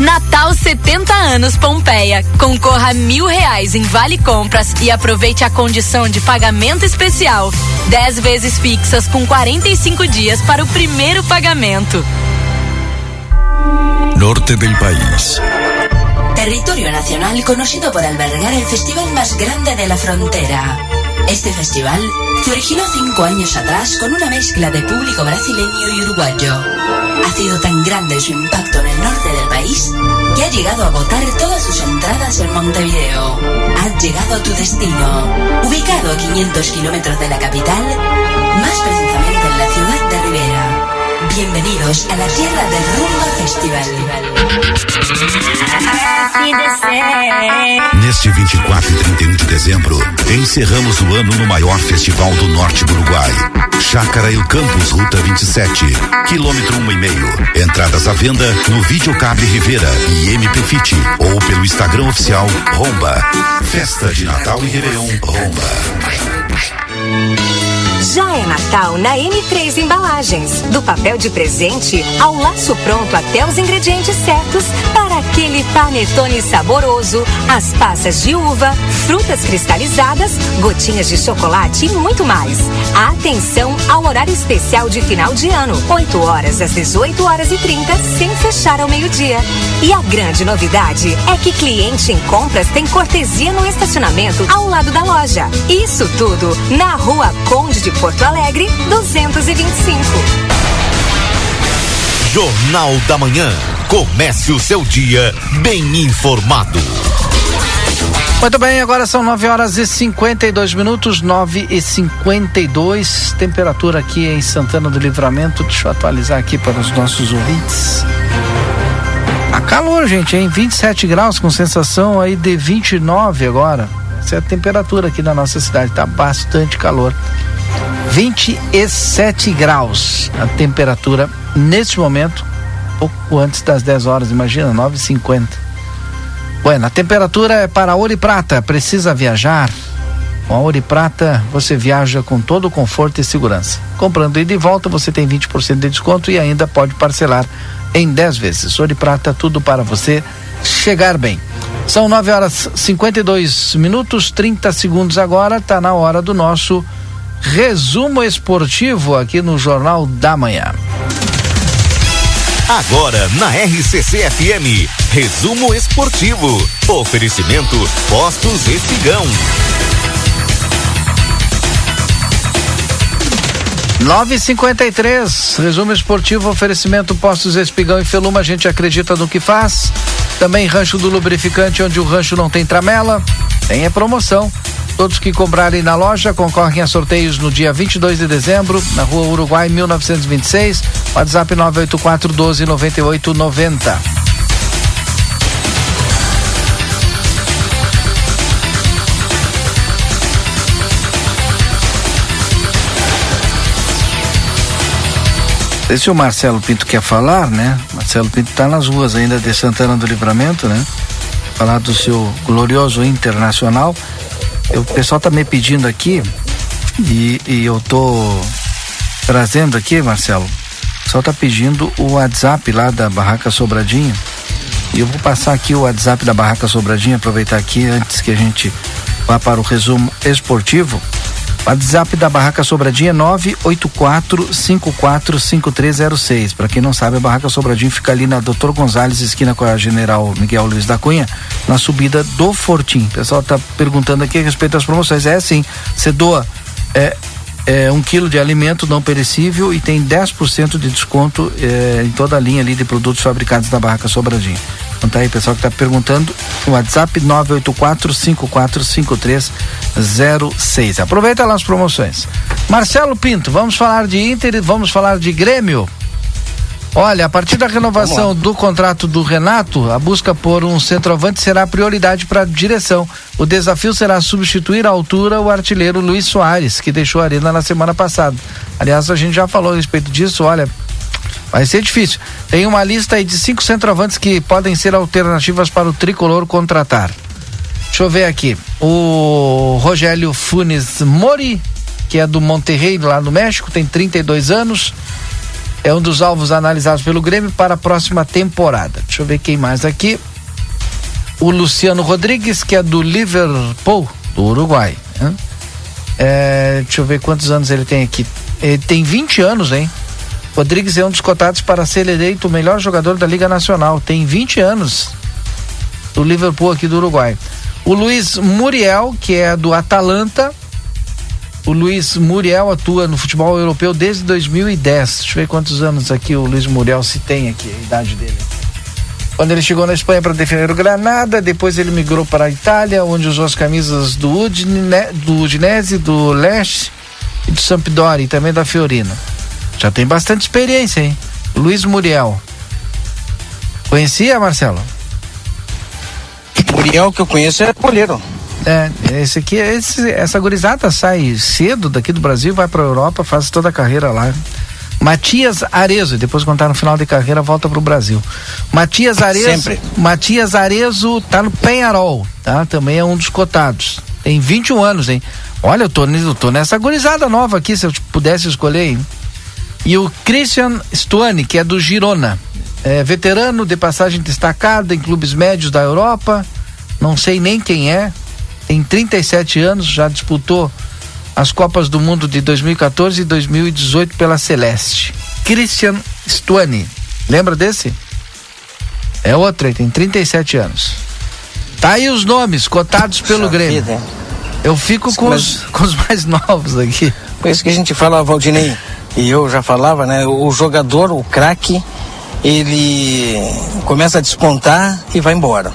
Speaker 19: Natal 70 anos Pompeia. Concorra a mil reais em Vale Compras e aproveite a condição de pagamento especial. 10 vezes fixas com 45 dias para o primeiro pagamento.
Speaker 29: Norte del país.
Speaker 30: Territorio nacional conocido por albergar el festival más grande de la frontera. Este festival se originó cinco años atrás con una mezcla de público brasileño y uruguayo. Ha sido tan grande su impacto en el norte del país que ha llegado a agotar todas sus entradas en Montevideo. Has llegado a tu destino, ubicado a 500 kilómetros de la capital, más precisamente en la ciudad de Rivera. Bienvenidos a la tierra del Rumba Festival.
Speaker 31: Neste 24 e 31 de dezembro, encerramos o ano no maior festival do norte do Uruguai. Chácara El Campus, Ruta 27, quilômetro um e meio. Entradas à venda no Videocable Rivera e MP Fit ou pelo Instagram oficial Romba. Festa de Natal e Réveillon Romba.
Speaker 11: Já é Natal na N3 Embalagens. Do papel de presente ao laço pronto até os ingredientes certos para aquele panetone saboroso, as passas de uva, frutas cristalizadas, gotinhas de chocolate e muito mais. Atenção ao horário especial de final de ano, 8 horas às 18 horas e 30, sem fechar ao meio-dia. E a grande novidade é que cliente em compras tem cortesia no estacionamento ao lado da loja. Isso tudo na Rua Conde de Porto Alegre, 225.
Speaker 25: Jornal da Manhã. Comece o seu dia bem informado.
Speaker 2: Muito bem, agora são 9 horas e 52 minutos, 9 e 52. Temperatura aqui em Santana do Livramento. Deixa eu atualizar aqui para os nossos ouvintes. A calor, gente, em 27 graus, com sensação aí de 29 agora. É a temperatura aqui na nossa cidade, tá bastante calor. 27 graus a temperatura neste momento, pouco antes das 10 horas, imagina, 9h50. Bueno, a temperatura é para ouro e prata. Precisa viajar? Com a ouro prata, você viaja com todo o conforto e segurança. Comprando ida e volta, você tem 20% de desconto e ainda pode parcelar em 10 vezes. Ouro prata, tudo para você chegar bem. São 9 horas 52 minutos, 30 segundos agora. Está na hora do nosso resumo esportivo aqui no Jornal da Manhã.
Speaker 25: Agora na RCC FM, resumo esportivo. Oferecimento Postos Espigão.
Speaker 2: 953, resumo esportivo, oferecimento Postos Espigão e Feluma, a gente acredita no que faz. Também Rancho do Lubrificante, onde o rancho não tem tramela, tem a promoção. Todos que comprarem na loja concorrem a sorteios no dia 22 de dezembro, na rua Uruguai 1926, WhatsApp 984 12 98 90. Sei se o Marcelo Pinto quer falar, né? Marcelo Pinto está nas ruas ainda de Santana do Livramento, né? Falar do seu glorioso internacional. Eu, o pessoal tá me pedindo aqui e, e, eu tô trazendo aqui, Marcelo. O pessoal tá pedindo o WhatsApp lá da Barraca Sobradinho. E eu vou passar aqui o WhatsApp da Barraca Sobradinho, aproveitar aqui antes que a gente vá para o resumo esportivo. WhatsApp da Barraca Sobradinha é 984545306. Para quem não sabe, a Barraca Sobradinho fica ali na Doutor Gonzalez, esquina com a General Miguel Luiz da Cunha, na subida do Fortim. O pessoal está perguntando aqui a respeito das promoções. É sim, você doa é, é, um quilo de alimento não perecível e tem 10% de desconto é, em toda a linha ali de produtos fabricados na Barraca Sobradinho. Tá aí, pessoal que está perguntando, WhatsApp 984-545306. Aproveita lá as promoções. Marcelo Pinto, vamos falar de Inter e vamos falar de Grêmio. Olha, a partir da renovação do contrato do Renato, a busca por um centroavante será prioridade para a direção. O desafio será substituir à altura o artilheiro Luiz Soares, que deixou a arena na semana passada. Aliás, a gente já falou a respeito disso, olha, vai ser difícil. Tem uma lista aí de cinco centroavantes que podem ser alternativas para o tricolor contratar. Deixa eu ver aqui. O Rogério Funes Mori, que é do Monterrey, lá no México, tem 32 anos é um dos alvos analisados pelo Grêmio para a próxima temporada. Deixa eu ver quem mais aqui. O Luciano Rodrigues, que é do Liverpool, do Uruguai. Né? É, deixa eu ver quantos anos ele tem aqui. Ele tem 20 anos, hein? Rodrigues é um dos cotados para ser eleito o melhor jogador da Liga Nacional. Tem 20 anos. Do Liverpool aqui do Uruguai. O Luiz Muriel, que é do Atalanta, o Luiz Muriel atua no futebol europeu desde 2010. Deixa eu ver quantos anos aqui o Luiz Muriel se tem aqui, a idade dele. Quando ele chegou na Espanha para defender o Granada, depois ele migrou para a Itália, onde usou as camisas do, Udine, do Udinese, do Leste e do Sampdoria e também da Fiorina. Já tem bastante experiência, hein? Luiz Muriel. Conhecia, Marcelo?
Speaker 5: Muriel que eu conheço é goleiro.
Speaker 2: É, esse aqui, esse, essa gurizada sai cedo daqui do Brasil, vai para a Europa, faz toda a carreira lá. Matias Arezo, depois quando tá no final de carreira, volta pro Brasil. Matias Arezo,
Speaker 5: Sempre.
Speaker 2: Matias Arezo tá no Penharol, tá? Também é um dos cotados. Tem 21 anos, hein? Olha, eu tô, eu tô nessa gurizada nova aqui, se eu pudesse escolher, hein? E o Christian Stuani, que é do Girona. É veterano de passagem destacada em clubes médios da Europa. Não sei nem quem é, tem 37 anos, já disputou as Copas do Mundo de 2014 e 2018 pela Celeste. Christian Stuani. Lembra desse? É outro aí, tem 37 anos. Tá aí os nomes cotados pelo Grêmio. Vida. Eu fico com, os, [LAUGHS] com os mais novos aqui.
Speaker 5: Por isso que a gente fala, Valdinei, e eu já falava, né? O jogador, o craque, ele começa a despontar e vai embora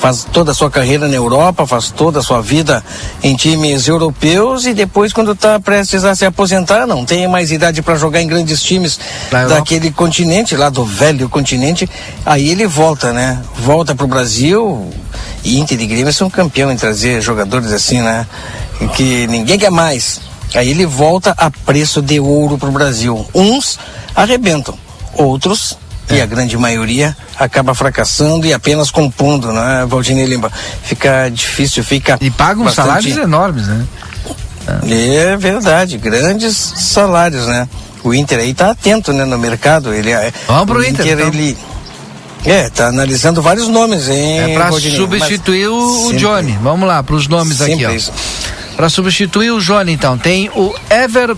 Speaker 5: faz toda a sua carreira na Europa, faz toda a sua vida em times europeus e depois quando está prestes a se aposentar, não tem mais idade para jogar em grandes times daquele continente, lá do velho continente, aí ele volta, né? Volta para o Brasil e Inter e Grêmio são campeão em trazer jogadores assim, né? Que ninguém quer mais. Aí ele volta a preço de ouro para o Brasil. Uns arrebentam, outros é. e a grande maioria acaba fracassando e apenas compondo, né, Valdinei Lima? Fica difícil, fica.
Speaker 2: E pagam bastante... salários enormes, né?
Speaker 5: É verdade, grandes salários, né? O Inter aí tá atento, né, no mercado. Ele, é,
Speaker 2: Vamos pro Inter, Inter então. ele
Speaker 5: é, tá analisando vários nomes, hein?
Speaker 2: É para substituir o, o Johnny. Vamos lá, para os nomes aqui, ó. Para substituir o Johnny, então, tem o Ever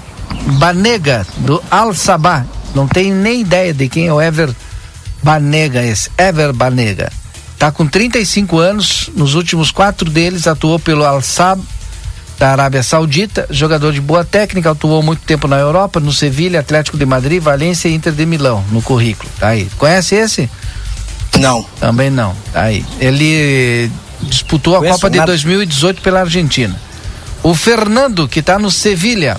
Speaker 2: Banega do Al Sabah. Não tenho nem ideia de quem é o Ever Banega, esse Ever Banega. Tá com 35 anos, nos últimos quatro deles atuou pelo Al Saab da Arábia Saudita, jogador de boa técnica, atuou muito tempo na Europa, no Sevilha, Atlético de Madrid, Valência e Inter de Milão, no currículo. Tá aí. Conhece esse?
Speaker 5: Não.
Speaker 2: Também não. Tá aí. Ele disputou a Copa de 2018 pela Argentina. O Fernando, que está no Sevilha,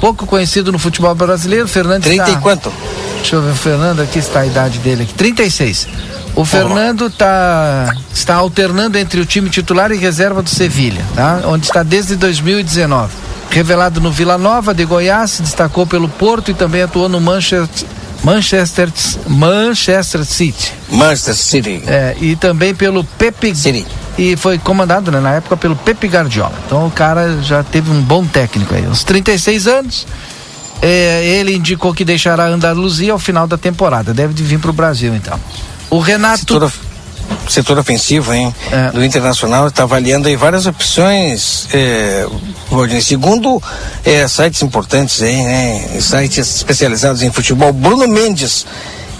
Speaker 2: pouco conhecido no futebol brasileiro, Fernando
Speaker 5: 30 está... e quanto?
Speaker 2: Deixa eu ver, o Fernando, aqui está a idade dele aqui, 36. O Fernando tá, está alternando entre o time titular e reserva do Sevilha, tá? Onde está desde 2019. Revelado no Vila Nova de Goiás, se destacou pelo Porto e também atuou no Manchester Manchester Manchester City.
Speaker 5: Manchester City.
Speaker 2: É, e também pelo Pepe City. E foi comandado né, na época pelo Pepe Guardiola. Então o cara já teve um bom técnico aí. Uns 36 anos. É, ele indicou que deixará a Andaluzia ao final da temporada. Deve vir para o Brasil então. O Renato.
Speaker 5: Setor, ofensivo, hein? É. Do Internacional está avaliando aí várias opções. É, segundo é, sites importantes, hein, né? Sites especializados em futebol. Bruno Mendes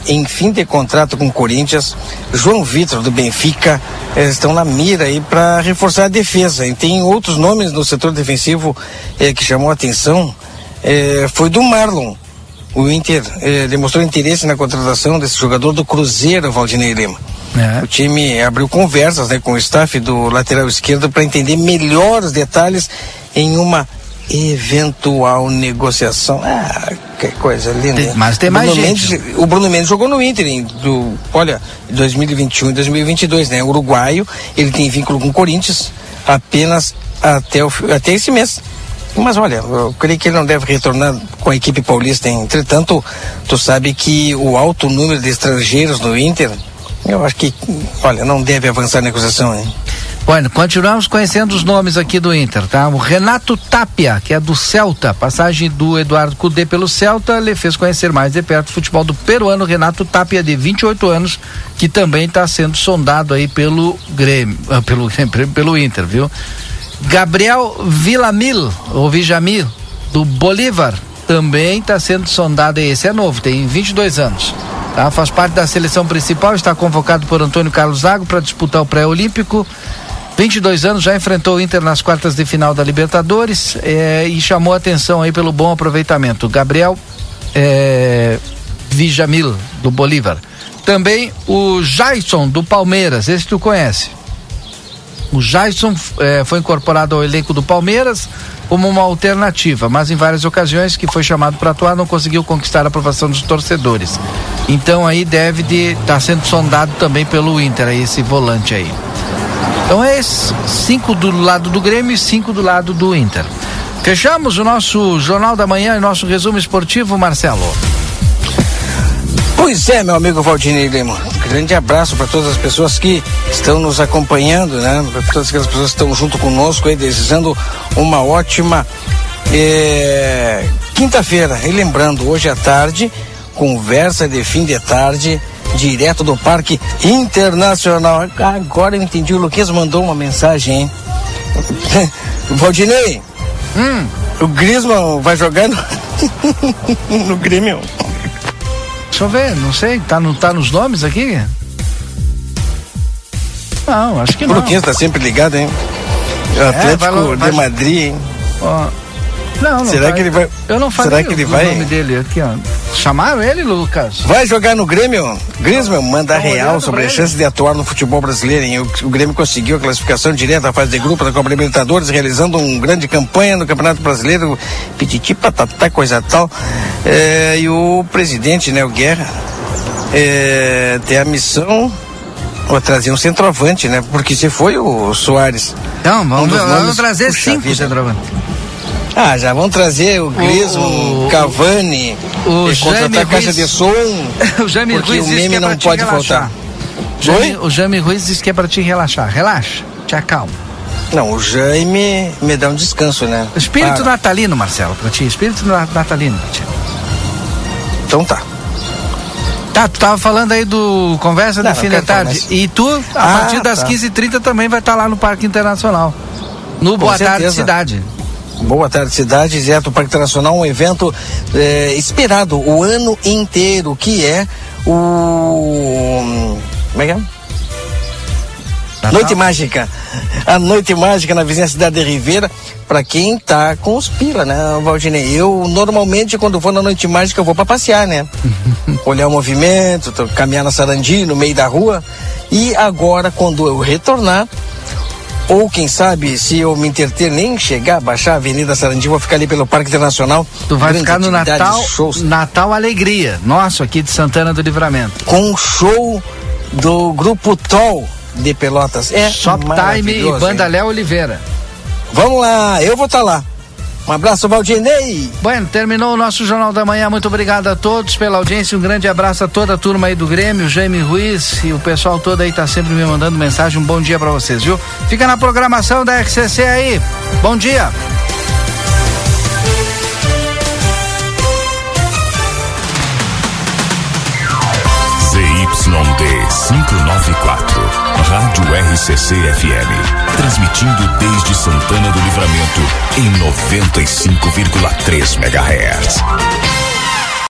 Speaker 5: em fim de contrato com o Corinthians, João Vitor do Benfica, eles estão na mira aí para reforçar a defesa. E tem outros nomes no setor defensivo eh, que chamou a atenção. Eh, foi do Marlon. O Inter eh, demonstrou interesse na contratação desse jogador do Cruzeiro, Valdinei Lima.
Speaker 2: É.
Speaker 5: O time abriu conversas né, com o staff do lateral esquerdo para entender melhor os detalhes em uma eventual negociação. Ah, que coisa linda.
Speaker 2: Tem- mas tem
Speaker 5: O
Speaker 2: mais
Speaker 5: Bruno
Speaker 2: gente.
Speaker 5: Mendes, o Bruno Mendes jogou no Inter, em, do, olha, 2021 e 2022, né? Uruguaio, ele tem vínculo com o Corinthians apenas até, o, até esse mês. Mas olha, eu creio que ele não deve retornar com a equipe paulista. Entretanto, tu sabe que o alto número de estrangeiros no Inter, eu acho que, olha, não deve avançar a negociação, hein?
Speaker 2: Bueno, continuamos conhecendo os nomes aqui do Inter, tá? O Renato Tapia, que é do Celta, passagem do Eduardo Cudê pelo Celta, lhe fez conhecer mais de perto o futebol do peruano Renato Tapia, de 28 anos, que também está sendo sondado aí pelo Grêmio, ah, pelo, [LAUGHS] pelo Inter, viu? Gabriel Villamil, ou Vijamil, do Bolívar, também está sendo sondado aí. Esse é novo, tem 22 anos. Tá? Faz parte da seleção principal, está convocado por Antônio Carlos Zago para disputar o pré-olímpico. 22 anos, já enfrentou o Inter nas quartas de final da Libertadores eh, e chamou atenção aí pelo bom aproveitamento. Gabriel eh, Vijamil, do Bolívar. Também o Jason, do Palmeiras, esse tu conhece. O Jason eh, foi incorporado ao elenco do Palmeiras como uma alternativa, mas em várias ocasiões que foi chamado para atuar não conseguiu conquistar a aprovação dos torcedores. Então aí deve de estar sendo sondado também pelo Inter, aí, esse volante aí. Então é esse, cinco do lado do Grêmio e cinco do lado do Inter. Fechamos o nosso Jornal da Manhã e nosso resumo esportivo, Marcelo.
Speaker 5: Pois é, meu amigo Valdinei Lima. Grande abraço para todas as pessoas que estão nos acompanhando, né? Para todas aquelas pessoas que estão junto conosco aí, desejando uma ótima eh, quinta-feira. E lembrando, hoje à tarde, conversa de fim de tarde, direto do Parque Internacional. Agora eu entendi, o Luquinhas mandou uma mensagem, hein? [LAUGHS] Valdinei, o Griezmann vai jogar no, [LAUGHS] no Grêmio.
Speaker 2: Deixa eu ver, não sei, tá, no, tá nos nomes aqui? Não, acho que
Speaker 5: O
Speaker 2: não.
Speaker 5: Luquinhas tá sempre ligado, hein? O
Speaker 2: É,
Speaker 5: Atlético
Speaker 2: vai vai-
Speaker 5: de Madrid, hein?
Speaker 2: Ó, não, não
Speaker 5: Será
Speaker 2: tá-
Speaker 5: que ele vai-
Speaker 2: Eu não falei
Speaker 5: será que ele
Speaker 2: o
Speaker 5: vai-
Speaker 2: nome dele aqui, ó. Chamaram ele, Lucas?
Speaker 5: Vai jogar no Grêmio? Griezmann manda
Speaker 2: Tô
Speaker 5: real sobre a chance de atuar no futebol brasileiro. Hein? O, o Grêmio conseguiu a classificação direta à fase de grupo da Copa Libertadores, realizando uma grande campanha no Campeonato Brasileiro. Pititi, patatá, coisa tal. É, e o presidente, né, o Guerra, é, tem a missão de trazer um centroavante, né? Porque se foi o Soares.
Speaker 2: Não, vamos,
Speaker 5: Um
Speaker 2: vamos trazer
Speaker 5: Puxa
Speaker 2: cinco centroavantes.
Speaker 5: Ah, já vão trazer o Griezmann,
Speaker 2: o-
Speaker 5: Cavani,
Speaker 2: o
Speaker 5: e contratar
Speaker 2: Jaime
Speaker 5: a caixa
Speaker 2: Ruiz-
Speaker 5: de som. [LAUGHS]
Speaker 2: o Jaime
Speaker 5: porque
Speaker 2: Ruiz
Speaker 5: o meme
Speaker 2: é
Speaker 5: não pode
Speaker 2: relaxar.
Speaker 5: faltar.
Speaker 2: Jaime, o Jaime Ruiz disse que é pra te relaxar. Relaxa, te acalma.
Speaker 5: Não, o Jaime me dá um descanso, né?
Speaker 2: Espírito
Speaker 5: Para.
Speaker 2: natalino, Marcelo, pra ti. Espírito na- natalino pra ti.
Speaker 5: Então tá.
Speaker 2: Tá, tu tava falando aí do Conversa
Speaker 5: Não,
Speaker 2: de
Speaker 5: não
Speaker 2: Fim
Speaker 5: falar
Speaker 2: Tarde. E tu, a
Speaker 5: Ah,
Speaker 2: partir das
Speaker 5: tá.
Speaker 2: 15h30, também vai estar lá no Parque Internacional. No
Speaker 5: Com
Speaker 2: Boa Tarde. Cidade.
Speaker 5: Boa tarde, cidade, direto Parque Internacional, um evento eh, esperado o ano inteiro, que é o. Como é que é? Noite Mágica. A Noite Mágica na vizinha cidade de Ribeira, pra quem tá com os pila, né, Valdinei? Eu, normalmente, quando vou na Noite Mágica, eu vou pra passear, né? [LAUGHS] Olhar o movimento, caminhar na Sarandi, no meio da rua. E agora, quando eu retornar, ou quem sabe, se eu me interter nem chegar, baixar a Avenida Sarandi, vou ficar ali pelo Parque Internacional.
Speaker 2: Tu vai ficar no Natal,
Speaker 5: shows.
Speaker 2: Natal Alegria, nosso aqui de Santana do Livramento.
Speaker 5: Com show do grupo Troll de Pelotas. É
Speaker 2: Shoptime e Banda
Speaker 5: hein?
Speaker 2: Léo Oliveira.
Speaker 5: Vamos lá, eu vou estar lá. Um abraço, Valdinei.
Speaker 2: Bueno, terminou o nosso Jornal da Manhã. Muito obrigado a todos pela audiência. Um grande abraço a toda a turma aí do Grêmio, Jaime Ruiz e o pessoal todo aí tá sempre me mandando mensagem. Um bom dia pra vocês, viu? Fica na programação da RCC aí. Bom dia.
Speaker 32: ZYD 594, Rádio RCC FM. Transmitindo desde Santana do Livramento em 95,3 MHz.